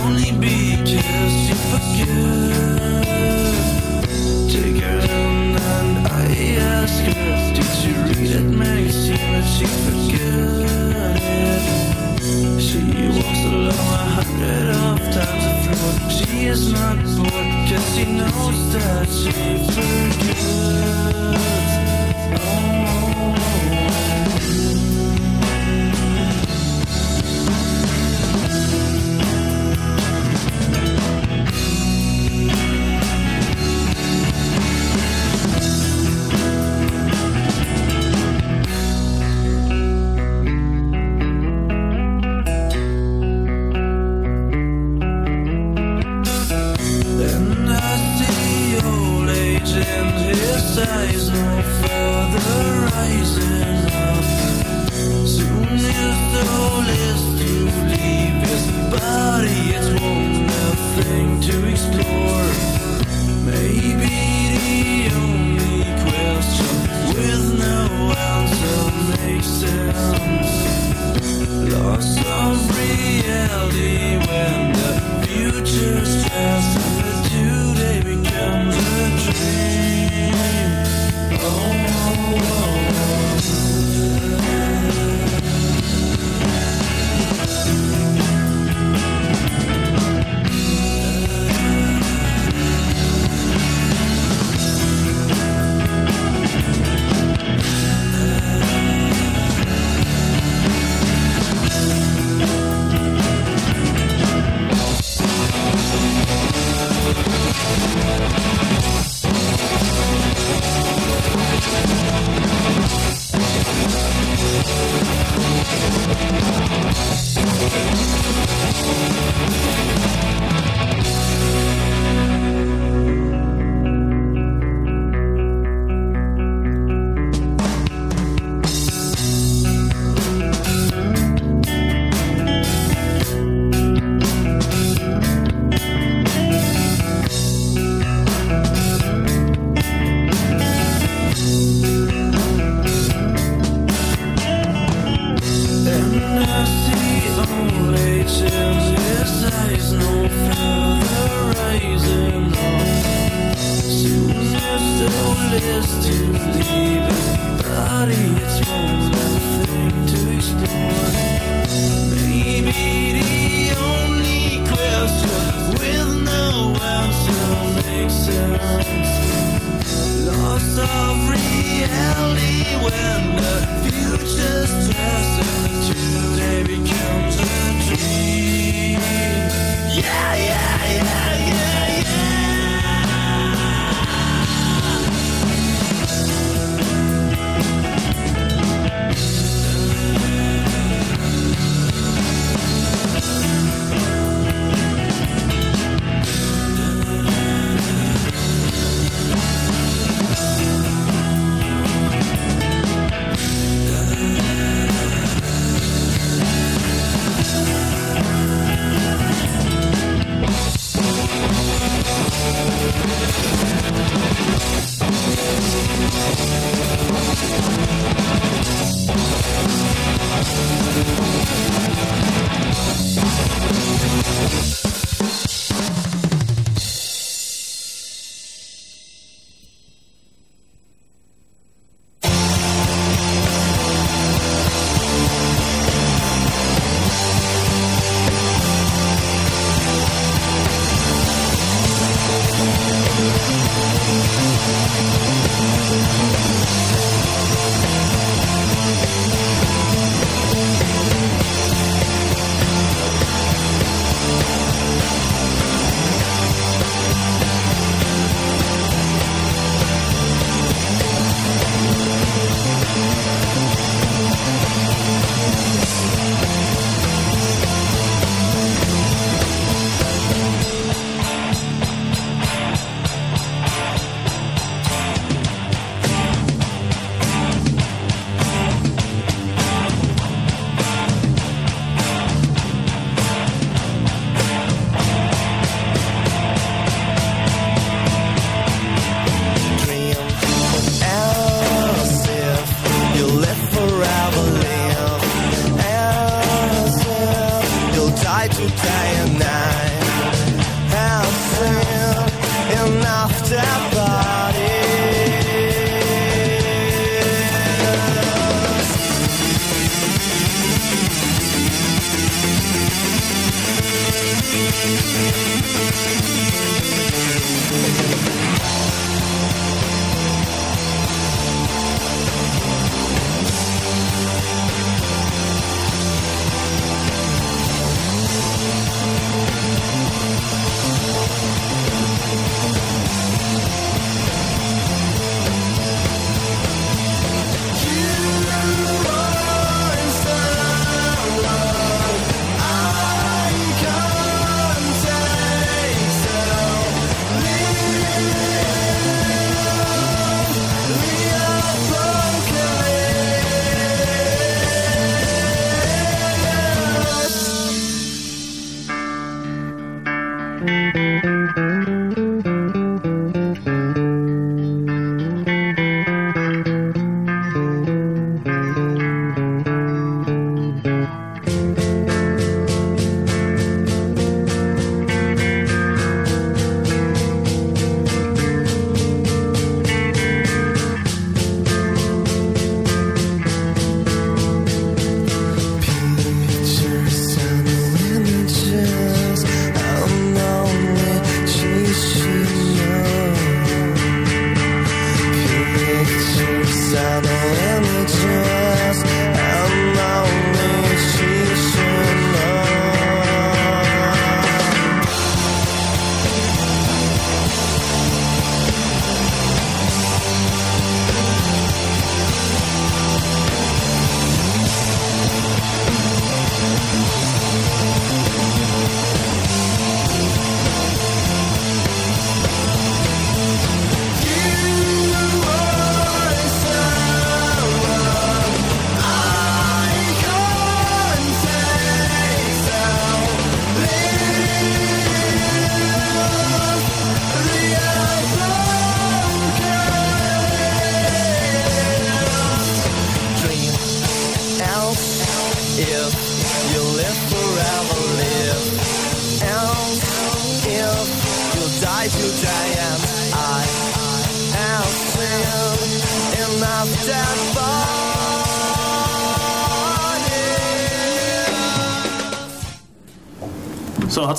Only because you forget.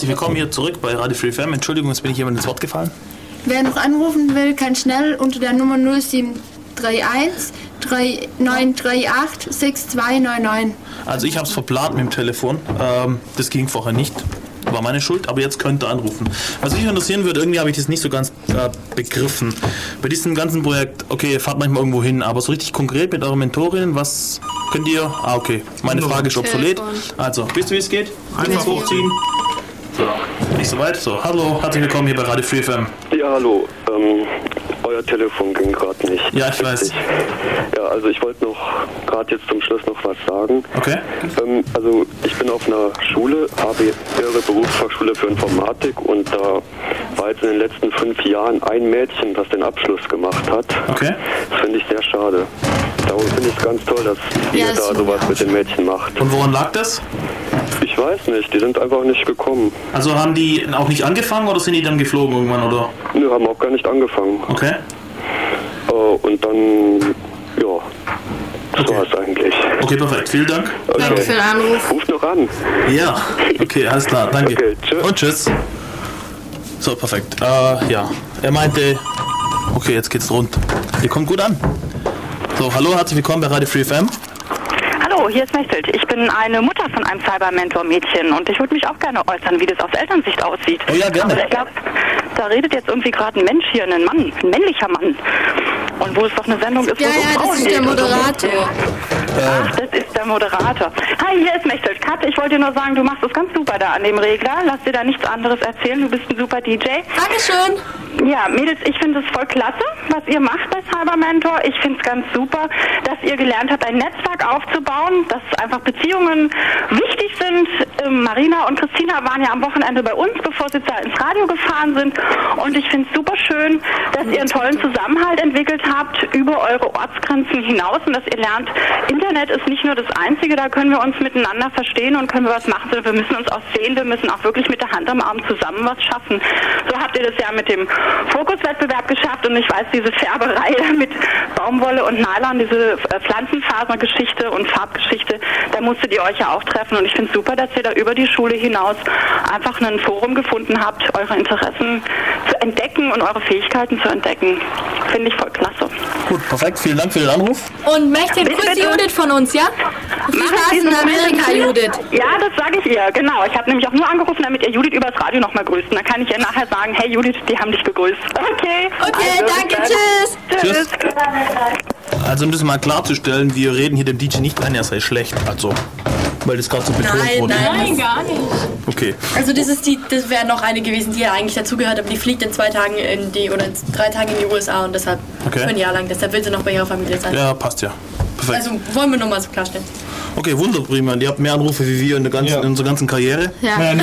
Willkommen hier zurück bei Radio Free FM. Entschuldigung, jetzt bin ich jemand ins Wort gefallen. Wer noch anrufen will, kann schnell unter der Nummer 0731 3938 6299. Also ich habe es verplant mit dem Telefon. Ähm, das ging vorher nicht. War meine Schuld, aber jetzt könnt ihr anrufen. Was mich interessieren würde, irgendwie habe ich das nicht so ganz äh, begriffen. Bei diesem ganzen Projekt, okay, ihr fahrt manchmal irgendwo hin, aber so richtig konkret mit euren Mentorinnen, was könnt ihr? Ah, okay. Meine Frage ist obsolet. Also, wisst ihr, wie es geht? Einfach hochziehen. So, nicht so weit. So, hallo, herzlich willkommen hier bei Radio Free FM. Ja, hallo. Ähm, euer Telefon ging gerade nicht. Ja, ich weiß. Ja, also ich wollte noch gerade jetzt zum Schluss noch was sagen. Okay. Ähm, also ich bin auf einer Schule, habe ihre Berufsfachschule für Informatik und da war jetzt in den letzten fünf Jahren ein Mädchen, das den Abschluss gemacht hat. Okay. Das finde ich sehr schade. Darum finde ich es ganz toll, dass ihr Ja, das da sowas mit den Mädchen macht. Und woran lag das? Ich weiß nicht, die sind einfach nicht gekommen. Also haben die auch nicht angefangen oder sind die dann geflogen irgendwann, oder? Nö, haben auch gar nicht angefangen. Okay. Äh, und dann, ja, das war's eigentlich. Okay, perfekt. Vielen Dank. Danke für den Anruf. Ruf noch an. Ja, okay, alles klar, danke. Und tschüss. So, perfekt. Äh, ja, er meinte, okay, jetzt geht's rund. Ihr kommt gut an. So, hallo, herzlich willkommen bei Radio Free FM. Hallo, hier ist Mechtelt. Ich bin eine Mutter von einem Cyber-Mentor-Mädchen und ich würde mich auch gerne äußern, wie das aus Elternsicht aussieht. Oh ja, gerne. Aber ich glaube, da redet jetzt irgendwie gerade ein Mensch hier, ein Mann, ein männlicher Mann. Und wo es doch eine Sendung ist, wo Ja, es um ja, das Frauen ist der geht Moderator. Ach, das ist der Moderator. Hi, hier ist Mechtelt. Kat, ich wollte dir nur sagen, du machst es ganz super da an dem Regler. Lass dir da nichts anderes erzählen. Du bist ein super DJ. Dankeschön. Ja, Mädels, ich finde es voll klasse, was ihr macht bei Cyber Mentor. Ich finde es ganz super, dass ihr gelernt habt, ein Netzwerk aufzubauen, dass einfach Beziehungen wichtig sind. Ähm, Marina und Christina waren ja am Wochenende bei uns, bevor sie da ins Radio gefahren sind. Und ich finde es super schön, dass ihr einen tollen Zusammenhalt entwickelt habt über eure Ortsgrenzen hinaus und dass ihr lernt, Internet ist nicht nur das Einzige, da können wir uns miteinander verstehen und können wir was machen, sondern wir müssen uns auch sehen, wir müssen auch wirklich mit der Hand am Arm zusammen was schaffen. So habt ihr das ja mit dem Fokuswettbewerb geschafft und ich weiß, diese Färberei (laughs) mit Baumwolle und Nylon, diese äh, Pflanzenfasergeschichte und Farbgeschichte, da musstet ihr euch ja auch treffen und ich finde es super, dass ihr da über die Schule hinaus einfach ein Forum gefunden habt, eure Interessen zu entdecken und eure Fähigkeiten zu entdecken. Finde ich voll klasse. Gut, perfekt. Vielen Dank für den Anruf. Und möchte die bitte. Judith von uns, ja? Viel Spaß in Amerika, Judith. Ja, das sage ich ihr, genau. Ich habe nämlich auch nur angerufen, damit ihr Judith übers Radio nochmal grüßt. Und dann kann ich ihr nachher sagen, hey Judith, die haben dich begrüßt. Okay. Okay, Also, danke, tschüss. Tschüss. Also um das mal klarzustellen, wir reden hier dem DJ nicht ein, er sei schlecht. Also, weil das gerade so betont Nein, wurde. nein. Nein, gar nicht. Okay. Also das ist die, das wäre noch eine gewesen, die ja eigentlich dazugehört, aber die fliegt in zwei Tagen in die oder in drei Tagen in die USA und deshalb Okay. für ein Jahr lang. Deshalb will sie noch bei ihrer Familie sein. Ja, passt ja. Perfekt. Also wollen wir nur mal so klarstellen. Okay, wunderprima. Und Ihr habt mehr Anrufe wie wir in, der ganzen, in unserer ganzen Karriere. Ja, Nein,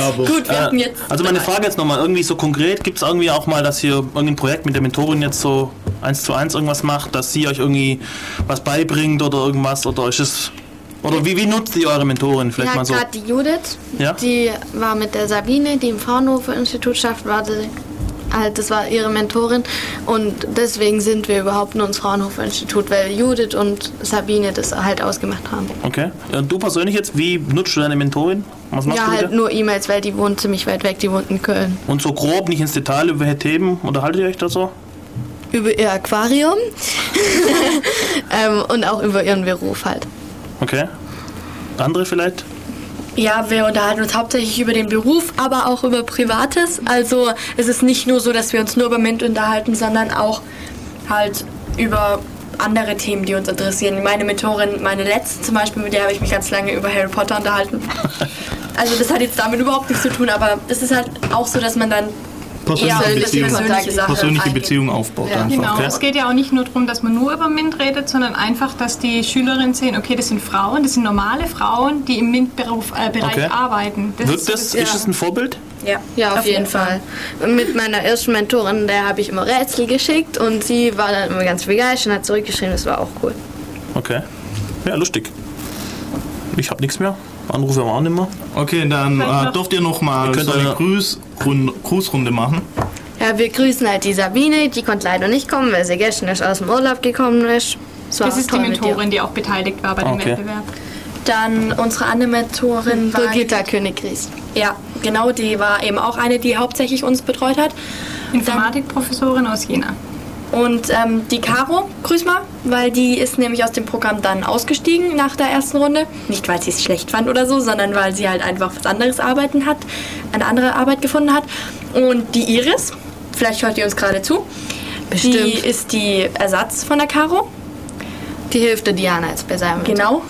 aber- Gut, wir hatten jetzt Also meine Frage jetzt nochmal, irgendwie so konkret, gibt es irgendwie auch mal, dass ihr irgendein Projekt mit der Mentorin jetzt so eins zu eins irgendwas macht, dass sie euch irgendwie was beibringt oder irgendwas oder ist es oder wie, wie nutzt ihr eure Mentorin vielleicht ja, mal so? gerade die Judith, Ja? die war mit der Sabine, die im Fraunhofer-Institut schafft, war die, halt, das war ihre Mentorin und deswegen sind wir überhaupt nur ins Fraunhofer-Institut, weil Judith und Sabine das halt ausgemacht haben. Okay. Und du persönlich jetzt, wie nutzt du deine Mentorin? Was machst ja, du halt nur E-Mails, weil die wohnt ziemlich weit weg, die wohnt in Köln. Und so grob, nicht ins Detail, über welche Themen unterhaltet ihr euch da so? Über ihr Aquarium (laughs) ähm, und auch über ihren Beruf halt. Okay. Andere vielleicht? Ja, wir unterhalten uns hauptsächlich über den Beruf, aber auch über Privates. Also es ist nicht nur so, dass wir uns nur über Mint unterhalten, sondern auch halt über andere Themen, die uns interessieren. Meine Mentorin, meine letzte zum Beispiel, mit der habe ich mich ganz lange über Harry Potter unterhalten. (laughs) Also das hat jetzt damit überhaupt nichts zu tun, aber es ist halt auch so, dass man dann Persönliche eher Beziehung. persönliche Persönliche. Beziehung aufbaut Ja, einfach. genau. Okay? Es geht ja auch nicht nur darum, dass man nur über MINT redet, sondern einfach, dass die Schülerinnen sehen, okay, das sind Frauen, das sind normale Frauen, die im MINT-Bereich Okay. arbeiten. Das Wirkt ist das, das- ist das ein Vorbild? Ja, Ja, auf, jeden Fall. Und Mit meiner ersten Mentorin, der habe ich immer Rätsel geschickt und sie war dann immer ganz begeistert und hat zurückgeschrieben, das war auch cool. Okay. Ja, lustig. Ich habe nichts mehr. Anrufe haben wir auch nicht mehr. Okay, dann äh, dürft ihr noch mal Ihr könnt so eine Grüßrunde, Grußrunde machen. Ja, wir grüßen halt die Sabine, die konnte leider nicht kommen, weil sie gestern erst aus dem Urlaub gekommen ist. War Das ist die. Mentorin, die auch beteiligt war bei dem Okay. Wettbewerb. Dann unsere andere Mentorin war Birgitta König-Ries. Ja, genau, die war eben auch eine, die hauptsächlich uns betreut hat. Informatikprofessorin aus Jena. Und ähm, die Caro, grüß mal, weil die ist nämlich aus dem Programm dann ausgestiegen nach der ersten Runde. Nicht, weil sie es schlecht fand oder so, sondern weil sie halt einfach was anderes arbeiten hat, eine andere Arbeit gefunden hat. Und die Iris, vielleicht hört ihr uns gerade zu. Bestimmt. Die ist die Ersatz von der Caro. Die hilft der Diana jetzt bei seinem Genau.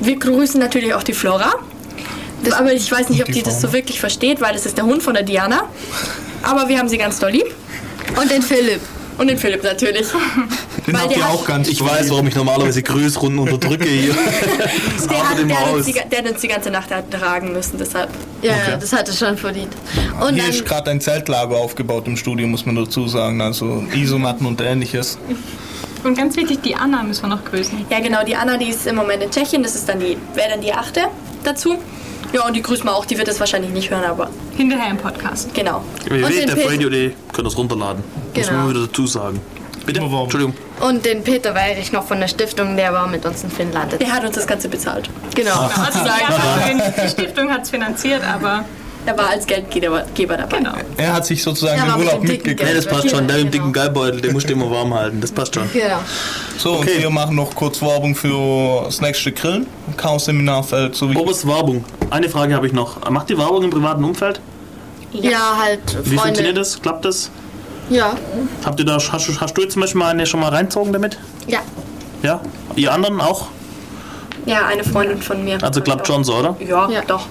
Wir grüßen natürlich auch die Flora. aber ich weiß nicht, ob Die die, das so wirklich versteht, weil das ist der Hund von der Diana. Aber wir haben sie ganz doll lieb. Und den Philipp. Und den Philipp natürlich. (laughs) Den Weil habt ihr auch ganz Ich weiß, warum ich normalerweise Grüßrunden unterdrücke hier. (laughs) Der hat, der, hat uns aus. die, der hat uns die ganze Nacht tragen müssen, deshalb. Ja, Okay. das hatte schon verdient. Und Hier dann, ist gerade ein Zeltlager aufgebaut im Studio, muss man dazu sagen. Also Isomatten und ähnliches. Und ganz wichtig, die Anna müssen wir noch grüßen. Ja, genau, die Anna, die ist im Moment in Tschechien, das ist dann die, wäre dann die achte dazu. Ja, und die grüßen wir auch, die wird das wahrscheinlich nicht hören, aber. Hinterher im Podcast. Genau. www.der könnt das runterladen. Muss Genau. man wieder dazu sagen. Bitte? Entschuldigung. und den Peter Weirich noch von der Stiftung, der war mit uns in Finnland. Der hat uns das Ganze bezahlt. Genau. Also die, (laughs) die Stiftung hat es finanziert, aber er war als Geldgeber Geber dabei. Genau. Er hat sich sozusagen den Urlaub mitgegeben. Nee, das passt schon. Der mit dem Genau. dicken Geilbeutel, den musst du immer warm halten. Das passt schon. Genau. So, und wir machen noch kurz Werbung für das nächste Grillen. Chaos-Seminarfeld sowie. Oberst Werbung. Eine Frage habe ich noch. Macht ihr Werbung im privaten Umfeld? Ja, halt Wie funktioniert Freunde. das? Klappt das? Ja. Habt ihr da, hast, du- hast du jetzt zum Beispiel mal eine schon mal reinzogen damit? Ja. Ja? Ihr anderen auch? Ja, eine Freundin von mir. Also klappt schon so, oder? Ja, doch.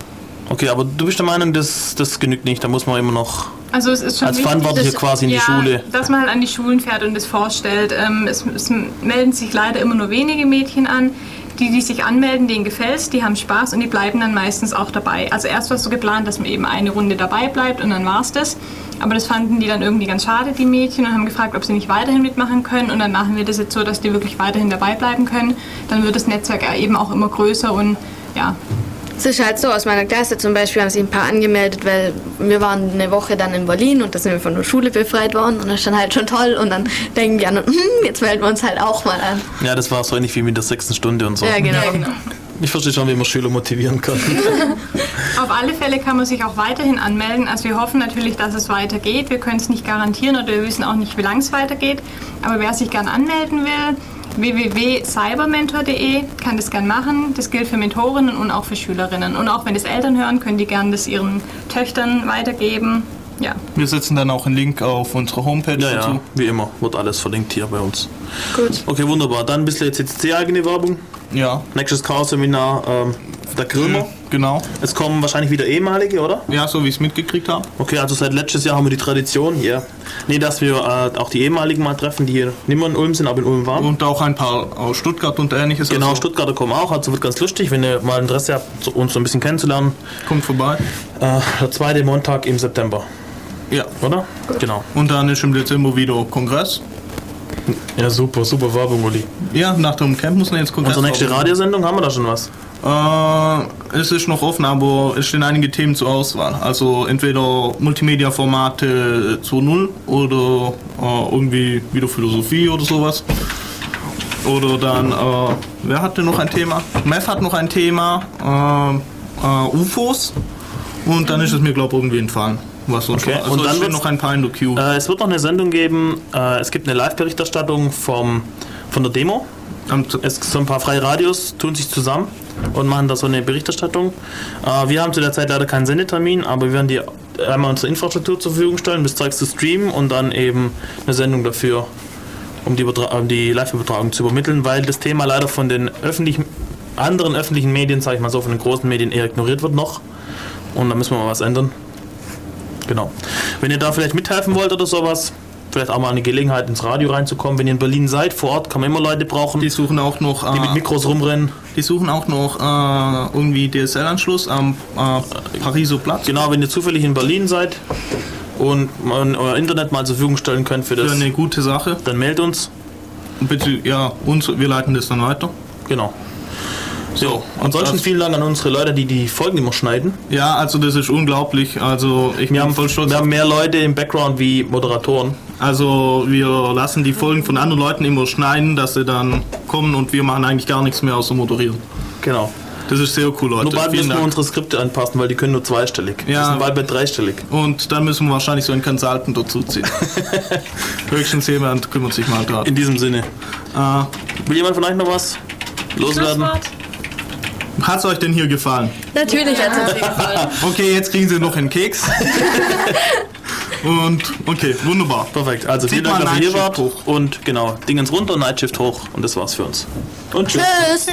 Okay, aber du bist der Meinung, das, das genügt nicht. Da muss man immer noch. Also es ist schon Als Verantwortliche quasi in die ja, Schule. Dass man halt an die Schulen fährt und das vorstellt. Ähm, es, es melden sich leider immer nur wenige Mädchen an. Die, die sich anmelden, denen gefällt's, die haben Spaß und die bleiben dann meistens auch dabei. Also erst war es so geplant, dass man eben eine Runde dabei bleibt und dann war's das. Aber das fanden die dann irgendwie ganz schade, die Mädchen, und haben gefragt, ob sie nicht weiterhin mitmachen können. Und dann machen wir das jetzt so, dass die wirklich weiterhin dabei bleiben können. Dann wird das Netzwerk eben auch immer größer und ja, Es ist halt so, aus meiner Klasse zum Beispiel haben sich ein paar angemeldet, weil wir waren eine Woche dann in Berlin und da sind wir von der Schule befreit worden und das ist dann halt schon toll und dann denken die anderen, hm, jetzt melden wir uns halt auch mal an. Ja, das war so ähnlich wie mit der sechsten Stunde und so. Ja, genau. Ich verstehe schon, wie man Schüler motivieren kann. (laughs) Auf alle Fälle kann man sich auch weiterhin anmelden. Also wir hoffen natürlich, dass es weitergeht. Wir können es nicht garantieren oder wir wissen auch nicht, wie lange es weitergeht. Aber wer sich gern anmelden will, www.cybermentor.de kann das gern machen. Das gilt für Mentorinnen und auch für Schülerinnen. Und auch wenn das Eltern hören, können die gern das ihren Töchtern weitergeben. Ja. Wir setzen dann auch einen Link auf unsere Homepage Ja, dazu. ja, wie immer. Wird alles verlinkt hier bei uns. Gut. Okay, wunderbar. Dann ein bisschen CCC-eigene Werbung. Ja. Nächstes Chaos-Seminar, ähm, der Grillmer. Genau. Es kommen wahrscheinlich wieder ehemalige, oder? Ja, so wie ich es mitgekriegt habe. Okay, also seit letztes Jahr haben wir die Tradition hier. Nee, dass wir äh, auch die ehemaligen mal treffen, die hier nicht mehr in Ulm sind, aber in Ulm waren. Und auch ein paar aus Stuttgart und ähnliches. Genau, also, Stuttgarter kommen auch, also wird ganz lustig, wenn ihr mal Interesse habt, so- uns so ein bisschen kennenzulernen. Kommt vorbei. Äh, der zweite Montag im September. Ja. Oder? Genau. Und dann ist im Dezember wieder Kongress. Ja, super, super Werbung, Uli. Ja, nach dem Camp muss man jetzt Kongress Unsere nächste haben. Radiosendung, haben wir da schon was? Äh, es ist noch offen, aber es stehen einige Themen zur Auswahl. Also entweder Multimedia-Formate 2.0 oder äh, irgendwie wieder Philosophie oder sowas. Oder dann, äh, wer hatte noch ein Thema? Meth hat noch ein Thema, äh, äh, UFOs. Und dann ist es mir, glaube ich, irgendwie entfallen. Was sonst Okay. Also und es dann wird's- noch ein paar in der Queue. Äh, es wird noch eine Sendung geben. Äh, es gibt eine Live-Berichterstattung vom, von der Demo. Es, so ein paar freie Radios tun sich zusammen und machen da so eine Berichterstattung. Äh, wir haben zu der Zeit leider keinen Sendetermin, aber wir werden die einmal unsere Infrastruktur zur Verfügung stellen, das Zeug zu streamen und dann eben eine Sendung dafür, um die, um die Live-Übertragung zu übermitteln, weil das Thema leider von den öffentlichen, anderen öffentlichen Medien, sage ich mal so, von den großen Medien eher ignoriert wird noch. Und da müssen wir mal was ändern. Genau. Wenn ihr da vielleicht mithelfen wollt oder sowas, vielleicht auch mal eine Gelegenheit ins Radio reinzukommen. Wenn ihr in Berlin seid, vor Ort kann man immer Leute brauchen. Die suchen auch noch. Die mit Mikros rumrennen. Die suchen auch noch äh, irgendwie DSL-Anschluss am äh, Pariser Platz. Genau, wenn ihr zufällig in Berlin seid und euer Internet mal zur Verfügung stellen könnt für das. Für eine gute Sache. Dann meldet uns. Bitte, ja, uns, wir leiten das dann weiter. Genau. So, ansonsten das- vielen Dank an unsere Leute, die die Folgen immer schneiden. Ja, also das ist unglaublich. Also ich Wir bin haben, voll stolz. wir haben mehr Leute im Background wie Moderatoren. Also wir lassen die Folgen von anderen Leuten immer schneiden, dass sie dann kommen und wir machen eigentlich gar nichts mehr außer moderieren. Genau. Das ist sehr cool, Leute. Nur bald Vielen müssen wir Dank. unsere Skripte anpassen, weil die können nur zweistellig. Ja. Die sind bald bei dreistellig. Und dann müssen wir wahrscheinlich so einen Consultant dazu ziehen. (laughs) Höchstens jemand kümmert sich mal dran. In diesem Sinne. Äh, Will jemand von euch noch was loswerden? Hat es euch denn hier gefallen? Natürlich hat es uns gefallen. (laughs) Okay, jetzt kriegen sie noch einen Keks. Und okay, wunderbar. Perfekt. Also vielen Dank, dass ihr hier Nightshift wart. Und genau, Dingens runter, Nightshift hoch. Und das war's für uns. Und tschüss. Tschüss.